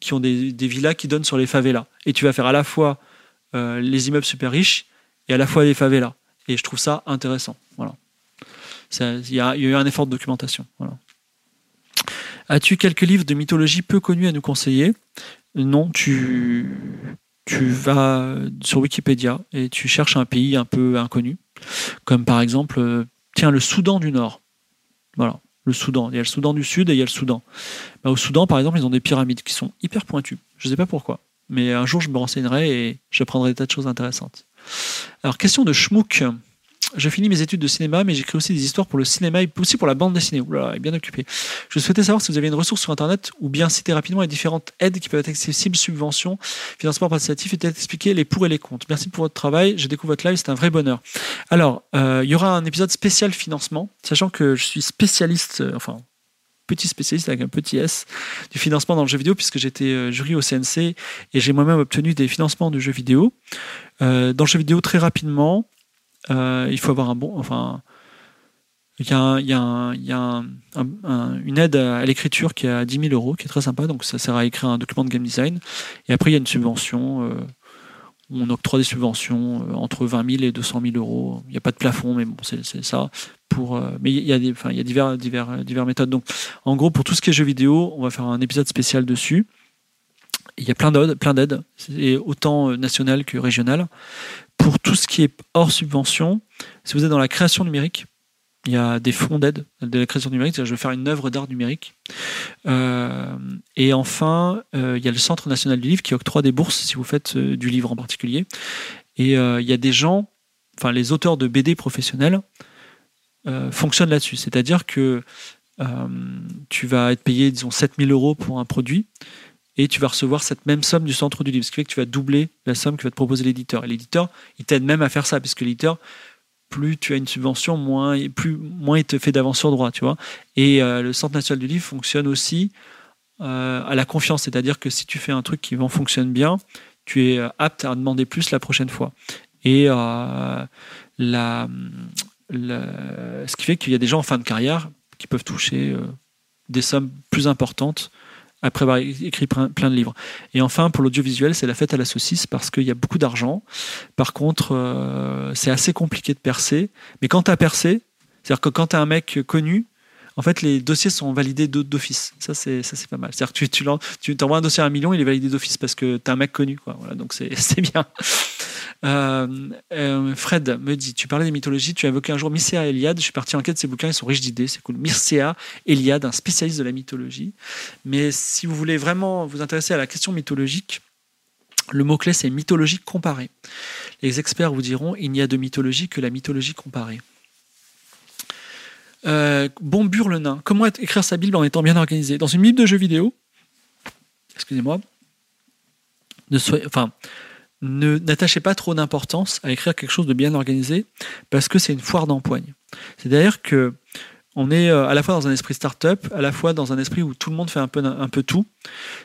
qui ont des, villas qui donnent sur les favelas. Et tu vas faire à la fois euh, les immeubles super riches et à la fois les favelas. Et je trouve ça intéressant. Il y, a eu un effort de documentation. As-tu quelques livres de mythologie peu connus à nous conseiller? Non, tu, tu vas sur Wikipédia et tu cherches un pays un peu inconnu, comme par exemple, euh, tiens, le Soudan du Nord. Voilà, le Soudan. Il y a le Soudan du Sud et il y a le Soudan. Bah, au Soudan, par exemple, ils ont des pyramides qui sont hyper pointues. Je ne sais pas pourquoi, mais un jour je me renseignerai et j'apprendrai des tas de choses intéressantes. Alors, question de Schmouk. Je finis mes études de cinéma, mais j'écris aussi des histoires pour le cinéma et aussi pour la bande dessinée. Oula, bien occupé. Je souhaitais savoir si vous avez une ressource sur Internet ou bien citer rapidement les différentes aides qui peuvent être accessibles, subventions, financement participatif et peut-être expliquer les pour et les contre. Merci pour votre travail. Je découvre votre live, c'est un vrai bonheur. Alors, euh, il y aura un épisode spécial financement, sachant que je suis spécialiste, euh, enfin, petit spécialiste avec un petit S du financement dans le jeu vidéo, puisque j'étais euh, jury au CNC et j'ai moi-même obtenu des financements de jeux vidéo. Dans le jeu vidéo, très rapidement, euh, il faut avoir un bon. Enfin. Il y a, y a y a un- un- un- une aide à, l'écriture qui est à 10 000 euros, qui est très sympa. Donc, ça sert à écrire un document de game design. Et après, il y a une subvention. euh, on octroie des subventions euh, entre 20 000 et 200 000 euros. Il n'y a pas de plafond, mais bon, c'est ça. Pour, mais il y a, des, enfin, il y a divers, divers, divers méthodes. Donc, en gros, pour tout ce qui est jeux vidéo, on va faire un épisode spécial dessus. Il y a plein d'aides, plein d'aides, autant euh, nationales que régionales. Pour tout ce qui est hors subvention, si vous êtes dans la création numérique, il y a des fonds d'aide de la création numérique. Je vais faire une œuvre d'art numérique. Euh, et enfin, euh, il y a le Centre national du livre qui octroie des bourses si vous faites du livre en particulier. Et il y a des gens, enfin les auteurs de BD professionnels, fonctionnent là-dessus. C'est-à-dire que tu vas être payé, disons, 7000 euros pour un produit et tu vas recevoir cette même somme du centre du livre. Ce qui fait que tu vas doubler la somme que va te proposer l'éditeur. Et l'éditeur, il t'aide même à faire ça, puisque l'éditeur, plus tu as une subvention, moins, plus, moins il te fait d'avance sur droit, tu vois. Et euh, le Centre national du livre fonctionne aussi euh, à la confiance, c'est-à-dire que si tu fais un truc qui en fonctionne bien, tu es euh, apte à demander plus la prochaine fois. Et la, ce qui fait qu'il y a des gens en fin de carrière qui peuvent toucher des sommes plus importantes après avoir écrit plein de livres. Et enfin, pour l'audiovisuel, c'est la fête à la saucisse parce qu'il y a beaucoup d'argent. Par contre, euh, c'est assez compliqué de percer. Mais quand tu as percé, c'est-à-dire que quand tu as un mec connu, en fait, les dossiers sont validés d'o- d'office. Ça, c'est ça, c'est pas mal. C'est-à-dire que tu, tu, tu envoies un dossier à un million, il est validé d'office parce que tu as un mec connu. Quoi. Voilà, donc, c'est bien. Euh, euh, Fred me dit Tu parlais des mythologies, tu as évoqué un jour Mircea Eliade. Je suis parti en quête de ces bouquins, ils sont riches d'idées, c'est cool. Mircea Eliade, un spécialiste de la mythologie. Mais si vous voulez vraiment vous intéresser à la question mythologique, le mot-clé c'est mythologie comparée. Les experts vous diront il n'y a de mythologie que la mythologie comparée. Euh, Bombure le nain. Comment écrire sa Bible en étant bien organisé? Dans une Bible de jeux vidéo, excusez-moi, ne soyez, enfin, ne n'attachez pas trop d'importance à écrire quelque chose de bien organisé parce que c'est une foire d'empoigne. C'est-à-dire que on est euh, à la fois dans un esprit start-up, à la fois dans un esprit où tout le monde fait un peu, un peu tout.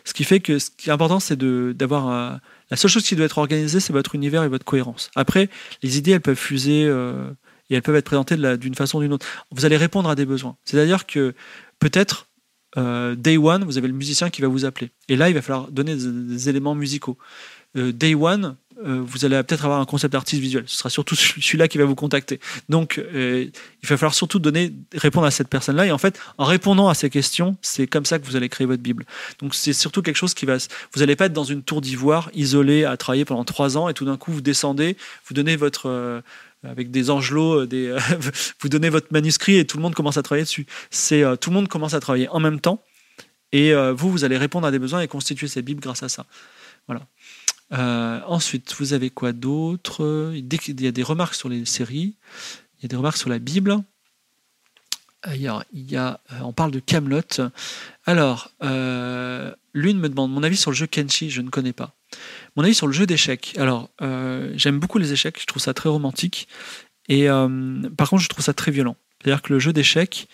Ce qui fait que ce qui est important, c'est d'avoir. euh, la seule chose qui doit être organisée, c'est votre univers et votre cohérence. Après, les idées, elles peuvent fuser euh, et elles peuvent être présentées d'une façon ou d'une autre. Vous allez répondre à des besoins. C'est-à-dire que peut-être, euh, day one, vous avez le musicien qui va vous appeler. Et là, il va falloir donner des éléments musicaux. Euh, day one, euh, vous allez peut-être avoir un concept artiste visuel. Ce sera surtout celui-là qui va vous contacter. Donc, euh, il va falloir surtout donner, répondre à cette personne-là. Et en fait, en répondant à ces questions, c'est comme ça que vous allez créer votre Bible. Donc, c'est surtout quelque chose qui va. Vous n'allez pas être dans une tour d'ivoire, isolé, à travailler pendant trois ans, et tout d'un coup, vous descendez, vous donnez votre. Avec des angelots, vous donnez votre manuscrit et tout le monde commence à travailler dessus. C'est tout le monde commence à travailler en même temps et vous, vous allez répondre à des besoins et constituer cette Bible grâce à ça. Voilà. Euh, ensuite, vous avez quoi d'autre? Il y a des remarques sur les séries, il y a des remarques sur la Bible. Alors, il y a, euh, on parle de Camelot. Alors, euh, l'une me demande mon avis sur le jeu Kenshi, je ne connais pas. Mon avis sur le jeu d'échecs. Alors, j'aime beaucoup les échecs, je trouve ça très romantique. Et par contre, je trouve ça très violent. C'est-à-dire que le jeu d'échecs,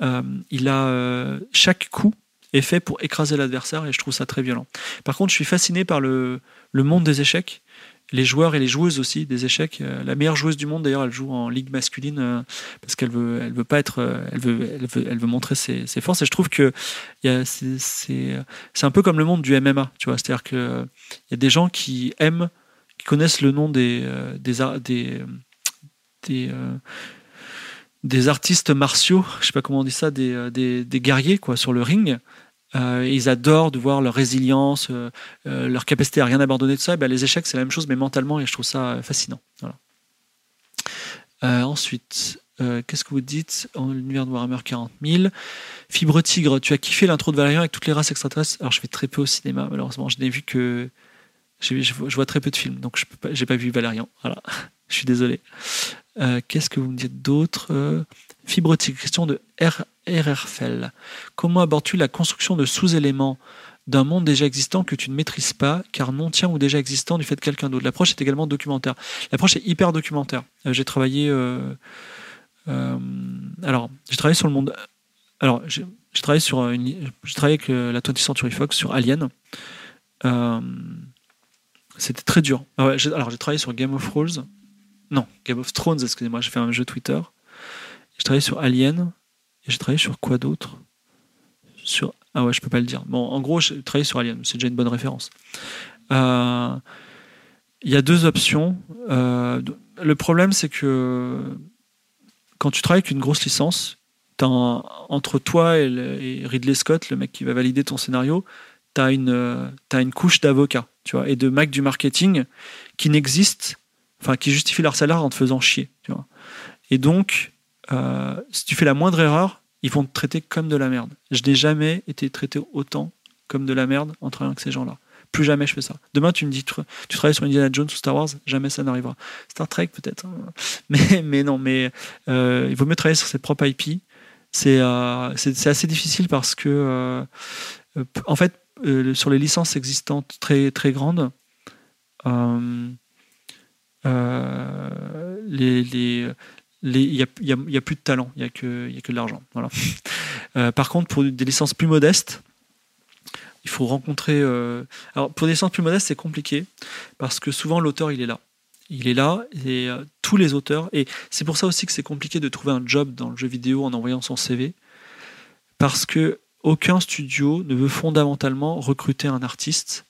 il a chaque coup est fait pour écraser l'adversaire et je trouve ça très violent. Par contre, je suis fasciné par le, le monde des échecs, les joueurs et les joueuses aussi des échecs. Euh, la meilleure joueuse du monde d'ailleurs, elle joue en ligue masculine euh, parce qu'elle veut, elle veut pas être, euh, elle veut, elle veut, elle veut montrer ses, ses, forces. Et je trouve que c'est, un peu comme le monde du MMA, tu vois. C'est-à-dire que il y a des gens qui aiment, qui connaissent le nom des des des, des artistes martiaux, je sais pas comment on dit ça, des, des, des guerriers quoi sur le ring, euh, ils adorent de voir leur résilience, euh, euh, leur capacité à rien abandonner de ça. Ben, les échecs, c'est la même chose, mais mentalement, et je trouve ça fascinant. ensuite, qu'est-ce que vous dites en l'univers de Warhammer 40 000 Fibre Tigre, tu as kiffé l'intro de Valérian avec toutes les races extraterrestres? Alors, je vais très peu au cinéma, malheureusement. Je n'ai vu que. Je vois très peu de films, donc je n'ai pas, vu Valérian. Voilà. je suis désolé. qu'est-ce que vous me dites d'autre? Fibre Tigre, question de R RRFL. Comment abordes-tu la construction de sous-éléments d'un monde déjà existant que tu ne maîtrises pas, car non tient ou déjà existant du fait de quelqu'un d'autre? L'approche est également documentaire. L'approche est hyper documentaire. Euh, j'ai travaillé. Euh, euh, alors, j'ai travaillé sur le monde. Alors, j'ai travaillé sur. J'ai travaillé avec la 20th Century Fox sur Alien. C'était très dur. Ah alors, j'ai travaillé sur Game of Thrones. Non, Game of Thrones, excusez-moi, j'ai fait un jeu Twitter. J'ai travaillé sur Alien. Et j'ai travaillé sur quoi d'autre? Sur ah ouais, je peux pas le dire. Bon, en gros, j'ai travaillé sur Alien. C'est déjà une bonne référence. Euh, il y a deux options. Euh, le problème, c'est que quand tu travailles avec une grosse licence, entre toi et, Ridley Scott, le mec qui va valider ton scénario, tu as une, as une couche d'avocats tu vois, et de mecs du marketing qui n'existent, enfin, qui justifient leur salaire en te faisant chier. Tu vois. Et donc, euh, si tu fais la moindre erreur, ils vont te traiter comme de la merde. Je n'ai jamais été traité autant comme de la merde en travaillant avec ces gens-là. Plus jamais je fais ça. Demain, tu me dis, tu, travailles sur Indiana Jones ou Star Wars, jamais ça n'arrivera. Star Trek, peut-être. Hein. Mais, mais non, mais euh, il vaut mieux travailler sur ses propres IP. Euh, c'est assez difficile parce que, en fait, sur les licences existantes très, très grandes, les, les, il n'y a, plus de talent, il n'y a, que, y a que de l'argent. Voilà. Euh, par contre, pour des licences plus modestes, il faut rencontrer. Euh, alors, pour des licences plus modestes, c'est compliqué parce que souvent l'auteur, il est là. Il est là et euh, tous les auteurs. Et c'est pour ça aussi que c'est compliqué de trouver un job dans le jeu vidéo en envoyant son CV parce que aucun studio ne veut fondamentalement recruter un artiste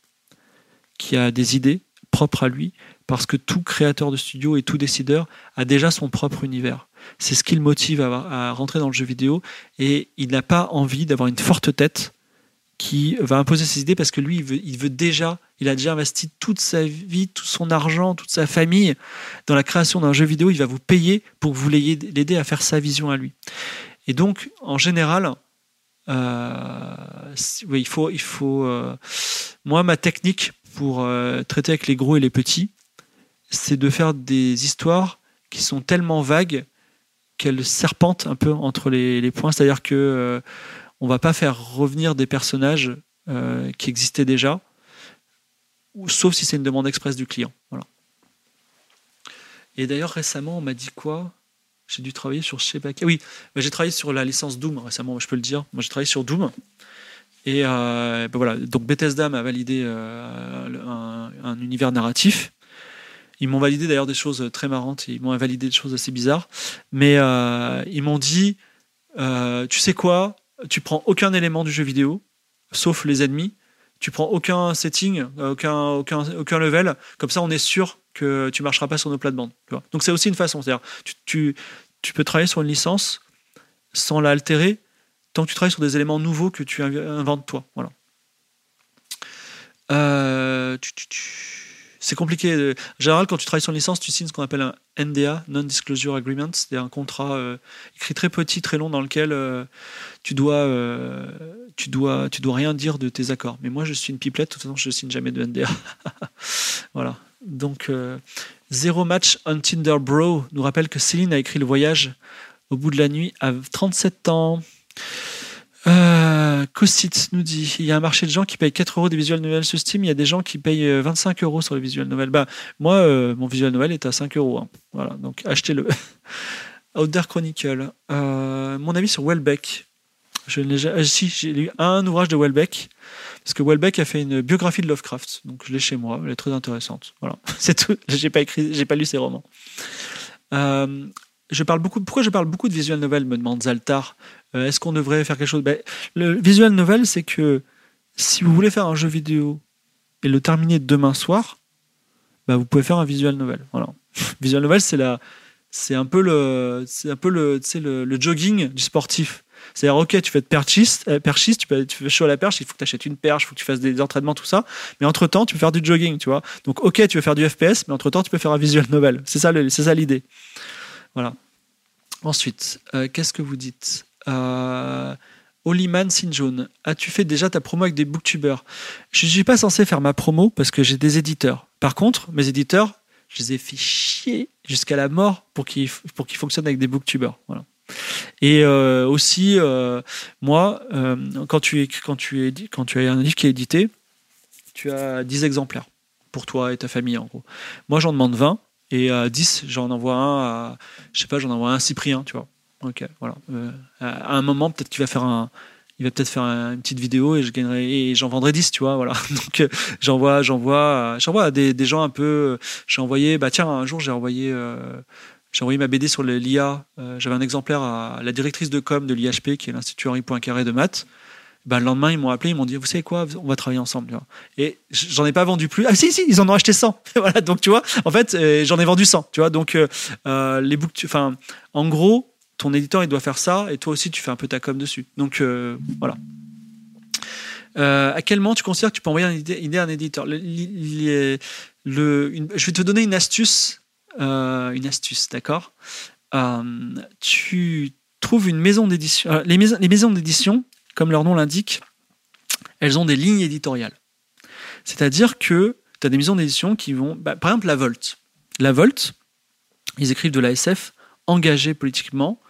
qui a des idées propres à lui parce que tout créateur de studio et tout décideur a déjà son propre univers. C'est ce qui le motive à, rentrer dans le jeu vidéo et il n'a pas envie d'avoir une forte tête qui va imposer ses idées parce que lui, il veut, déjà, il a déjà investi toute sa vie, tout son argent, toute sa famille dans la création d'un jeu vidéo. Il va vous payer pour que vous l'aider à faire sa vision à lui. Et donc, en général, euh, il faut, il faut. Euh, moi, ma technique pour euh, traiter avec les gros et les petits, c'est de faire des histoires qui sont tellement vagues qu'elles serpentent un peu entre les, points. C'est-à-dire que euh, on va pas faire revenir des personnages euh, qui existaient déjà, sauf si c'est une demande express du client. Voilà. Et d'ailleurs récemment, on m'a dit quoi? J'ai dû travailler sur je sais pas Oui, j'ai travaillé sur la licence Doom récemment. Je peux le dire. Moi, j'ai travaillé sur Doom. Et euh, ben voilà. Donc Bethesda m'a validé un univers narratif. Ils m'ont validé d'ailleurs des choses très marrantes, ils m'ont invalidé des choses assez bizarres, mais euh, ils m'ont dit, euh, tu sais quoi, tu prends aucun élément du jeu vidéo, sauf les ennemis, tu prends aucun setting, aucun, aucun, aucun level. Comme ça, on est sûr que tu marcheras pas sur nos plates-bandes. Donc c'est aussi une façon. C'est-à-dire, tu, tu, tu, peux travailler sur une licence sans l'altérer tant que tu travailles sur des éléments nouveaux que tu inventes toi. Voilà. Euh, c'est compliqué. En général, quand tu travailles sur une licence, tu signes ce qu'on appelle un NDA, Non-Disclosure Agreement. C'est un contrat euh, écrit très petit, très long, dans lequel euh, tu, dois, dois, dois rien dire de tes accords. Mais moi, je suis une pipelette, de toute façon, je ne signe jamais de NDA. voilà. Donc, Zéro Match on Tinder Bro nous rappelle que Céline a écrit Le Voyage au bout de la nuit à 37 ans. Euh, nous dit il y a un marché de gens qui payent 4 euros des visuels nouvelles sur Steam. Il y a des gens qui payent 25 euh, euros sur les visuels nouvelles. Bah, moi, euh, mon visuel novel est à 5 euros. Hein. Voilà, donc achetez-le. Outer Chronicle. Euh, mon avis sur Welbeck. Je si, j'ai lu un ouvrage de Welbeck parce que Welbeck a fait une biographie de Lovecraft. Donc je l'ai chez moi. Elle est très intéressante. Voilà, c'est tout. J'ai pas écrit, j'ai pas lu ses romans. je parle beaucoup. Pourquoi je parle beaucoup de visual novel Me demande Zaltar. Euh, est-ce qu'on devrait faire quelque chose? Ben, Le visual novel, c'est que si vous voulez faire un jeu vidéo et le terminer demain soir, ben, vous pouvez faire un visual novel. Voilà. visual novel, c'est la, c'est un peu le, c'est un peu le, le, jogging du sportif. C'est-à-dire, ok, tu fais de perchiste, euh, perchiste tu, peux, tu fais chaud à la perche, il faut que tu achètes une perche, il faut que tu fasses des entraînements, tout ça. Mais entre-temps, tu peux faire du jogging, tu vois. Donc, ok, tu veux faire du FPS, mais entre-temps, tu peux faire un visual novel. C'est ça, c'est ça l'idée. Voilà. Ensuite, euh, qu'est-ce que vous dites? Euh, Oliman Sinjun, as-tu fait déjà ta promo avec des booktubers? Je ne suis pas censé faire ma promo parce que j'ai des éditeurs. Par contre, mes éditeurs, je les ai fait chier jusqu'à la mort pour qu'ils fonctionnent avec des booktubers. Voilà. Et euh, aussi, euh, moi, euh, quand, tu quand, tu tu as un livre qui est édité, tu as 10 exemplaires pour toi et ta famille, en gros. Moi, j'en demande 20 et à 10, j'en envoie un à, je sais pas, j'en envoie un à Cyprien, tu vois. Ok, voilà. Euh, à un moment, peut-être qu'il va faire un, il va peut-être faire une petite vidéo et je gagnerai et j'en vendrai 10 tu vois voilà. Donc euh, j'envoie j'envoie j'envoie à des, des, gens un peu j'ai envoyé bah tiens un jour j'ai envoyé euh, j'ai envoyé ma BD sur l'IA j'avais un exemplaire à la directrice de com de l'IHP qui est l'institut Henri Poincaré de maths. Bah, le lendemain ils m'ont appelé ils m'ont dit vous savez quoi on va travailler ensemble et j'en ai pas vendu plus. Ah si si ils en ont acheté 100 voilà donc tu vois en fait j'en ai vendu 100 tu vois. Donc les books enfin en gros ton éditeur il doit faire ça et toi aussi tu fais un peu ta com dessus. Donc euh, voilà. Euh, à quel moment tu considères que tu peux envoyer une idée, à un éditeur? Je vais te donner une astuce. Euh, une astuce, d'accord? Tu trouves une maison d'édition. les, maisons, les maisons d'édition, comme leur nom l'indique, elles ont des lignes éditoriales. C'est-à-dire que tu as des maisons d'édition qui vont. Bah, par exemple, la Volt. La Volt, ils écrivent de la SF engagée politiquement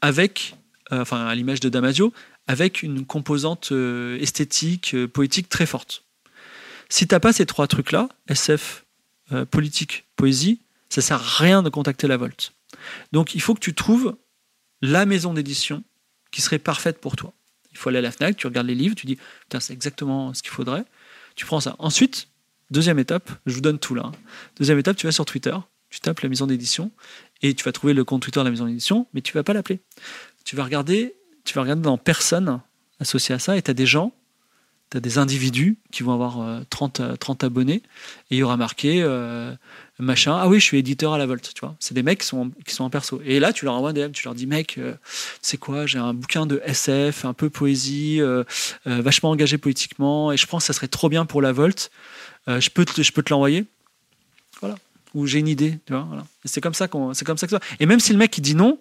avec, euh, enfin à l'image de Damasio, avec une composante euh, esthétique, euh, poétique très forte. Si tu n'as pas ces trois trucs-là, SF, politique, poésie, ça sert à rien de contacter la Volte. Donc il faut que tu trouves la maison d'édition qui serait parfaite pour toi. Il faut aller à la FNAC, tu regardes les livres, tu dis, c'est exactement ce qu'il faudrait. Tu prends ça. Ensuite, deuxième étape, je vous donne tout là. Hein. Deuxième étape, tu vas sur Twitter, tu tapes la maison d'édition et tu vas trouver le compte Twitter de la maison d'édition, mais tu vas pas l'appeler. Tu vas regarder, tu vas regarder dans personne associée à ça et tu as des gens, tu as des individus qui vont avoir 30, euh, 30 euh, abonnés et il y aura marqué euh, machin, ah oui, je suis éditeur à la Volt, tu vois. C'est des mecs qui sont, en, perso. Et là, tu leur envoies des tu leur dis, mec, c'est quoi, j'ai un bouquin de SF, un peu poésie, vachement engagé politiquement et je pense que ça serait trop bien pour la Volt. je peux je peux te l'envoyer. Ou j'ai une idée, tu vois. Voilà. C'est comme ça qu'on, c'est comme ça que ça. Et même si le mec il dit non,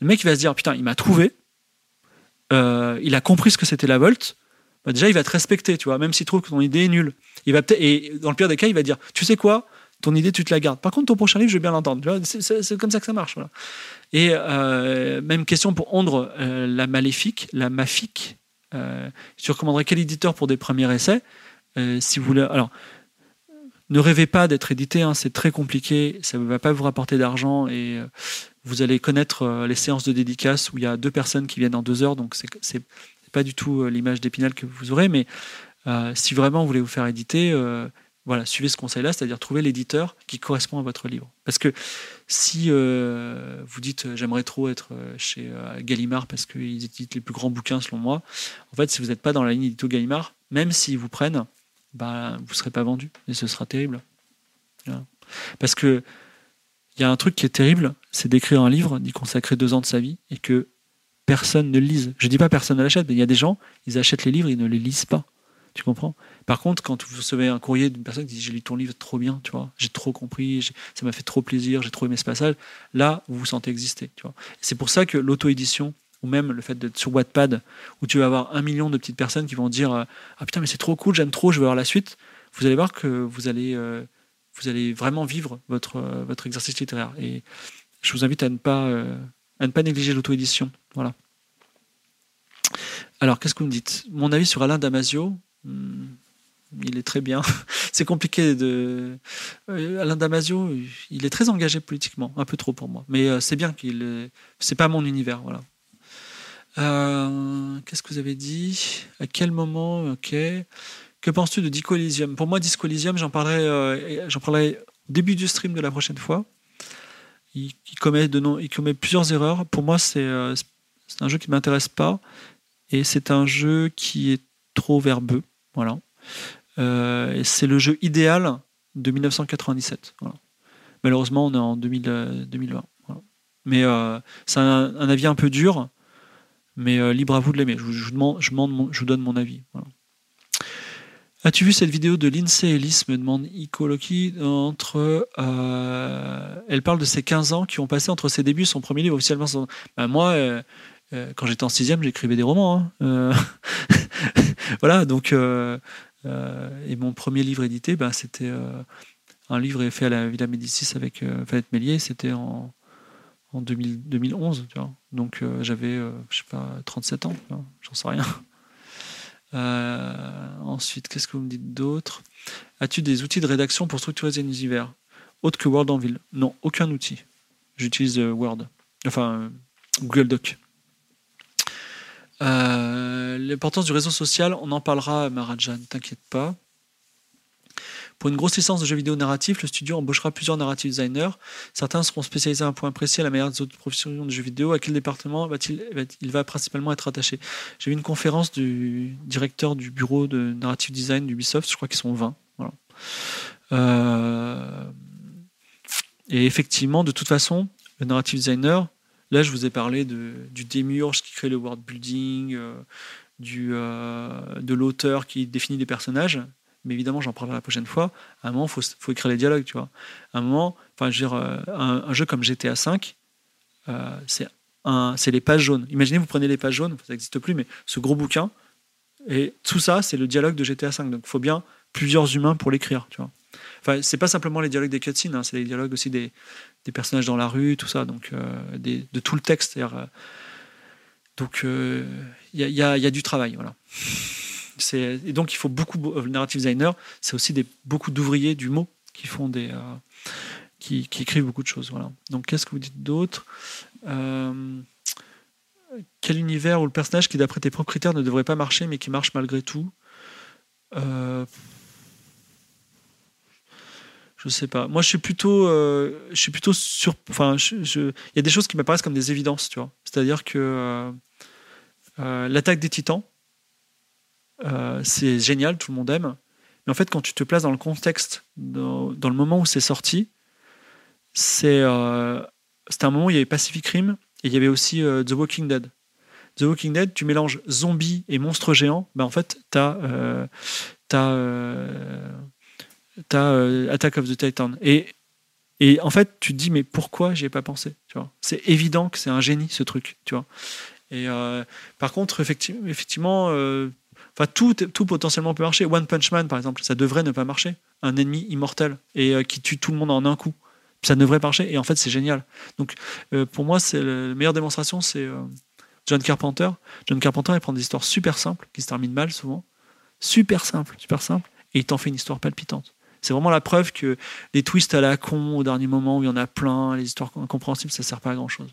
le mec il va se dire putain, il m'a trouvé, euh, il a compris ce que c'était la Volt. Bah déjà, il va te respecter, tu vois, même s'il trouve que ton idée est nulle. Il va et dans le pire des cas, il va dire, tu sais quoi, ton idée, tu te la gardes. Par contre, ton prochain livre, je vais bien l'entendre. C'est comme ça que ça marche. Et euh, même question pour Ondre, euh, la maléfique, la mafique. je recommanderais quel éditeur pour des premiers essais Si vous voulez, alors ne rêvez pas d'être édité, hein, c'est très compliqué, ça ne va pas vous rapporter d'argent et euh, vous allez connaître euh, les séances de dédicace où il y a deux personnes qui viennent en deux heures, donc c'est pas du tout euh, l'image d'Épinal que vous aurez, mais si vraiment vous voulez vous faire éditer, voilà, suivez ce conseil-là, c'est-à-dire trouver l'éditeur qui correspond à votre livre. Parce que si vous dites j'aimerais trop être chez Gallimard parce qu'ils éditent les plus grands bouquins selon moi, en fait, si vous n'êtes pas dans la ligne édito Gallimard, même s'ils vous prennent, bah, vous ne serez pas vendu et ce sera terrible. Parce que il y a un truc qui est terrible, c'est d'écrire un livre, d'y consacrer deux ans de sa vie et que personne ne le lise. Je dis pas personne ne l'achète, mais il y a des gens, ils achètent les livres, ils ne les lisent pas. Tu comprends? Par contre, quand vous recevez un courrier d'une personne qui dit j'ai lu ton livre trop bien, tu vois, j'ai trop compris, ça m'a fait trop plaisir, j'ai trop aimé ce passage, là, vous vous sentez exister. C'est pour ça que l'auto-édition, ou même le fait d'être sur Wattpad, où tu vas avoir un million de petites personnes qui vont dire ah putain mais c'est trop cool, j'aime trop, je veux voir la suite. Vous allez voir que vous allez euh, vous allez vraiment vivre votre, euh, votre exercice littéraire. Et je vous invite à ne pas, euh, à ne pas négliger l'auto-édition. Voilà. Alors, qu'est-ce que vous me dites? Mon avis sur Alain Damasio, hmm, il est très bien. C'est compliqué de. Euh, Alain Damasio, il est très engagé politiquement, un peu trop pour moi. Mais c'est bien qu'il. C'est pas mon univers, voilà. Qu'est-ce que vous avez dit? À quel moment Ok. Que penses-tu de Disco Elysium Pour moi, Disco Elysium, j'en parlerai, euh, parlerai au début du stream de la prochaine fois. Il, commet, de il commet plusieurs erreurs. Pour moi, c'est euh, un jeu qui ne m'intéresse pas. Et c'est un jeu qui est trop verbeux. Voilà. Euh, c'est le jeu idéal de 1997. Malheureusement, on est en 2020. Mais c'est un, avis un peu dur. Mais libre à vous de l'aimer. Je, je, je, vous donne mon avis. As-tu vu cette vidéo de Lindsay Ellis, me demande Icoloki, entre, euh, elle parle de ses 15 ans qui ont passé entre ses débuts son premier livre officiellement. Ben, moi, euh, euh, quand j'étais en sixième, j'écrivais des romans. Hein. voilà, donc, et mon premier livre édité, ben, c'était un livre fait à la Villa Médicis avec Fayette Mélier, c'était en, en 2011. Tu vois. Donc j'avais, je sais pas, 37 ans, j'en sais rien. Euh, ensuite, qu'est-ce que vous me dites d'autre? As-tu des outils de rédaction pour structurer un univers? Autre que Word en ville? Non, aucun outil. J'utilise euh, Word. Enfin, euh, Google Doc. L'importance du réseau social, on en parlera, Marajan, t'inquiète pas. Pour une grosse licence de jeux vidéo narratif, le studio embauchera plusieurs narrative designers. Certains seront spécialisés à un point précis à la manière des autres professions de jeux vidéo. À quel département va-t-il il va principalement être attaché? J'ai eu une conférence du directeur du bureau de narrative design d'Ubisoft, je crois qu'ils sont 20. Euh, et effectivement, de toute façon, le narrative designer, là je vous ai parlé du démiurge qui crée le world building, euh, du, euh, de l'auteur qui définit les personnages mais évidemment, j'en parlerai la prochaine fois. À un moment, il faut, écrire les dialogues, tu vois. Un moment, enfin, je euh, un, jeu comme GTA V, euh, c'est les pages jaunes. Imaginez, vous prenez les pages jaunes, ça n'existe plus, mais ce gros bouquin, et tout ça, c'est le dialogue de GTA V. Donc, il faut bien plusieurs humains pour l'écrire, tu vois. Enfin, c'est pas simplement les dialogues des cutscenes, hein, c'est les dialogues aussi des, des, personnages dans la rue, tout ça, donc euh, des, de tout le texte. donc, il y, y, a du travail, voilà et donc il faut beaucoup euh, narrative designer, c'est aussi beaucoup d'ouvriers du mot qui font des euh, qui, écrivent beaucoup de choses. Voilà. Donc qu'est-ce que vous dites d'autre? Euh, Quel univers ou le personnage qui d'après tes propres critères ne devrait pas marcher mais qui marche malgré tout? Je sais pas. Moi, je suis plutôt, je suis plutôt sur. Enfin, il y a des choses qui m'apparaissent comme des évidences, tu vois. C'est-à-dire que l'attaque des Titans, euh, c'est génial, tout le monde aime. Mais en fait, quand tu te places dans le contexte, dans, le moment où c'est sorti, c'est euh, un moment où il y avait Pacific Rim et il y avait aussi euh, The Walking Dead. The Walking Dead, tu mélanges zombies et monstres géants, ben en fait, tu as, Attack of the Titan. Et, et en fait, tu te dis, mais pourquoi j'y ai pas pensé C'est évident que c'est un génie, ce truc. Tu vois? Et par contre, effectivement Enfin, tout, potentiellement peut marcher. One Punch Man, par exemple, ça devrait ne pas marcher. Un ennemi immortel et euh, qui tue tout le monde en un coup. Ça devrait marcher. Et en fait, c'est génial. Donc, euh, pour moi, c'est la meilleure démonstration, c'est euh, John Carpenter. John Carpenter, il prend des histoires super simples, qui se terminent mal souvent. Super simples, super simples. Et il t'en fait une histoire palpitante. C'est vraiment la preuve que les twists à la con au dernier moment où il y en a plein, les histoires incompréhensibles, ça sert pas à grand chose.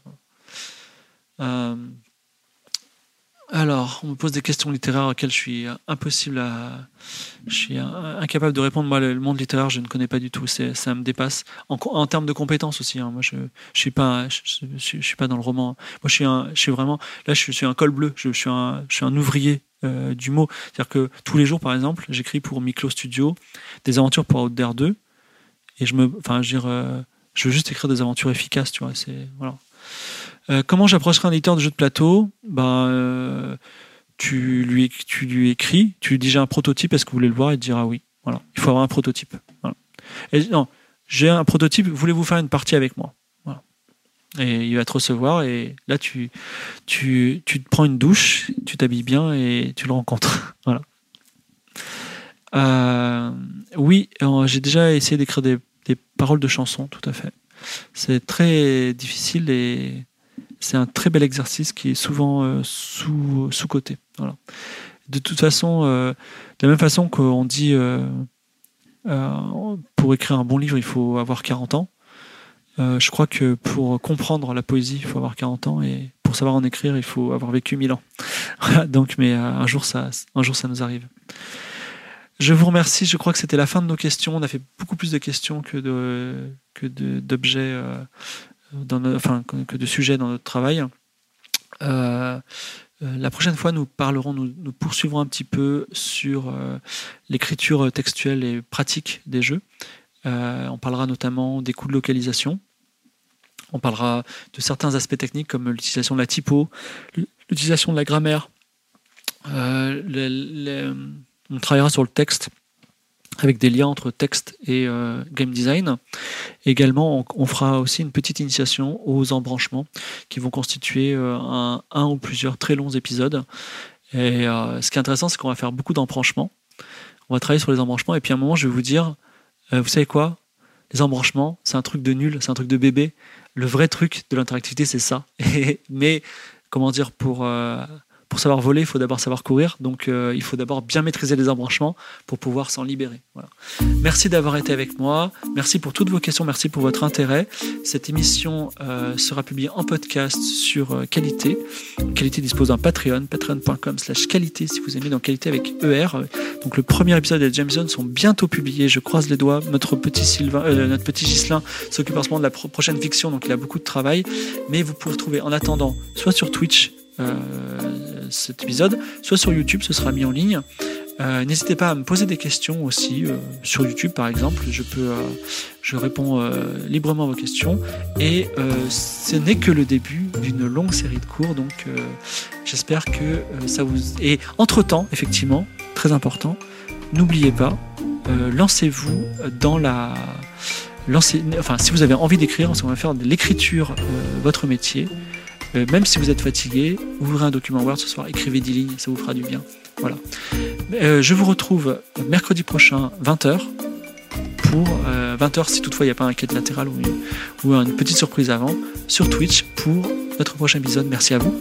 Alors, on me pose des questions littéraires auxquelles je suis impossible à. Je suis incapable de répondre. Moi, le monde littéraire, je ne connais pas du tout. Ça me dépasse. En, termes de compétences aussi. Hein. Moi, je ne suis, pas, dans le roman. Moi, je suis, vraiment. Là, je suis un col bleu. Je, suis, un, ouvrier euh, du mot. C'est-à-dire que tous les jours, par exemple, j'écris pour Miclo Studio des aventures pour Outdoor 2. Et je me. Enfin, veux. Euh, je veux juste écrire des aventures efficaces, tu vois. C'est. Voilà. Euh, comment j'approcherai un éditeur de jeu de plateau? Ben, euh, tu, lui, tu lui écris, tu lui dis j'ai un prototype, est-ce que vous voulez le voir? Il te dira oui. Voilà. Il faut avoir un prototype. Et, non, j'ai un prototype, voulez-vous faire une partie avec moi? Voilà. Et il va te recevoir et là tu, tu, tu te prends une douche, tu t'habilles bien et tu le rencontres. voilà. Euh, oui, j'ai déjà essayé d'écrire des, des paroles de chansons, tout à fait. C'est très difficile et c'est un très bel exercice qui est souvent euh, sous, sous. Voilà. De toute façon, euh, de la même façon qu'on dit euh, pour écrire un bon livre, il faut avoir 40 ans. je crois que pour comprendre la poésie, il faut avoir 40 ans et pour savoir en écrire, il faut avoir vécu 1000 ans. Donc, mais un jour, ça, un jour, ça nous arrive. Je vous remercie. Je crois que c'était la fin de nos questions. On a fait beaucoup plus de questions que que d'objets que de sujets dans notre travail. Euh, euh, la prochaine fois, nous parlerons, nous, poursuivrons un petit peu sur euh, l'écriture textuelle et pratique des jeux. on parlera notamment des coûts de localisation. On parlera de certains aspects techniques comme l'utilisation de la typo, l'utilisation de la grammaire. on travaillera sur le texte avec des liens entre texte et euh, game design. Également, on, fera aussi une petite initiation aux embranchements qui vont constituer euh, un, ou plusieurs très longs épisodes. Et euh, ce qui est intéressant, c'est qu'on va faire beaucoup d'embranchements. On va travailler sur les embranchements et puis à un moment, je vais vous dire, vous savez quoi? Les embranchements, c'est un truc de nul, c'est un truc de bébé. Le vrai truc de l'interactivité, c'est ça. mais comment dire, pour pour savoir voler, il faut d'abord savoir courir. Donc, euh, il faut d'abord bien maîtriser les embranchements pour pouvoir s'en libérer. Merci d'avoir été avec moi. Merci pour toutes vos questions. Merci pour votre intérêt. Cette émission euh, sera publiée en podcast sur euh, Qualité. Qualité dispose d'un Patreon, patreon.com slash qualité si vous aimez dans Qualité avec ER. Donc, le premier épisode et Jameson sont bientôt publiés. Je croise les doigts. Notre petit Sylvain, notre petit Gislin s'occupe en ce moment de la prochaine fiction, donc il a beaucoup de travail. Mais vous pouvez trouver en attendant, soit sur Twitch, cet épisode, soit sur YouTube, ce sera mis en ligne. Euh, n'hésitez pas à me poser des questions aussi euh, sur YouTube par exemple. Je peux, euh, je réponds librement à vos questions. Et ce n'est que le début d'une longue série de cours, donc j'espère que ça vous. Et entre temps, effectivement, très important, n'oubliez pas, lancez-vous dans la. Lancez, enfin, si vous avez envie d'écrire, on va faire de l'écriture votre métier, euh, même si vous êtes fatigué, ouvrez un document Word ce soir, écrivez 10 lignes, ça vous fera du bien. Voilà. Euh, je vous retrouve mercredi prochain, 20h, pour 20h euh, si toutefois il n'y a pas un quête latéral ou une, ou une petite surprise avant, sur Twitch pour notre prochain épisode. Merci à vous.